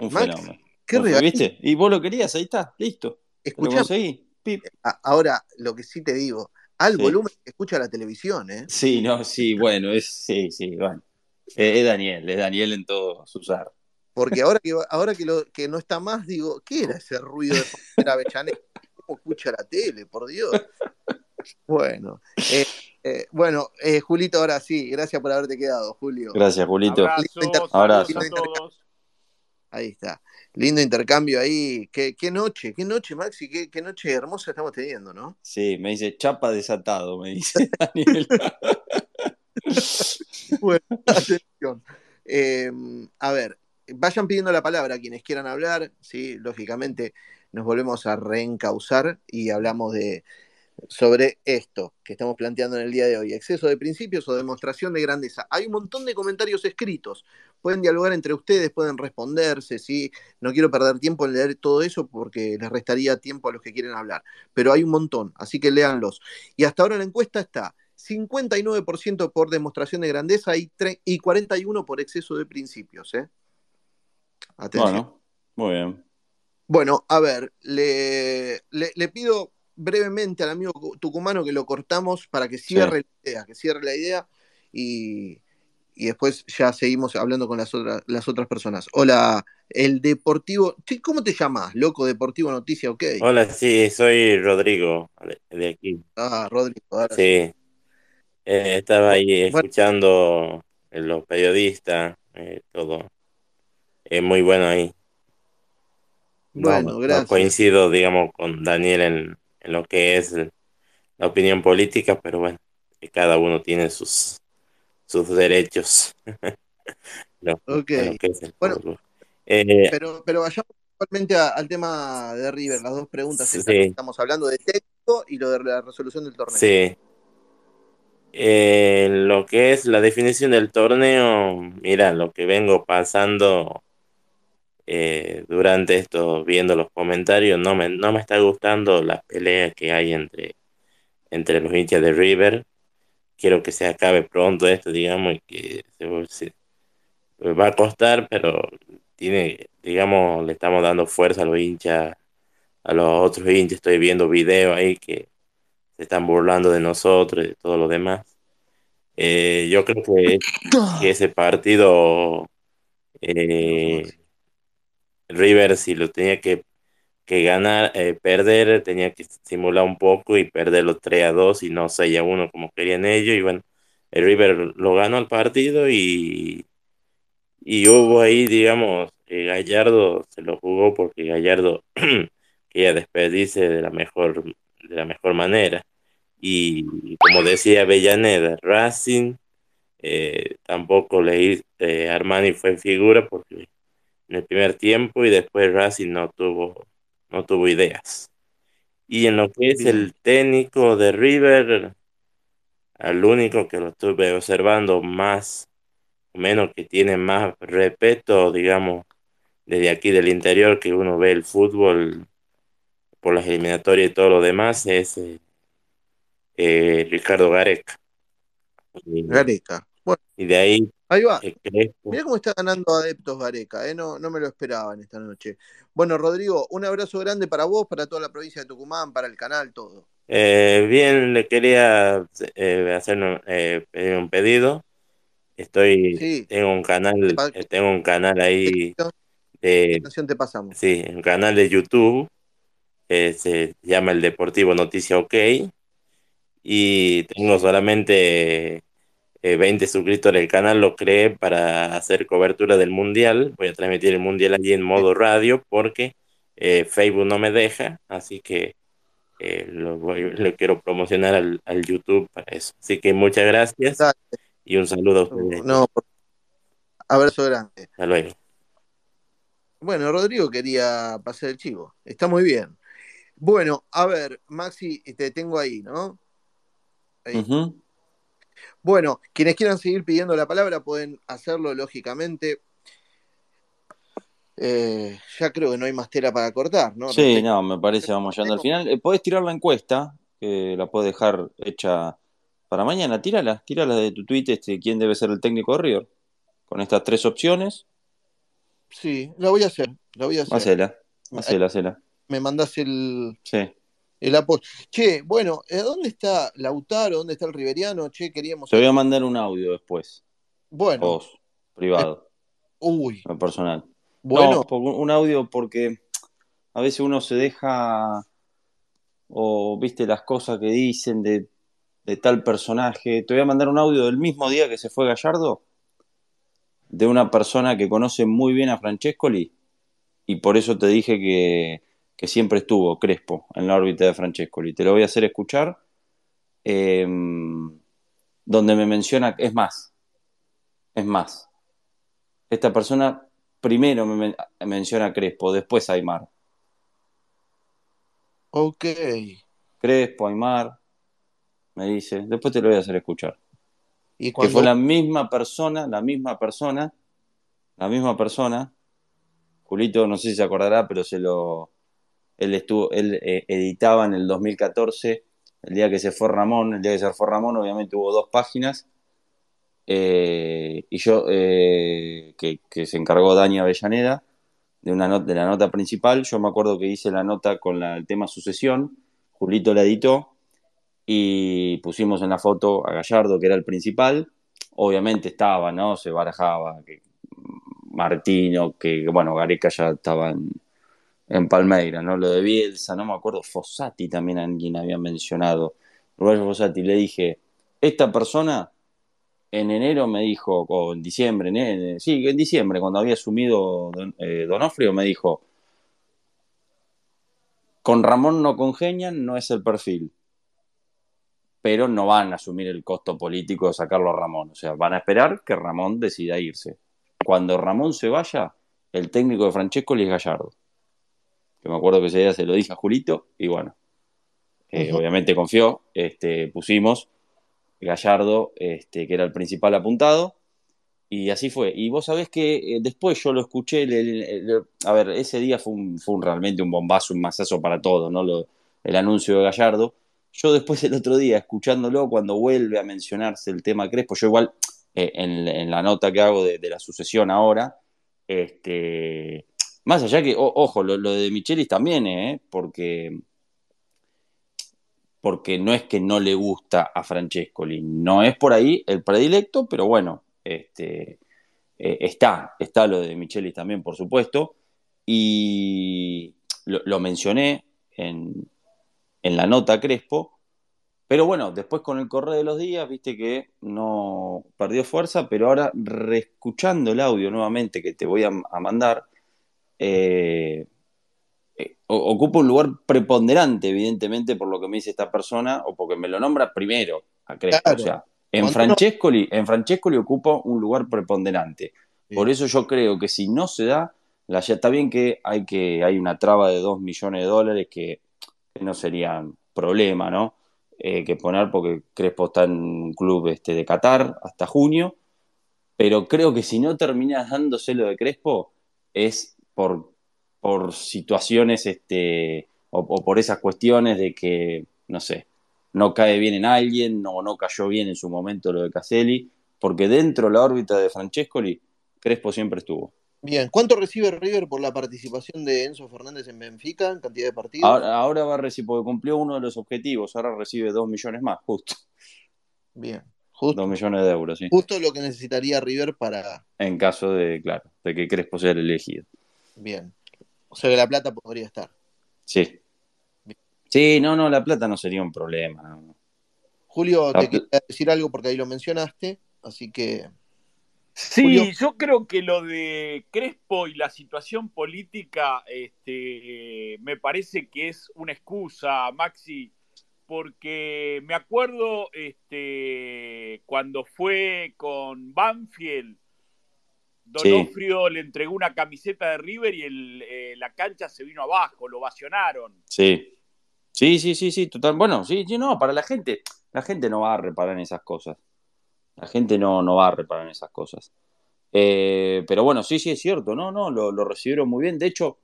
Un Max, fenómeno. Qué ¿No fue, regal- ¿Viste? Y vos lo querías, ahí está, listo. Escuchá, conseguí. Pip. a- ahora lo que sí te digo, al Sí. volumen que escucha la televisión, ¿eh? Sí, no, sí, bueno, es, sí, sí, bueno. Eh, Es Daniel, es Daniel en todo su ser. Porque ahora que, ahora que, lo, que no está más, digo, ¿qué era ese ruido de poner Avellaneda? ¿Cómo escucha la tele, por Dios? Bueno, eh, eh, bueno, eh, Julito, ahora sí, gracias por haberte quedado, Julio. Gracias, Julito. Abrazos, Lindo Abrazo. saludos a todos. Ahí está. Lindo intercambio ahí. Qué, qué noche, qué noche, Maxi, qué, qué noche hermosa estamos teniendo, ¿no? Sí, me dice chapa desatado, me dice [laughs] Daniel. Bueno, atención. Eh, a ver, vayan pidiendo la palabra quienes quieran hablar, ¿sí? Lógicamente nos volvemos a reencauzar y hablamos de, sobre esto que estamos planteando en el día de hoy, exceso de principios o demostración de grandeza. Hay un montón de comentarios escritos, pueden dialogar entre ustedes, pueden responderse, ¿sí? No quiero perder tiempo en leer todo eso porque les restaría tiempo a los que quieren hablar, pero hay un montón, así que léanlos. Y hasta ahora la encuesta está 59% por demostración de grandeza y, 41% por exceso de principios, ¿eh? Atención. Bueno, muy bien. Bueno, a ver, le, le pido brevemente al amigo tucumano que lo cortamos para que cierre la idea, que cierre la idea y, después ya seguimos hablando con las otras, las otras personas. Hola, el Deportivo, ¿cómo te llamas? Loco Deportivo Noticia, ok. Hola, sí, soy Rodrigo, de aquí. Ah, Rodrigo. sí, eh, estaba ahí escuchando los periodistas, eh, todo. Es muy bueno ahí. Bueno, gracias. coincido, digamos, con Daniel en, en lo que es la opinión política, pero bueno, que cada uno tiene sus, sus derechos. [laughs] ok. bueno, eh, pero, pero vayamos actualmente al tema de River, las dos preguntas. Estamos hablando de técnico y lo de la resolución del torneo. Sí. Eh, lo que es la definición del torneo, mira, lo que vengo pasando eh, durante esto, viendo los comentarios, no me, no me está gustando la pelea que hay entre, entre los hinchas de River. Quiero que se acabe pronto esto, digamos, y que se, va a costar, pero tiene, digamos, le estamos dando fuerza a los hinchas, a los otros hinchas. Estoy viendo videos ahí que se están burlando de nosotros y de todo lo demás. Eh, yo creo que, que ese partido eh, River si lo tenía que, ganar, eh, perder, tenía que simular un poco y perder los 3 a 2 y no 6 a 1 como querían ellos. Y bueno, el River lo ganó el partido y, y hubo ahí, digamos, Gallardo se lo jugó porque Gallardo [clears throat] quería despedirse de la mejor, de la mejor manera. Y como decía Avellaneda, Racing eh, tampoco le eh, Armani fue en figura porque en el primer tiempo y después Racing no tuvo, no tuvo ideas. Y en lo que es el técnico de River, al único que lo estuve observando más o menos que tiene más respeto, digamos, desde aquí del interior que uno ve el fútbol por las eliminatorias y todo lo demás, es eh, eh, Ricardo Gareca. Gareca. Y de ahí Ahí va. Mira cómo está ganando adeptos Gareca, ¿eh? no, no me lo esperaba en esta noche. Bueno, Rodrigo, un abrazo grande para vos, para toda la provincia de Tucumán, para el canal, todo. Eh, bien, le quería eh, hacer eh, un pedido. Estoy, tengo un canal, tengo un canal ahí de, te pasamos? Sí, un canal de YouTube, se llama el Deportivo Noticia OK, y tengo solamente 20 eh, suscriptores del canal lo creé para hacer cobertura del mundial. Voy a transmitir el mundial allí en modo radio porque eh, Facebook no me deja, así que eh, lo, quiero promocionar al, YouTube para eso. Así que muchas gracias y un saludo a ustedes. No, abrazo grande. Hasta luego. Bueno, Rodrigo quería pasar el chivo. Está muy bien. Bueno, a ver, Maxi, te tengo ahí, ¿no? Ahí. Bueno, quienes quieran seguir pidiendo la palabra pueden hacerlo, lógicamente. Eh, ya creo que no hay más tela para cortar, ¿no? Sí, no, me parece, vamos llegando al final. Eh, podés tirar la encuesta, que la puedes dejar hecha para mañana. Tírala, tírala de tu tweet, este, quién debe ser el técnico de River. Con estas tres opciones. Sí, la voy a hacer, la voy a hacer. Hacela, hacela, hacela. Me mandás el, sí el apoyo. Che, bueno, ¿dónde está Lautaro? ¿Dónde está el Riveriano? Che, queríamos. Te voy a mandar un audio después. Bueno. Vos, privado. Eh, uy. personal. Bueno. un audio porque a veces uno se deja. O viste las cosas que dicen de, de tal personaje. Te voy a mandar un audio del mismo día que se fue Gallardo. De una persona que conoce muy bien a Francescoli. Y por eso te dije que que siempre estuvo Crespo en la órbita de Francescoli. Te lo voy a hacer escuchar, em, donde me menciona, es más, es más, esta persona primero me menciona a Crespo, después Aymar. Ok. Crespo, Aymar, me dice, después te lo voy a hacer escuchar. Y Que fue la misma persona, la misma persona, la misma persona. Julito, no sé si se acordará, pero se lo. Él estuvo, él eh, editaba en el 2014, el día que se fue Ramón, el día que se fue Ramón, obviamente hubo dos páginas. eh, y yo, eh, que, se encargó Dani Avellaneda de, una de la nota principal, yo me acuerdo que hice la nota con el tema sucesión, Julito la editó y pusimos en la foto a Gallardo, que era el principal. Obviamente estaba, ¿no? Se barajaba Martino, que bueno, Gareca ya estaba en, en Palmeira, ¿no? Lo de Bielsa, no me acuerdo, Fossati también alguien había mencionado. Roberto Fossati, le dije, esta persona en enero me dijo, o en diciembre, sí, en diciembre, cuando había asumido Don, eh, Donofrio, me dijo, con Ramón no congenian, no es el perfil pero no van a asumir el costo político de sacarlo a Ramón. O sea, van a esperar que Ramón decida irse. Cuando Ramón se vaya, el técnico de Francesco es Gallardo. Que me acuerdo que ese día se lo dije a Julito y bueno, eh, obviamente confió. Este, pusimos Gallardo, este, que era el principal apuntado, y así fue. Y vos sabés que eh, después yo lo escuché, a ver, ese día fue, un- fue un- realmente un bombazo, un masazo para todos, ¿no? Lo- el anuncio de Gallardo. Yo después el otro día, escuchándolo, cuando vuelve a mencionarse el tema Crespo, yo igual eh, en, en la nota que hago de, de la sucesión ahora, este, más allá que, ojo, lo, de Michelis también, ¿eh? Porque, porque no es que no le gusta a Francescoli, no es por ahí el predilecto, pero bueno, este, eh, está, está lo de Michelis también, por supuesto, y lo, mencioné en, en la nota Crespo, pero bueno, después con el correr de los días, viste que no perdió fuerza, pero ahora reescuchando el audio nuevamente que te voy a mandar, eh, eh, ocupa un lugar preponderante, evidentemente, por lo que me dice esta persona, o porque me lo nombra primero a Crespo. Claro. O sea, en Francescoli, en Francescoli ocupa un lugar preponderante. Sí. Por eso yo creo que si no se da, la, ya está bien que hay, que hay una traba de 2 millones de dólares que, que no serían problema, ¿no? Eh, que poner porque Crespo está en un club este, de Qatar hasta junio, pero creo que si no terminas dándoselo de Crespo es por, por situaciones este, o, o por esas cuestiones de que, no sé, no cae bien en alguien o no cayó bien en su momento lo de Caselli, porque dentro de la órbita de Francescoli, Crespo siempre estuvo. Bien, ¿cuánto recibe River por la participación de Enzo Fernández en Benfica en cantidad de partidos? Ahora, ahora va a recibir, porque cumplió uno de los objetivos, ahora recibe 2 millones más, justo. Bien, justo, 2 millones de euros, sí. justo lo que necesitaría River para... En caso de, claro, de que Crespo sea el elegido. Bien, o sea que la plata podría estar. Sí. Sí, no, no, la plata no sería un problema. no. Julio, La te quería decir algo porque ahí lo mencionaste, así que... Sí, Julio. yo creo que lo de Crespo y la situación política, este, me parece que es una excusa, Maxi, porque me acuerdo este, cuando fue con Banfield, Donofrio le entregó una camiseta de River y el, eh, la cancha se vino abajo, lo ovacionaron. Sí. Sí, sí, sí, sí, total. Bueno, sí, sí, no, para la gente, la gente no va a reparar en esas cosas. La gente no, no va a reparar en esas cosas. Eh, pero bueno, sí, sí, es cierto, no, no, lo, lo recibieron muy bien. De hecho,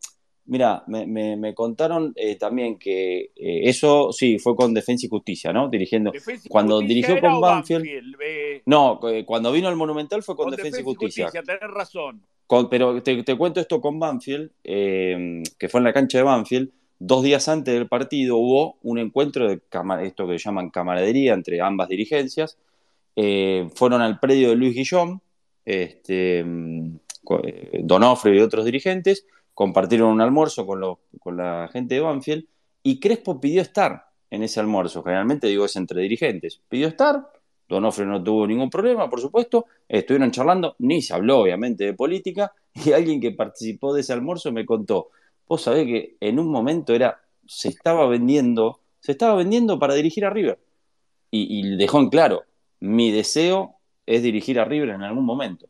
mira, me, me- me contaron eh, también que eh, eso sí fue con Defensa y Justicia, ¿no? Dirigiendo. Defensa y Cuando dirigió con Banfield. Eh, No, cuando vino al Monumental fue con, con Defensa, Defensa y Justicia. tenés razón. Con- pero te, te cuento esto con Banfield, que fue en la cancha de Banfield. Dos días antes del partido hubo un encuentro de esto que llaman camaradería entre ambas dirigencias. Fueron al predio de Luis Guillón, este, mm, Donofrio y otros dirigentes, compartieron un almuerzo con, la gente de Banfield y Crespo pidió estar en ese almuerzo. Generalmente digo es entre dirigentes. Pidió estar, Donofrio no tuvo ningún problema, por supuesto, estuvieron charlando, ni se habló obviamente de política, [laughs] y alguien que participó de ese almuerzo me contó, vos sabés que en un momento era, se estaba vendiendo, se estaba vendiendo para dirigir a River. Y, y dejó en claro, mi deseo es dirigir a River en algún momento.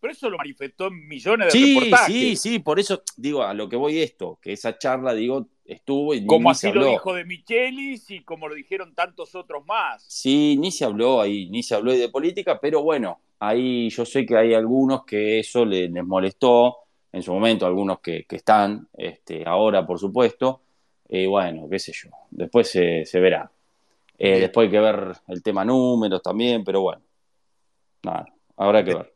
Pero eso lo manifestó en millones de Sí, reportajes. sí, sí, por eso digo, a lo que voy esto, que esa charla, digo, estuvo y Como ni se así lo habló. dijo de Michelis y como lo dijeron tantos otros más. Sí, ni se habló ahí, ni se habló de política, pero bueno, ahí yo sé que hay algunos que eso le- les molestó, en su momento, algunos que, que están, este, ahora por supuesto, y bueno, qué sé yo, después se, se verá. Eh, después hay que ver el tema números también, pero bueno, nada, habrá que ver.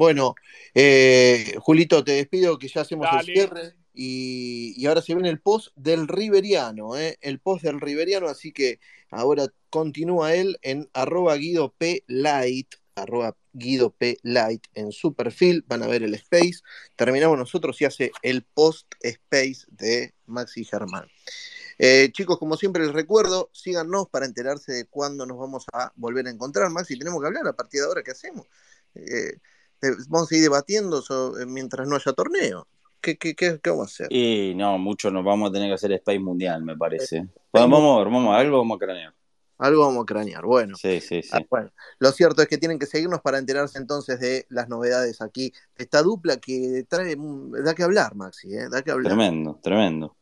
Bueno, eh, Julito, te despido que ya hacemos Dale. el cierre y, y ahora se viene el post del Riveriano, ¿eh? el post del Riveriano, así que ahora continúa él en arroba Guido P. Light, arroba Guido P. Light en su perfil, van a ver el space, terminamos nosotros y hace el post space de Maxi Germán. Eh, chicos, como siempre les recuerdo, síganos para enterarse de cuándo nos vamos a volver a encontrar. Maxi, tenemos que hablar a partir de ahora, ¿qué hacemos? Eh, eh, vamos a seguir debatiendo eh, mientras no haya torneo. ¿Qué, qué, qué, qué vamos a hacer? Y no, mucho nos vamos a tener que hacer Space Mundial, me parece. Bueno, vamos a ver, vamos algo vamos a cranear. Algo vamos a cranear. Bueno, Sí, sí, sí. ah, bueno, lo cierto es que tienen que seguirnos para enterarse entonces de las novedades aquí. Esta dupla que trae, mm, da que hablar, Maxi, ¿eh? da que hablar. Tremendo, tremendo.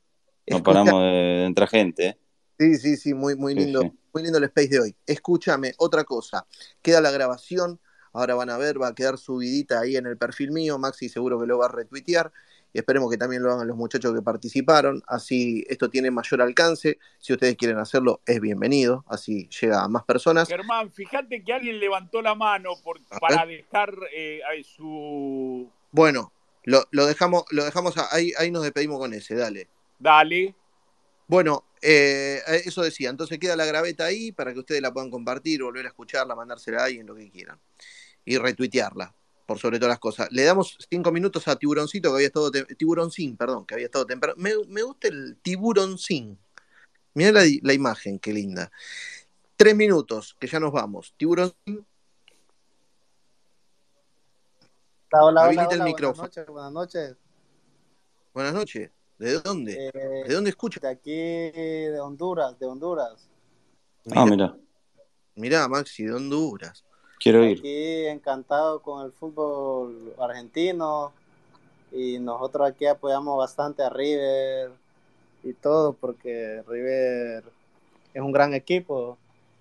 No paramos de, entrar gente, ¿eh? Sí, sí, sí, muy, muy Sí, lindo, sí. muy lindo el space de hoy. Escúchame, otra cosa, queda la grabación, ahora van a ver, va a quedar subidita ahí en el perfil mío, Maxi seguro que lo va a retuitear, y esperemos que también lo hagan los muchachos que participaron, así esto tiene mayor alcance, si ustedes quieren hacerlo es bienvenido, así llega a más personas. Germán, fíjate que alguien levantó la mano por- para dejar eh, su... Bueno, lo, lo dejamos, lo dejamos a- ahí, ahí nos despedimos con ese, dale. Dale. Bueno, eh, eso decía, entonces queda la graveta ahí para que ustedes la puedan compartir, volver a escucharla, mandársela a alguien, lo que quieran. Y retuitearla, por sobre todas las cosas. Le damos cinco minutos a Tiburoncito, que había estado, Tiburoncín, perdón, que había estado temprano. Me, me gusta el Tiburoncín. Mirá la, la imagen, qué linda. Tres minutos, que ya nos vamos. Tiburoncín, Hola, hola, Habilita hola, el hola, micrófono. Buenas noches, buenas noches. buenas noches. ¿De dónde? Eh, ¿De dónde escucha? de aquí, de Honduras, de Honduras. Ah, mira, Mirá, Maxi, de Honduras. Quiero ir. Aquí encantado con el fútbol argentino y nosotros aquí apoyamos bastante a River y todo porque River es un gran equipo.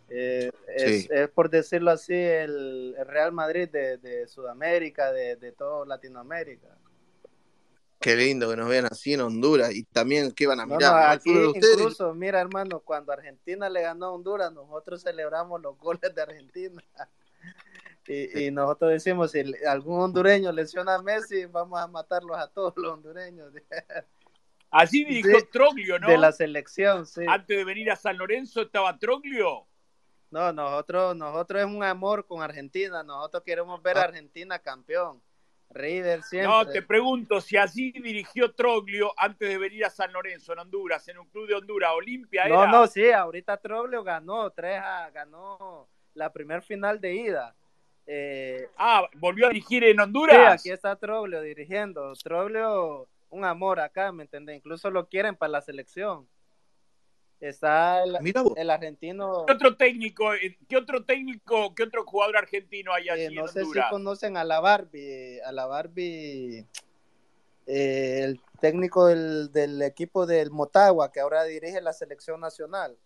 Eh, es, Sí. es, por decirlo así el, el Real Madrid de, de Sudamérica, de, de toda Latinoamérica. Qué lindo que nos vean así en Honduras. Y también, ¿qué van a mirar? no, aquí incluso, mira hermano, cuando Argentina le ganó a Honduras, nosotros celebramos los goles de Argentina. [laughs] Y, y nosotros decimos, si algún hondureño lesiona a Messi, vamos a matarlos a todos los hondureños Así dijo Sí, Troglio, ¿no? de la selección, sí. Antes de venir a San Lorenzo estaba Troglio. No, nosotros, nosotros es un amor con Argentina, nosotros queremos ver a Argentina campeón. River siempre. No, te pregunto si así dirigió Troglio antes de venir a San Lorenzo, en Honduras, en un club de Honduras, Olimpia No, era. no, sí, ahorita Troglio ganó, tres a- ganó la primer final de ida. Eh, Ah, volvió a dirigir en Sí, Honduras. aquí está Troglio dirigiendo. Troglio, un amor acá, ¿me entiendes? Incluso lo quieren para la selección. Está el, argentino, ¿Qué otro técnico, eh, qué otro técnico, qué otro jugador argentino hay allí eh, en no sé si conocen a la Barbie, a la Barbie, eh, el técnico del, del equipo del Motagua, que ahora dirige la selección nacional.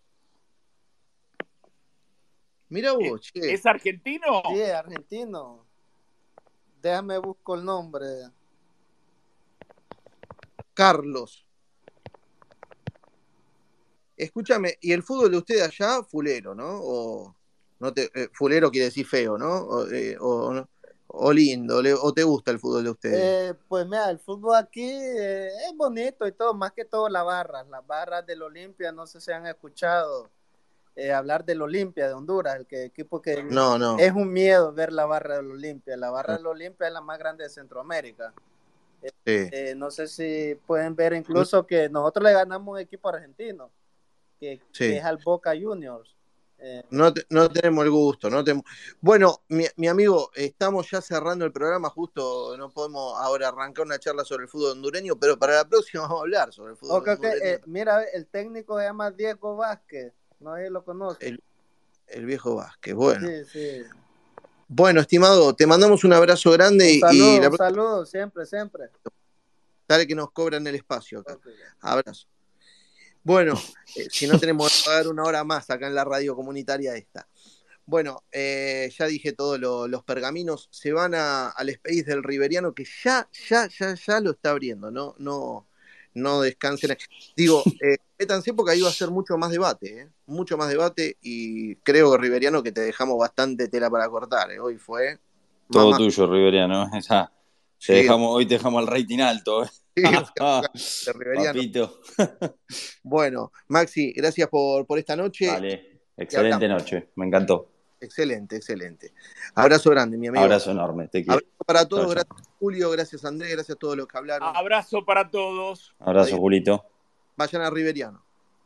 Mirá vos, che. ¿Es argentino? Sí, es argentino. Déjame busco el nombre. Carlos. Escúchame, ¿y el fútbol de usted allá, fulero, no? O, no te, eh, fulero quiere decir feo, ¿no? O, eh, o, no- o lindo, le- o te gusta el fútbol de ustedes. Eh, pues mira, el fútbol aquí eh, es bonito y todo, más que todo las barras, las barras del Olimpia, no sé si han escuchado eh, hablar del Olimpia de Honduras, el que, equipo que no, no. es un miedo ver la barra del Olimpia, la barra del Olimpia es la más grande de Centroamérica. Sí. Eh, no sé si pueden ver incluso que nosotros le ganamos un equipo argentino, que, Sí. que es al Boca Juniors. Eh, No, te- no tenemos el gusto. No tenemos... Bueno, mi, mi amigo, estamos ya cerrando el programa, justo no podemos ahora arrancar una charla sobre el fútbol hondureño, pero para la próxima vamos a hablar sobre el fútbol ok, ok, hondureño. eh, mira, el técnico se llama Diego Vázquez, si lo conoce. El, el viejo Vázquez, bueno. Sí, sí. Bueno, estimado, te mandamos un abrazo grande Un y, saludo, y la un saludo, siempre, siempre. Dale que nos cobran el espacio acá. Abrazo. Bueno, eh, si no tenemos que pagar una hora más acá en la radio comunitaria esta. Bueno, eh, ya dije todos los pergaminos. Se van a- al space del Riveriano que ya, ya, ya, ya lo está abriendo. No, no, no descansen. Digo, eh, métanse porque ahí va a ser mucho más debate, ¿eh? mucho más debate y creo, Riveriano, que te dejamos bastante tela para cortar. ¿eh? Hoy fue... Todo mamá. tuyo, Riveriano. Te Sí. dejamos, hoy te dejamos el rating alto. ¿eh? Sí, [laughs] Riveriano. Bueno, Maxi, gracias por, por esta noche. Dale. Excelente noche. Me encantó. Excelente, excelente. Abrazo grande, mi amigo. Abrazo enorme. Te quiero. Abrazo para todos, gracias Julio, gracias Andrés, gracias a todos los que hablaron. Abrazo para todos. Abrazo, Adiós. Julito. Vayan a Riveriano.